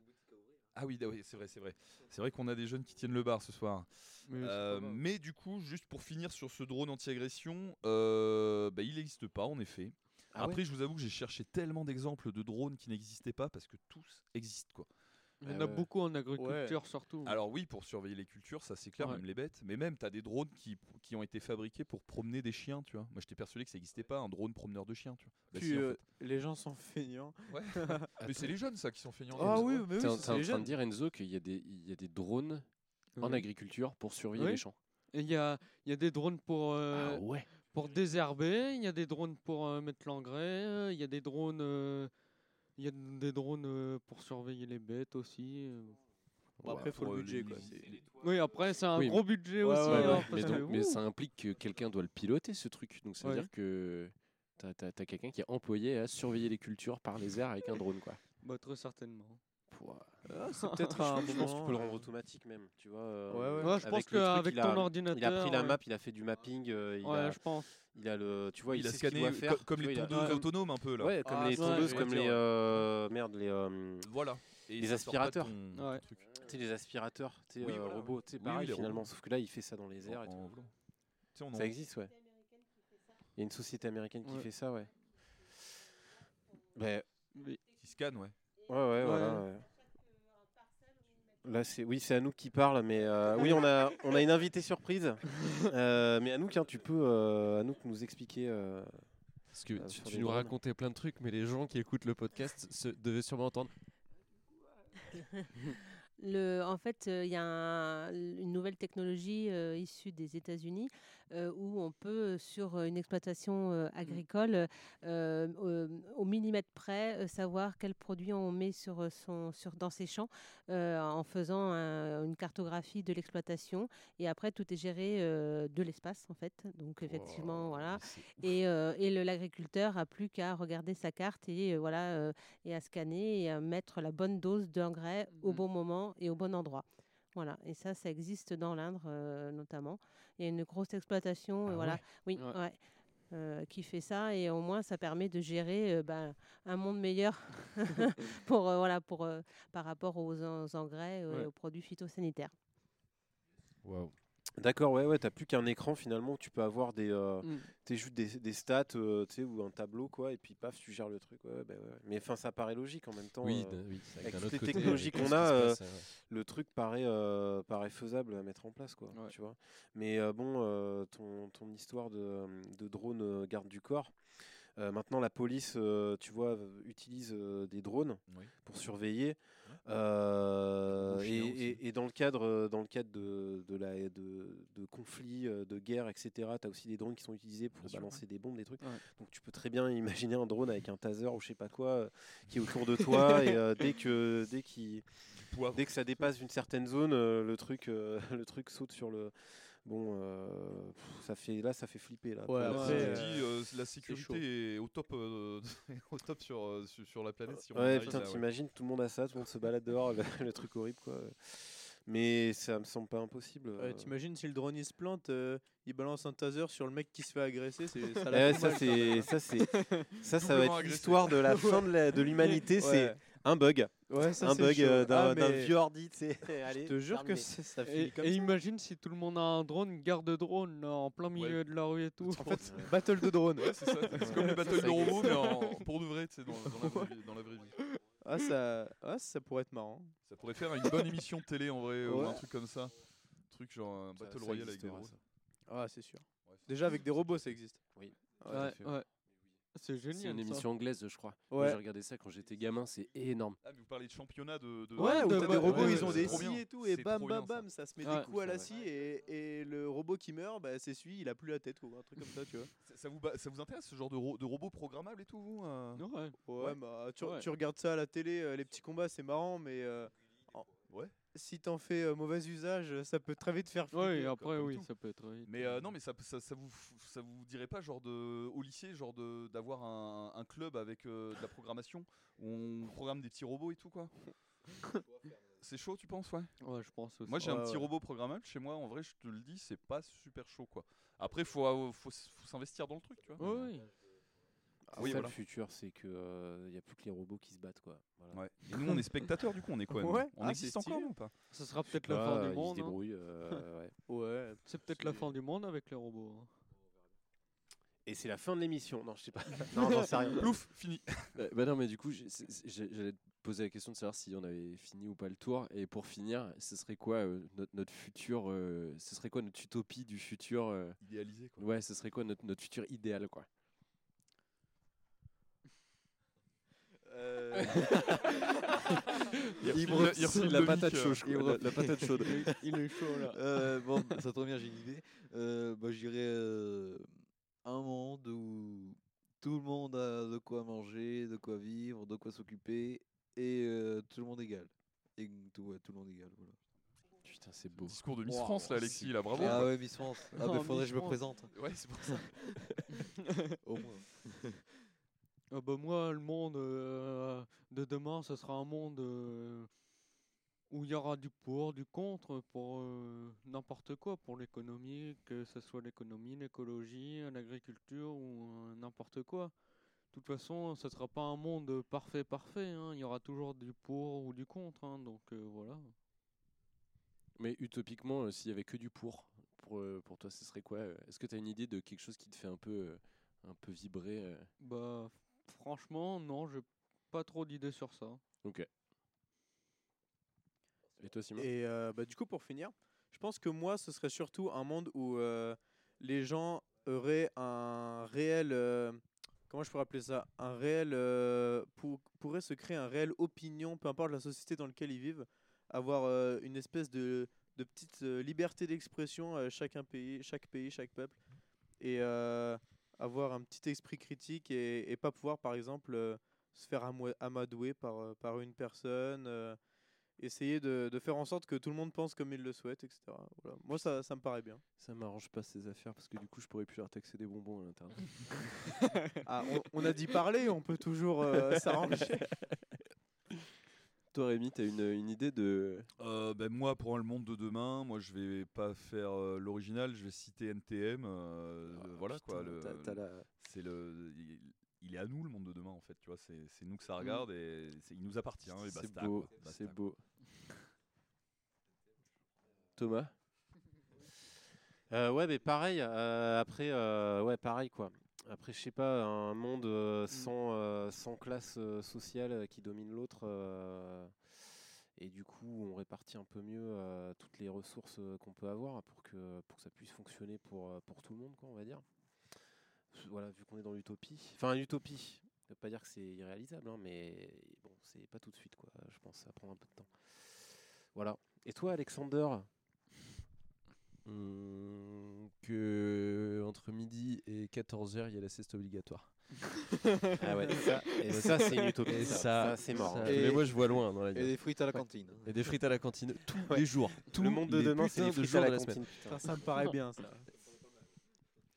S7: Ah oui, ah oui, c'est vrai, c'est vrai. C'est vrai qu'on a des jeunes qui tiennent le bar ce soir.
S6: Mais
S7: Euh, mais du coup, juste pour finir sur ce drone anti-agression, euh, bah, il n'existe pas en effet.
S8: Ah ouais
S7: Après, je vous avoue que j'ai cherché tellement d'exemples de drones qui n'existaient pas parce que tous existent quoi.
S6: Il y en
S8: Ah
S6: a
S8: ouais.
S6: beaucoup en agriculture surtout.
S7: Alors oui, pour surveiller les cultures, ça c'est clair,
S6: Ouais.
S7: même les bêtes. Mais même, tu as des drones qui, qui ont été fabriqués pour promener des chiens, tu vois. Moi, j'étais persuadé que ça n'existait pas, un drone promeneur de chiens, tu vois. Bah,
S1: Puis,
S7: si, en
S1: euh,
S7: fait.
S1: les gens sont feignants.
S7: Ouais. mais c'est les jeunes, ça, qui sont feignants.
S1: Ah oui, mais oui,
S2: T'es en, train de dire Enzo qu'il y a des, il y a des drones en agriculture pour surveiller
S6: Oui.
S2: les champs.
S6: Et il y a, il y a des drones pour, euh,
S2: Ah ouais.
S6: pour désherber, il y a des drones pour euh, mettre l'engrais, euh, il y a des drones, euh, il y a des drones euh, pour surveiller les bêtes aussi. euh.
S1: Bon, après, faut
S7: pour,
S1: le budget, quoi. c'est-
S6: Oui, après c'est un
S2: Oui.
S6: gros budget
S1: Ouais,
S6: aussi.
S1: ouais,
S6: hein,
S1: ouais.
S2: Mais, donc- ça implique que quelqu'un doit le piloter ce truc. Donc ça veut
S6: Ouais.
S2: dire que t'as as, quelqu'un qui est employé à surveiller les cultures par les airs avec un drone quoi.
S6: bah, très certainement.
S1: Ah, c'est peut-être un
S8: Je pense que tu peux le rendre automatique même, tu vois. euh,
S1: Ouais, ouais.
S6: Ouais, je
S8: avec
S6: pense qu'avec
S8: il
S6: ton
S8: a-
S6: ordinateur.
S8: Il a pris la
S6: ouais.
S8: map, il a fait du mapping, euh, il,
S6: Ouais,
S8: a,
S6: je pense.
S8: il a le, tu vois, il,
S7: il a
S8: sait ce qu'il
S7: scanné
S8: doit faire.
S7: comme les
S8: vois,
S7: tondeuses
S8: ouais,
S7: autonomes un peu là.
S8: Ouais, comme
S1: Ah,
S8: les tondeuses, comme les euh, merde, les, euh,
S7: Voilà. Et
S8: Les aspirateurs.
S6: Ouais.
S8: tu sais, les aspirateurs, tu sais,
S7: Oui,
S8: euh,
S7: voilà,
S8: robots, tu sais,
S7: Oui,
S8: pareil finalement.
S7: robots.
S8: Sauf que là, il fait ça dans les airs et tout. Ça existe, ouais. Il y a une société américaine qui fait ça, ouais. Ben,
S6: Mais-
S7: Qui scanne, ouais.
S8: Ouais, ouais, voilà. ouais. Là, c'est oui, c'est Anouk qui parle, mais euh, oui, on a on a une invitée surprise. Euh, mais Anouk, hein, tu peux euh, Anouk nous expliquer euh,
S2: Parce que
S8: euh,
S2: tu, nous racontais plein de trucs, mais les gens qui écoutent le podcast se, devaient sûrement entendre.
S9: Le, en fait, euh, il y a un- une nouvelle technologie euh, issue des États-Unis euh, où on peut, euh, sur euh, une exploitation euh, agricole, euh, euh, au millimètre près, euh, savoir quel produit on met sur euh, son, sur, dans ses champs euh, en faisant un- une cartographie de l'exploitation. Et après, tout est géré euh, de l'espace, en fait. Donc, effectivement,
S2: Wow,
S9: voilà. Et, euh, l'agriculteur a plus qu'à regarder sa carte et euh, voilà euh, et à scanner et à mettre la bonne dose d'engrais au
S6: Mhm.
S9: bon moment et au bon endroit. Voilà. Et ça, ça existe dans l'Indre euh, notamment. Il y a une grosse exploitation, euh,
S2: Ah
S9: voilà.
S2: ouais
S9: Oui,
S6: Ouais.
S9: ouais. euh, qui fait ça et au moins ça permet de gérer euh, ben, un monde meilleur pour euh, voilà pour euh, par rapport aux, en- aux engrais euh,
S6: Ouais.
S9: et aux produits phytosanitaires.
S2: Waouh.
S8: D'accord, ouais, ouais, t'as plus qu'un écran finalement où tu peux avoir des, euh,
S6: Mm.
S8: t'es juste des, des stats, euh, tu sais, ou un tableau, quoi, et puis paf, tu gères le truc. Ouais, bah ouais. Mais enfin, ça paraît logique en même temps.
S2: Oui,
S8: euh,
S2: oui,
S8: avec toutes les
S2: côté,
S8: technologies qu'on a,
S2: passe,
S8: le truc paraît, euh, paraît faisable à mettre en place, quoi.
S6: Ouais.
S8: Tu vois. Mais euh, bon, euh, ton, ton histoire de, de drone garde du corps. Euh, maintenant, la police, euh, tu vois, utilise euh, des drones
S7: Oui.
S8: pour surveiller. Euh, et, dans le cadre, dans le cadre de, de, la, de, de conflits, de guerres, etc., tu as aussi des drones qui sont utilisés pour
S7: Bien sûr,
S8: balancer des bombes, des trucs.
S6: Ouais.
S8: Donc tu peux très bien imaginer un drone avec un taser ou je sais pas quoi euh, qui est autour de toi et euh, dès que dès dès que ça dépasse une certaine zone, euh, le truc euh, le truc saute sur le bon euh, pff, ça fait là ça fait flipper là.
S1: Ouais, après, euh,
S7: dis, euh, la sécurité est au top, euh, au top sur, sur, sur la planète. Si on
S8: Ouais, putain, t'imagines, tout le monde a ça, tout le monde se balade dehors, le, le truc horrible, quoi. Mais ça me semble pas impossible.
S1: Ouais,
S8: euh.
S1: T'imagines si le drone il se plante, euh, il balance un taser sur le mec qui se fait agresser, c'est ça.
S8: Ouais, ça, c'est, ça, c'est, ça, ça va être l'histoire de la fin de, l'humanité. C'est. Un bug,
S1: Ouais, ça,
S8: un bug euh, d'un,
S1: Ah, mais
S8: vieux ordi. tu sais. Allez,
S1: Je te jure que ça, ça
S6: Et,
S1: finit comme
S6: et
S1: ça.
S6: imagine si tout le monde a un drone, garde drone là, en plein milieu de la rue et tout.
S1: En fait, battle de drone.
S7: Ouais, c'est ça. C'est comme les batailles de robots, mais en, pour de vrai, tu sais, dans, dans, la vraie vie- dans la vraie vie.
S1: Ah, ça, ah, ça pourrait être marrant.
S7: Ça pourrait faire une bonne émission de télé en vrai, ou
S1: Ouais.
S7: un truc comme ça. Un truc genre un Battle Royale avec des
S8: ça.
S1: Ah, c'est sûr. Déjà, avec des robots, ça existe.
S8: Oui.
S1: Ouais.
S6: C'est génial.
S2: C'est une
S6: ça.
S2: émission anglaise, je crois.
S1: Ouais.
S2: J'ai regardé ça quand j'étais gamin, c'est énorme.
S7: Ah, mais vous parlez de championnat de. de-
S1: Ouais, où
S6: de-
S1: des robots,
S6: ouais,
S1: ils ont des scies et tout, et bam, bam,
S7: ça.
S1: bam, ça se met
S6: Ouais.
S1: des coups à la scie, et, et le robot qui meurt, bah, c'est celui, il a plus la tête, ou un truc comme ça, tu vois.
S7: Ça, ça vous, ça vous intéresse ce genre de, ro- de robot programmable et tout vous, euh
S6: Ouais.
S1: Ouais,
S7: Ouais.
S1: bah, tu,
S6: Ouais.
S1: tu regardes ça à la télé, euh, les petits combats, c'est marrant, mais euh, en-
S7: Ouais.
S1: Si t'en fais euh, mauvais usage, ça peut très vite faire flipper.
S6: Ouais, et
S7: comme-
S6: après,
S7: comme
S6: oui,
S7: tout.
S6: ça peut être. vite.
S7: Mais euh, non, mais ça, ça, ça vous, ça vous dirait pas genre de au lycée, genre de d'avoir un, un club avec euh, de la programmation où on programme des petits robots et tout quoi? C'est chaud, tu penses ouais?
S6: Ouais, je pense aussi.
S7: Moi j'ai un
S1: Ouais,
S7: petit
S1: ouais.
S7: robot programmable chez moi. En vrai, je te le dis, c'est pas super chaud quoi. Après, faut euh, faut, s'investir dans le truc, tu vois.
S6: Ouais, ouais.
S8: Ah,
S7: Oui,
S8: ça,
S7: voilà.
S8: le futur, c'est que il y a plus que les robots qui se battent, quoi. Voilà.
S7: Ouais. Et nous, on est spectateurs du coup, on est quoi
S1: Ouais.
S7: On
S1: Ah,
S7: existe encore ou pas?
S6: Ce sera peut-être la fin
S8: ils
S6: du
S8: se
S6: monde. hein.
S8: euh, ouais.
S1: Ouais.
S6: C'est peut-être la fin du monde avec les robots. hein.
S8: Et c'est la fin de l'émission. Non, je sais pas. non, j'en sais rien.
S7: Plouf, fini.
S2: Euh, bah non, mais du coup, j'allais te poser la question de savoir si on avait fini ou pas le tour. Et pour finir, ce serait quoi euh, notre, notre futur euh, Ce serait quoi notre utopie du futur euh,
S7: Idéalisé quoi.
S2: Ouais, ce serait quoi notre, notre futur idéal, quoi?
S1: Euh,
S5: Il
S7: Il reçoit
S2: la
S7: le
S2: patate
S7: euh,
S2: chaude,
S5: il
S2: la, patate chaude.
S6: Il est chaud là.
S5: Euh, bon, ça tombe bien, j'ai une idée. Euh, bah, euh, un monde où tout le monde a de quoi manger, de quoi vivre, de quoi s'occuper et euh, tout le monde égal. Et tout, ouais, tout le monde égal. Voilà.
S2: Putain, c'est beau.
S7: Discours de Miss
S6: Wow,
S7: France là, Alexis, là, bravo.
S5: ah ouais, Miss France. Ah,
S6: Oh,
S5: bah, faudrait que je me présente.
S7: Ouais, c'est pour ça.
S5: Au moins.
S6: Ah bah moi, le monde euh, de demain, ce sera un monde euh, où il y aura du pour, du contre, pour euh, n'importe quoi, pour l'économie, que ce soit l'économie, l'écologie, l'agriculture ou euh, n'importe quoi. De toute façon, ce sera pas un monde parfait, parfait. hein. Il y aura toujours du pour ou du contre. hein. Donc euh, voilà.
S2: Mais utopiquement, euh, s'il y avait que du pour, pour, euh, pour toi, ce serait quoi? Euh Est-ce que tu as une idée de quelque chose qui te fait un peu, euh, un peu vibrer euh?
S6: Bah franchement, non, j'ai pas trop d'idées sur ça.
S2: Ok. Et toi, Simon?
S1: Et euh, bah, du coup, pour finir, je pense que moi, ce serait surtout un monde où euh, les gens auraient un réel, euh, comment je pourrais appeler ça? Un réel. euh, pour- pourrait se créer un réel opinion, peu importe la société dans laquelle ils vivent, avoir euh, une espèce de, de petite euh, liberté d'expression à chacun pays, chaque pays, chaque peuple, et euh, avoir un petit esprit critique et, et pas pouvoir, par exemple, euh, se faire amadouer par, euh, par une personne. euh, essayer de, de faire en sorte que tout le monde pense comme il le souhaite, etc. Voilà. Moi, ça, ça me paraît bien.
S2: Ça m'arrange pas ces affaires parce que du coup, je pourrais plus leur taxer des bonbons à l'intérieur.
S1: Ah, on, on a dit parler, on peut toujours euh, s'arranger.
S2: Toi, Rémi, t'as une, une idée de.
S7: Euh, ben moi, pour le monde de demain, moi je vais pas faire euh, l'original, je vais citer NTM. euh, voilà quoi. le-
S2: Ah, T'as- t'as la-
S7: C'est le, il, il est à nous le monde de demain en fait. Tu vois, c'est c'est nous que ça
S2: Mm.
S7: regarde et c'est- il nous appartient. et
S2: C'est
S7: basta,
S2: beau,
S7: quoi, basta,
S2: c'est
S7: quoi.
S2: beau. Thomas?
S8: Euh, ouais, mais pareil. euh, après, euh, ouais, pareil quoi. Après, je sais pas, un monde euh, sans, euh, sans classe euh, sociale qui domine l'autre. et du coup, on répartit un peu mieux toutes les ressources qu'on peut avoir pour que, pour que ça puisse fonctionner pour, pour tout le monde, quoi, on va dire. Voilà, vu qu'on est dans l'utopie. Enfin, l'utopie. Ça veut pas dire que c'est irréalisable, hein, mais bon, c'est pas tout de suite, quoi. Je pense ça va prendre un peu de temps. Voilà. Et toi, Alexander?
S2: Hum, que entre midi et 14h, il y a la sieste obligatoire.
S8: Ah ouais, ça- et ça, c'est une utopie,
S2: Et
S8: ça. c'est mort, hein.
S2: ça-
S8: Et-
S2: mais moi, je vois loin dans la
S5: et
S2: gueule.
S5: des frites à la cantine.
S2: Et des frites à la cantine tous
S8: Ouais.
S2: les jours. Tous
S8: Le monde de demain, c'est
S2: putains
S8: les
S2: de
S8: frites
S2: jours
S8: à
S2: de
S8: la
S2: la semaine.
S8: cantine. putain.
S1: Ça, me paraît bien, ça.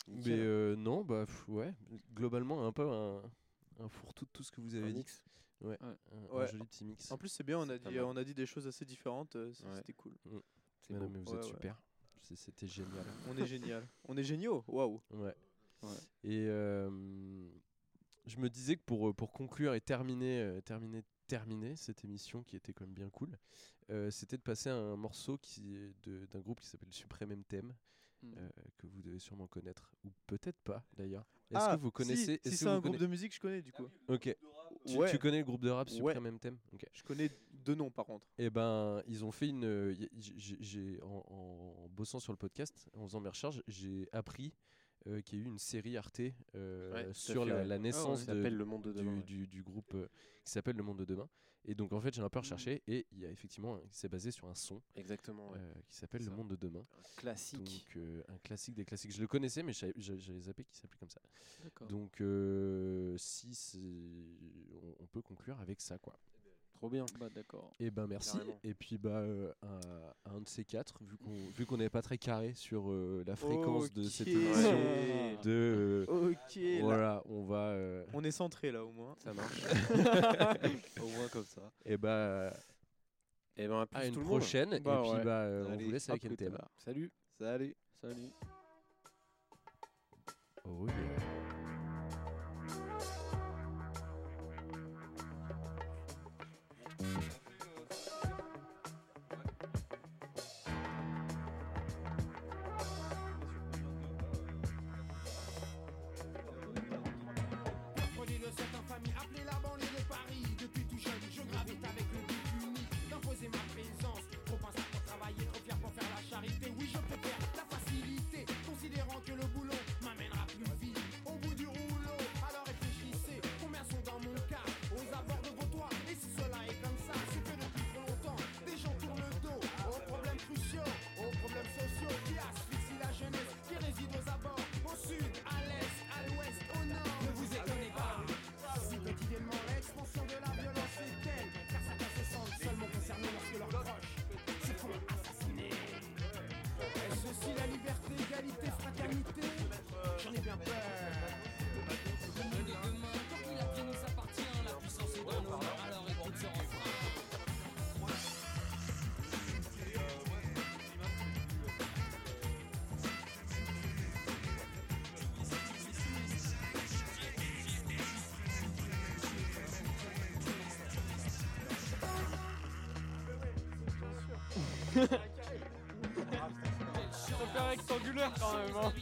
S2: Mais euh, non, bah pff, ouais, globalement un peu un, un fourre-tout de tout ce que vous avez
S8: Un
S2: dit.
S8: mix.
S2: Ouais,
S6: Ouais.
S2: un, joli petit mix.
S1: En plus, c'est bien, on a, dit, on a dit des choses assez différentes. euh. C'était cool.
S2: Mais non,
S8: beau.
S2: mais vous êtes
S1: ouais.
S2: super. C'était génial.
S1: On est génial. On est géniaux. Waouh.
S2: Ouais.
S6: Ouais.
S2: Et euh, je me disais que pour, euh, pour conclure et terminer, euh, terminer, terminer cette émission qui était quand même bien cool, euh, c'était de passer un morceau qui d'un groupe qui s'appelle Supreme MTM.
S6: Mm.
S2: que vous devez sûrement connaître ou peut-être pas d'ailleurs. Est-ce
S1: Ah,
S2: que vous connaissez
S1: Si, c'est un groupe de musique, je connais du coup.
S2: Ok. Tu,
S1: Ouais.
S2: tu connais le groupe de rap
S1: Ouais.
S2: Supreme MTM Ok.
S1: Je connais deux noms par contre.
S2: Eh ben, ils ont fait une. euh, j'ai- en, en bossant sur le podcast, en faisant mes recherches, j'ai appris euh, qu'il y a eu une série Arte euh,
S8: Ouais,
S2: sur la,
S8: Ah ouais,
S2: naissance de-
S8: Le Monde de
S2: du,
S8: Demain, ouais.
S2: du- du groupe euh, qui s'appelle Le Monde de Demain. Et donc en fait, j'ai un peu recherché et il y a effectivement, c'est basé sur un son
S8: Exactement,
S2: qui s'appelle Le. Monde de Demain.
S8: Un classique.
S2: Donc un classique des classiques. Je le connaissais, mais j'avais zappé qu'il s'appelait comme ça.
S6: D'accord.
S2: Donc si on peut conclure avec ça quoi.
S8: Trop bien.
S6: Bah d'accord.
S2: Et ben merci.
S8: Carrément.
S2: Et puis bah euh, un, un de ces quatre, vu qu'on vu qu'on n'est pas très carré sur euh, la fréquence de cette émission, de euh, voilà, on va euh,
S1: On est centré là au moins.
S8: Ça marche.
S5: Au moins comme ça.
S2: et bah
S8: Et ben, à
S2: une prochaine.
S6: Bah
S2: et puis
S6: ouais.
S2: bah euh, on vous laisse avec NTM.
S5: tard.
S8: Salut.
S5: Salut.
S6: Salut.
S2: Oh yeah.
S10: Ça
S6: fait rectangulaire quand même. Hein.